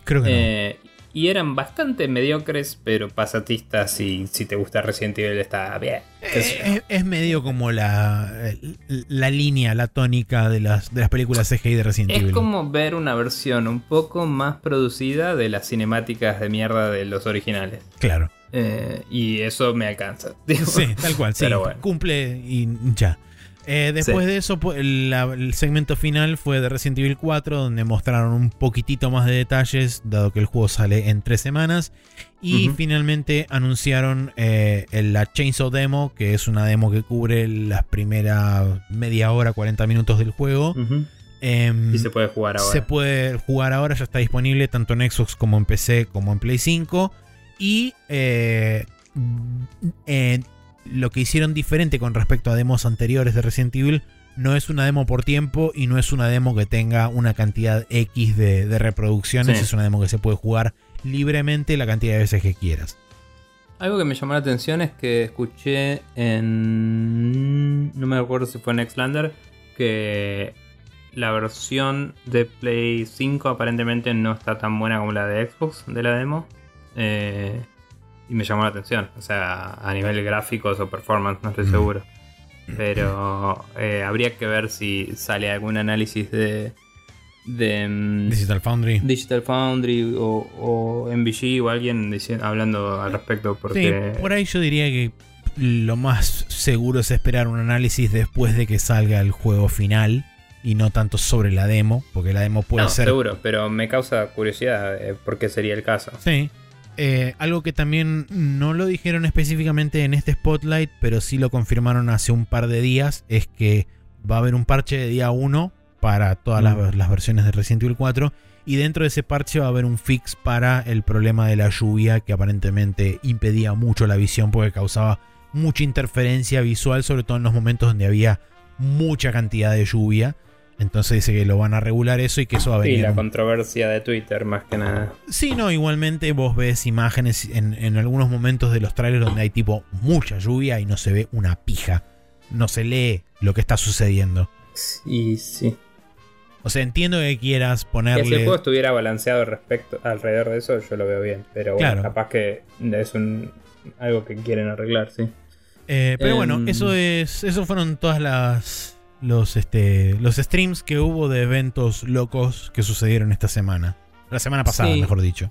Creo que no. Eh, y eran bastante mediocres, pero pasatistas. Y si te gusta Resident Evil, está bien. Eh, es, es medio como la, la línea, la tónica de las, de las películas CGI de Resident Es Evil. como ver una versión un poco más producida de las cinemáticas de mierda de los originales. Claro. Eh, y eso me alcanza. digo. Sí, tal cual, sí. Pero bueno. Cumple y ya. Eh, después Sí. de eso, pu- la- el segmento final fue de Resident Evil 4, donde mostraron un poquitito más de detalles, dado que el juego sale en tres semanas. Y finalmente anunciaron eh, la Chainsaw Demo, que es una demo que cubre las primeras media hora, 40 minutos del juego. Em, Y se puede jugar ahora. se puede jugar ahora, ya está disponible tanto en Xbox como en PC como en Play 5. Y eh, eh, lo que hicieron diferente con respecto a demos anteriores de Resident Evil no es una demo por tiempo y no es una demo que tenga una cantidad X de, de reproducciones, Sí. es una demo que se puede jugar libremente la cantidad de veces que quieras. Algo que me llamó la atención es que escuché en. No me acuerdo si fue en Xlander. Que la versión de Play 5 aparentemente no está tan buena como la de Xbox de la demo. Eh, y me llamó la atención. O sea, a nivel gráficos o performance, no estoy Mm. seguro. Pero eh, habría que ver si sale algún análisis de. de mm, Digital Foundry. Digital Foundry o, o MVG o alguien dici- hablando al respecto. Porque Sí, por ahí yo diría que lo más seguro es esperar un análisis después de que salga el juego final y no tanto sobre la demo, porque la demo puede no, ser... seguro, pero me causa curiosidad eh, por qué sería el caso. Sí. Eh, algo que también no lo dijeron específicamente en este spotlight, pero sí lo confirmaron hace un par de días, es que va a haber un parche de día 1 para todas las, las versiones de Resident Evil 4. Y dentro de ese parche va a haber un fix para el problema de la lluvia que aparentemente impedía mucho la visión porque causaba mucha interferencia visual, sobre todo en los momentos donde había mucha cantidad de lluvia. Entonces dice que lo van a regular eso y que eso va a Sí, venir. la un- controversia de Twitter más que nada. Sí, no, igualmente vos ves imágenes en, en algunos momentos de los trailers donde hay tipo mucha lluvia y no se ve una pija. No se lee lo que está sucediendo. Y sí. O sea, entiendo que quieras Y si el ponerle. juego estuviera balanceado respecto alrededor de eso, yo lo veo bien. Pero bueno, Claro. capaz que es un algo que quieren arreglar, sí. Eh, pero bueno, Em. eso es. Eso fueron todas las. Los, este, los streams que hubo de eventos locos que sucedieron esta semana. La semana pasada, Sí. mejor dicho.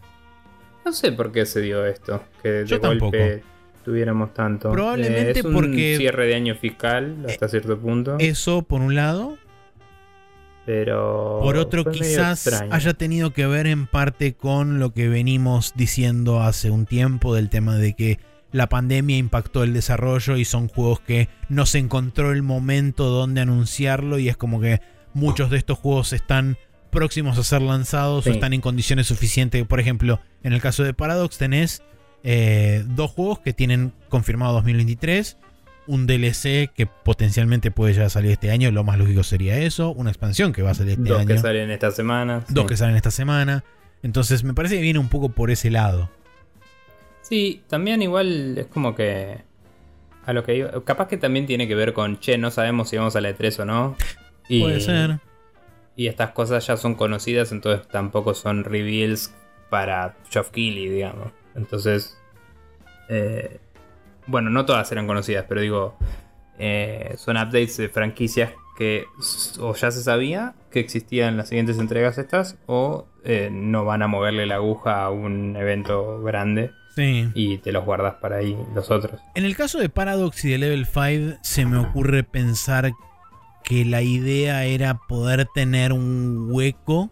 No sé por qué se dio esto, que de Yo golpe tampoco. tuviéramos tanto. Probablemente Eh, es un porque- cierre de año fiscal hasta cierto punto, Eso por un lado. pero Por otro, quizás haya tenido que ver en parte con lo que venimos diciendo hace un tiempo del tema de que la pandemia impactó el desarrollo y son juegos que no se encontró el momento donde anunciarlo y es como que muchos de estos juegos están próximos a ser lanzados o están en condiciones suficientes. Por ejemplo, en el caso de Paradox tenés eh, dos juegos que tienen confirmado 2023, un DLC que potencialmente puede ya salir este año, lo más lógico sería eso, una expansión que va a salir este Dos año que salen esta semana. dos sí. que salen esta semana. Entonces me parece que viene un poco por ese lado. Sí, también igual es como que. A lo que iba- Capaz que también tiene que ver con, che, no sabemos si vamos a la E3 o no. Y, Puede ser. Y estas cosas ya son conocidas, entonces tampoco son reveals para Geoff Keighley, digamos. Entonces. eh, bueno, no todas eran conocidas, pero digo. eh, son updates de franquicias que o ya se sabía que existían las siguientes entregas estas, o eh, no van a moverle la aguja a un evento grande Sí. y te los guardas para ahí los otros. En el caso de Paradox y de Level 5, se me ocurre pensar que la idea era poder tener un hueco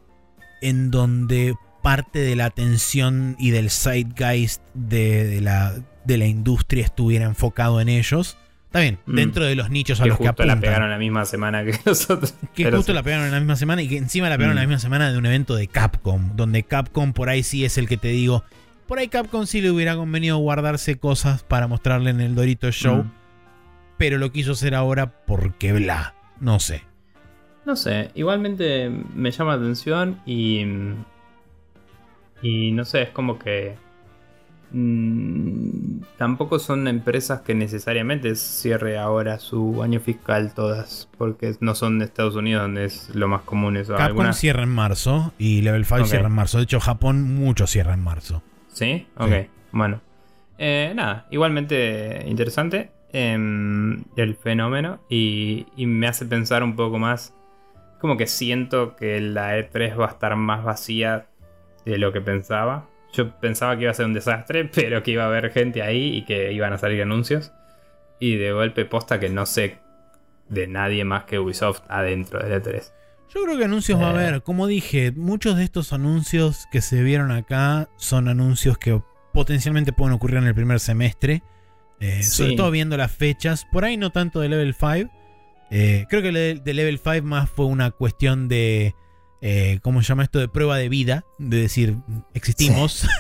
en donde parte de la atención y del zeitgeist de, de la, de la industria estuviera enfocado en ellos. Está bien, Mm. dentro de los nichos a Que los que justo la pegaron la misma semana que nosotros. Que Pero justo sí. la pegaron la misma semana y que encima la pegaron la Mm. misma semana de un evento de Capcom, donde Capcom por ahí sí es el que te digo, por ahí Capcom sí le hubiera convenido guardarse cosas para mostrarle en el Dorito Show, Mm. pero lo quiso hacer ahora porque bla, no sé. No sé, igualmente me llama la atención y. Y no sé, es como que. mm, tampoco son empresas que necesariamente cierre ahora su año fiscal todas, porque no son de Estados Unidos donde es lo más común eso. Capcom cierra en marzo y Level 5 Ok. cierra en marzo. De hecho, Japón mucho cierra en marzo. ¿Sí? Ok, Sí. bueno. Eh, nada, igualmente interesante em, el fenómeno y, y me hace pensar un poco más. Como que siento que la E3 va a estar más vacía de lo que pensaba. Yo pensaba que iba a ser un desastre, pero que iba a haber gente ahí y que iban a salir anuncios. Y de golpe posta que no sé de nadie más que Ubisoft adentro del E3. Yo creo que anuncios va a Eh. haber. Como dije, muchos de estos anuncios que se vieron acá son anuncios que potencialmente pueden ocurrir en el primer semestre. Eh, Sí. Sobre todo viendo las fechas. Por ahí no tanto de Level 5. Eh, creo que de, de Level 5 más fue una cuestión de. ¿Cómo se llama esto? De prueba de vida. De decir, existimos.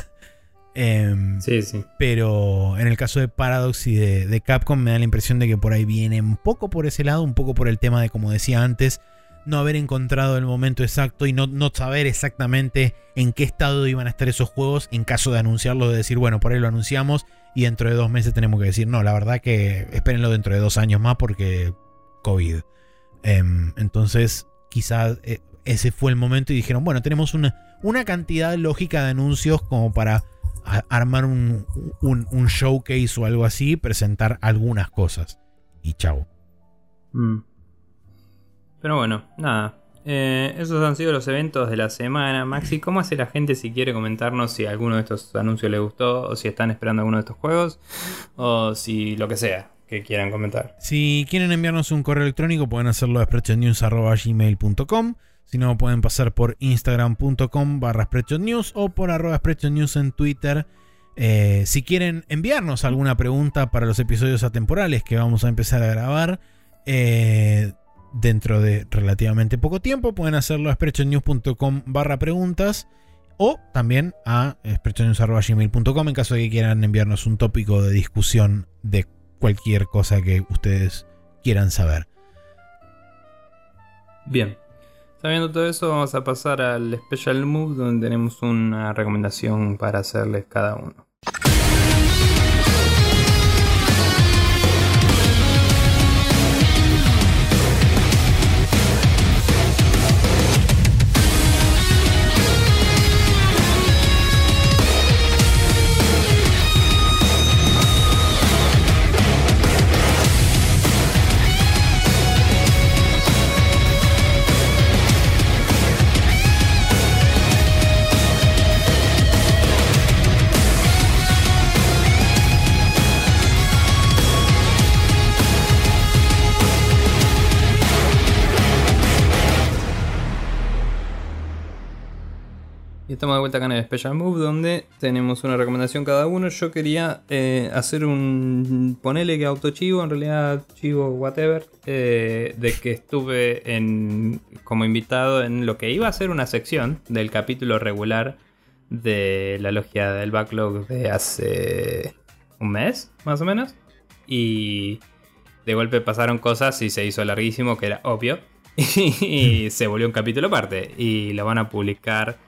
Em, Sí, sí. pero en el caso de Paradox y de, de Capcom me da la impresión de que por ahí viene un poco por ese lado, un poco por el tema de, como decía antes, no haber encontrado el momento exacto y no, no saber exactamente en qué estado iban a estar esos juegos en caso de anunciarlo, de decir, bueno, por ahí lo anunciamos y dentro de dos meses tenemos que decir, no, la verdad que espérenlo dentro de dos años más porque COVID. Em, entonces, quizás eh, ese fue el momento y dijeron, bueno, tenemos una, una cantidad lógica de anuncios como para armar un, un, un showcase o algo así, presentar algunas cosas. Y chao. Mm. Pero bueno, nada. Eh, esos han sido los eventos de la semana. Maxi, ¿cómo hace la gente si quiere comentarnos si alguno de estos anuncios le gustó o si están esperando alguno de estos juegos o si lo que sea que quieran comentar? Si quieren enviarnos un correo electrónico, pueden hacerlo a spreadshotnews.gmail.com. Si no, pueden pasar por instagram.com barra spreadshotnews o por arroba en Twitter. Eh, si quieren enviarnos alguna pregunta para los episodios atemporales que vamos a empezar a grabar eh, dentro de relativamente poco tiempo, pueden hacerlo a sprechonews.com barra preguntas o también a sprechonews.gmail.com en caso de que quieran enviarnos un tópico de discusión de cualquier cosa que ustedes quieran saber. Bien. Sabiendo todo eso, vamos a pasar al Special Move donde tenemos una recomendación para hacerles cada uno. Estamos de vuelta acá en el Special Move, donde tenemos una recomendación cada uno. Yo quería eh, hacer un. Ponele que autochivo, en realidad chivo, whatever. eh, de que estuve en, como invitado en lo que iba a ser una sección del capítulo regular de la logia del backlog de hace un mes, más o menos. Y de golpe pasaron cosas y se hizo larguísimo, que era obvio. Y se volvió un capítulo aparte. Y lo van a publicar.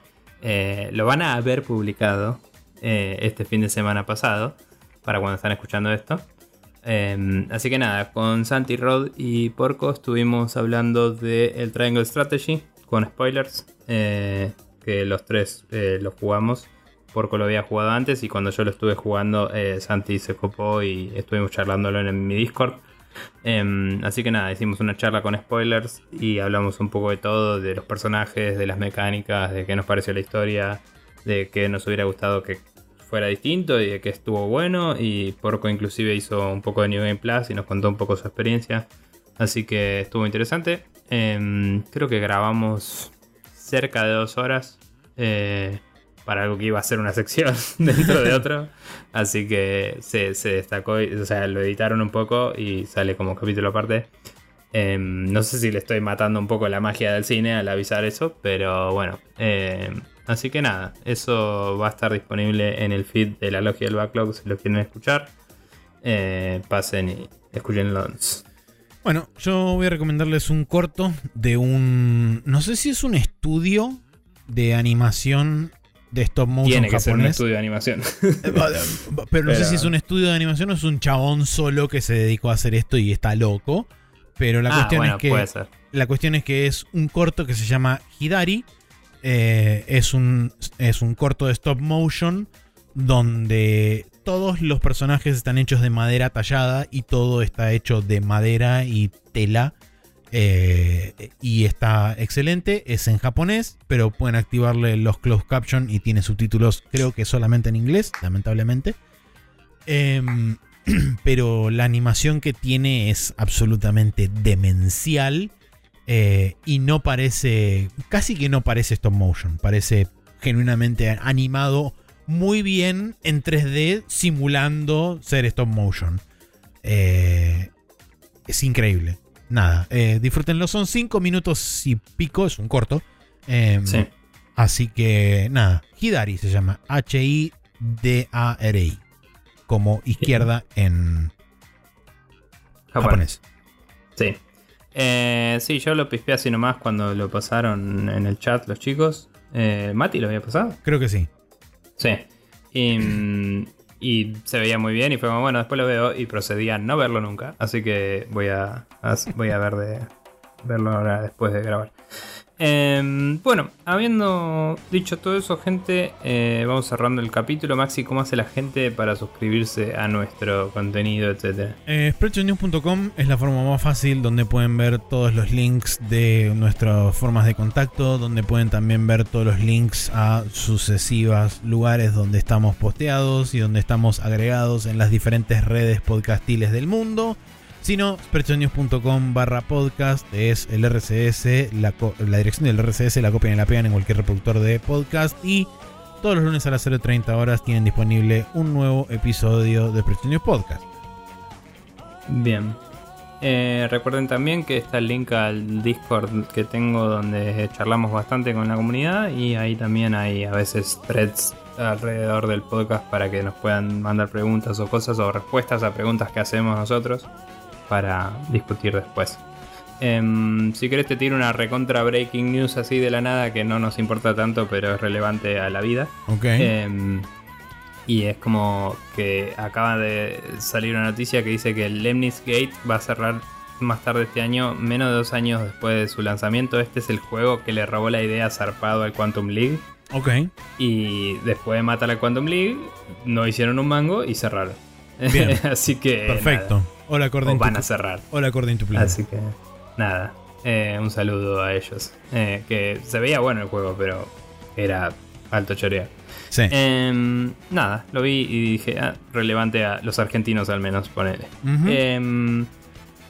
Eh, lo van a haber publicado eh, este fin de semana pasado. Para cuando están escuchando esto. Eh, así que nada, con Santi Rod y Porco estuvimos hablando de el Triangle Strategy. Con spoilers. eh, que los tres lo jugamos. Porco lo había jugado antes y cuando yo lo estuve jugando, Santi se copó y estuvimos charlándolo en mi Discord. Em, así que nada, hicimos una charla con spoilers y hablamos un poco de todo, de los personajes, de las mecánicas, de qué nos pareció la historia, de qué nos hubiera gustado que fuera distinto y de que estuvo bueno. Y Porco inclusive hizo un poco de New Game Plus y nos contó un poco su experiencia. Así que estuvo interesante. Em, creo que grabamos cerca de dos horas. eh, para algo que iba a ser una sección dentro de otro. Así que se, se destacó, o sea, lo editaron un poco y sale como capítulo aparte. Em, no sé si le estoy matando un poco la magia del cine al avisar eso, pero bueno. em, así que nada, eso va a estar disponible en el feed de la logia del backlog si lo quieren escuchar. Eh, pasen y escuchenlo. Bueno, yo voy a recomendarles un corto de un. No sé si es un estudio de animación de stop motion Tiene que ser un estudio de animación. Pero no sé si es un estudio de animación o es un chabón solo que se dedicó a hacer esto y está loco. Pero la ah, cuestión bueno, es que. puede ser. La cuestión es que es un corto que se llama Hidari. Eh, es, un, es un corto de stop motion donde todos los personajes están hechos de madera tallada y todo está hecho de madera y tela. Eh, y está excelente, es en japonés, pero pueden activarle los closed caption y tiene subtítulos creo que solamente en inglés, lamentablemente. Em, pero la animación que tiene es absolutamente demencial. eh, y no parece. Casi que no parece stop motion. Parece genuinamente animado muy bien en 3D, simulando ser stop motion. Eh, es increíble. Nada, eh, disfrútenlo. Son 5 minutos y pico, es un corto. Em, Sí. Así que nada, Hidari se llama H-I-D-A-R-I. Como izquierda en japonés. Sí. Eh, sí, yo lo pispé así nomás cuando lo pasaron en el chat los chicos. Eh, ¿Mati lo había pasado? Creo que sí. Sí. Y, mm, y se veía muy bien y fue como, bueno, después lo veo y procedí a no verlo nunca. Así que voy a, voy a ver de verlo ahora después de grabar. Em, bueno, habiendo dicho todo eso, gente, eh, vamos cerrando el capítulo. Maxi, ¿cómo hace la gente para suscribirse a nuestro contenido, etcétera? Eh, es la forma más fácil donde pueden ver todos los links de nuestras formas de contacto, donde pueden también ver todos los links a sucesivas lugares donde estamos posteados y donde estamos agregados en las diferentes redes podcastiles del mundo. Si no, spreadshotnews.com barra podcast es el RCS, la, dirección del RCS la copian y la pegan en cualquier reproductor de podcast y todos los lunes a las 0.30 horas tienen disponible un nuevo episodio de News Podcast. Bien. Eh, recuerden también que está el link al Discord que tengo donde charlamos bastante con la comunidad y ahí también hay a veces threads alrededor del podcast para que nos puedan mandar preguntas o cosas o respuestas a preguntas que hacemos nosotros para discutir después. Em, si querés te tiro una recontra breaking news así de la nada que no nos importa tanto pero es relevante a la vida. Ok. Em, y es como que acaba de salir una noticia que dice que el Lemnis Gate va a cerrar más tarde este año, menos de dos años después de su lanzamiento. Este es el juego que le robó la idea zarpado al Quantum League. ok. Y después de matar al Quantum League, no hicieron un mango y cerraron. Bien. Así que. Perfecto. nada. Hola, O according van to- a cerrar. According to plan. Así que. Nada. Eh, un saludo a ellos. Eh, que se veía bueno el juego, pero era alto choreo. Sí. Em, nada, lo vi y dije, ah, relevante a los argentinos al menos, ponele. Em,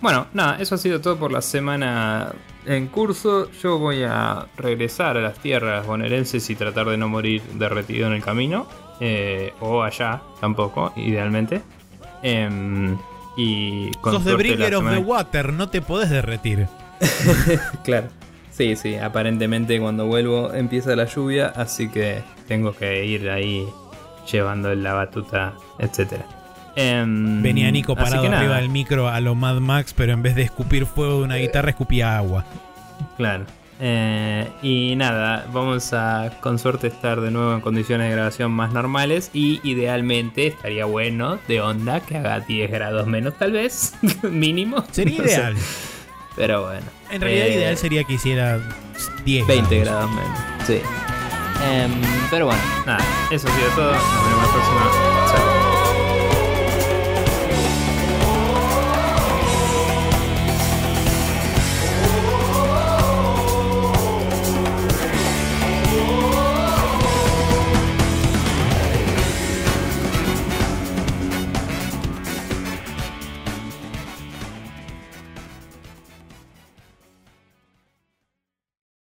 bueno, nada, eso ha sido todo por la semana en curso. Yo voy a regresar a las tierras bonaerenses y tratar de no morir derretido en el camino. eh, o allá, tampoco, idealmente. Y con Sos de Bringer of the Water, no te podés derretir. Claro. Sí, sí, aparentemente cuando vuelvo empieza la lluvia, así que tengo que ir ahí llevando la batuta, etcétera. Em, Venía Nico parado que nada, arriba del micro a lo Mad Max, pero en vez de escupir fuego de una guitarra, escupía agua. Claro. Eh, y nada, vamos a con suerte estar de nuevo en condiciones de grabación más normales y idealmente estaría bueno de onda que haga 10 grados menos tal vez, mínimo. Sería No sé. ideal. Pero bueno. En realidad, Eh, ideal sería que hiciera 10 20 grados. grados menos. Sí. Em, pero bueno, nada, eso ha sido todo. Nos vemos la próxima.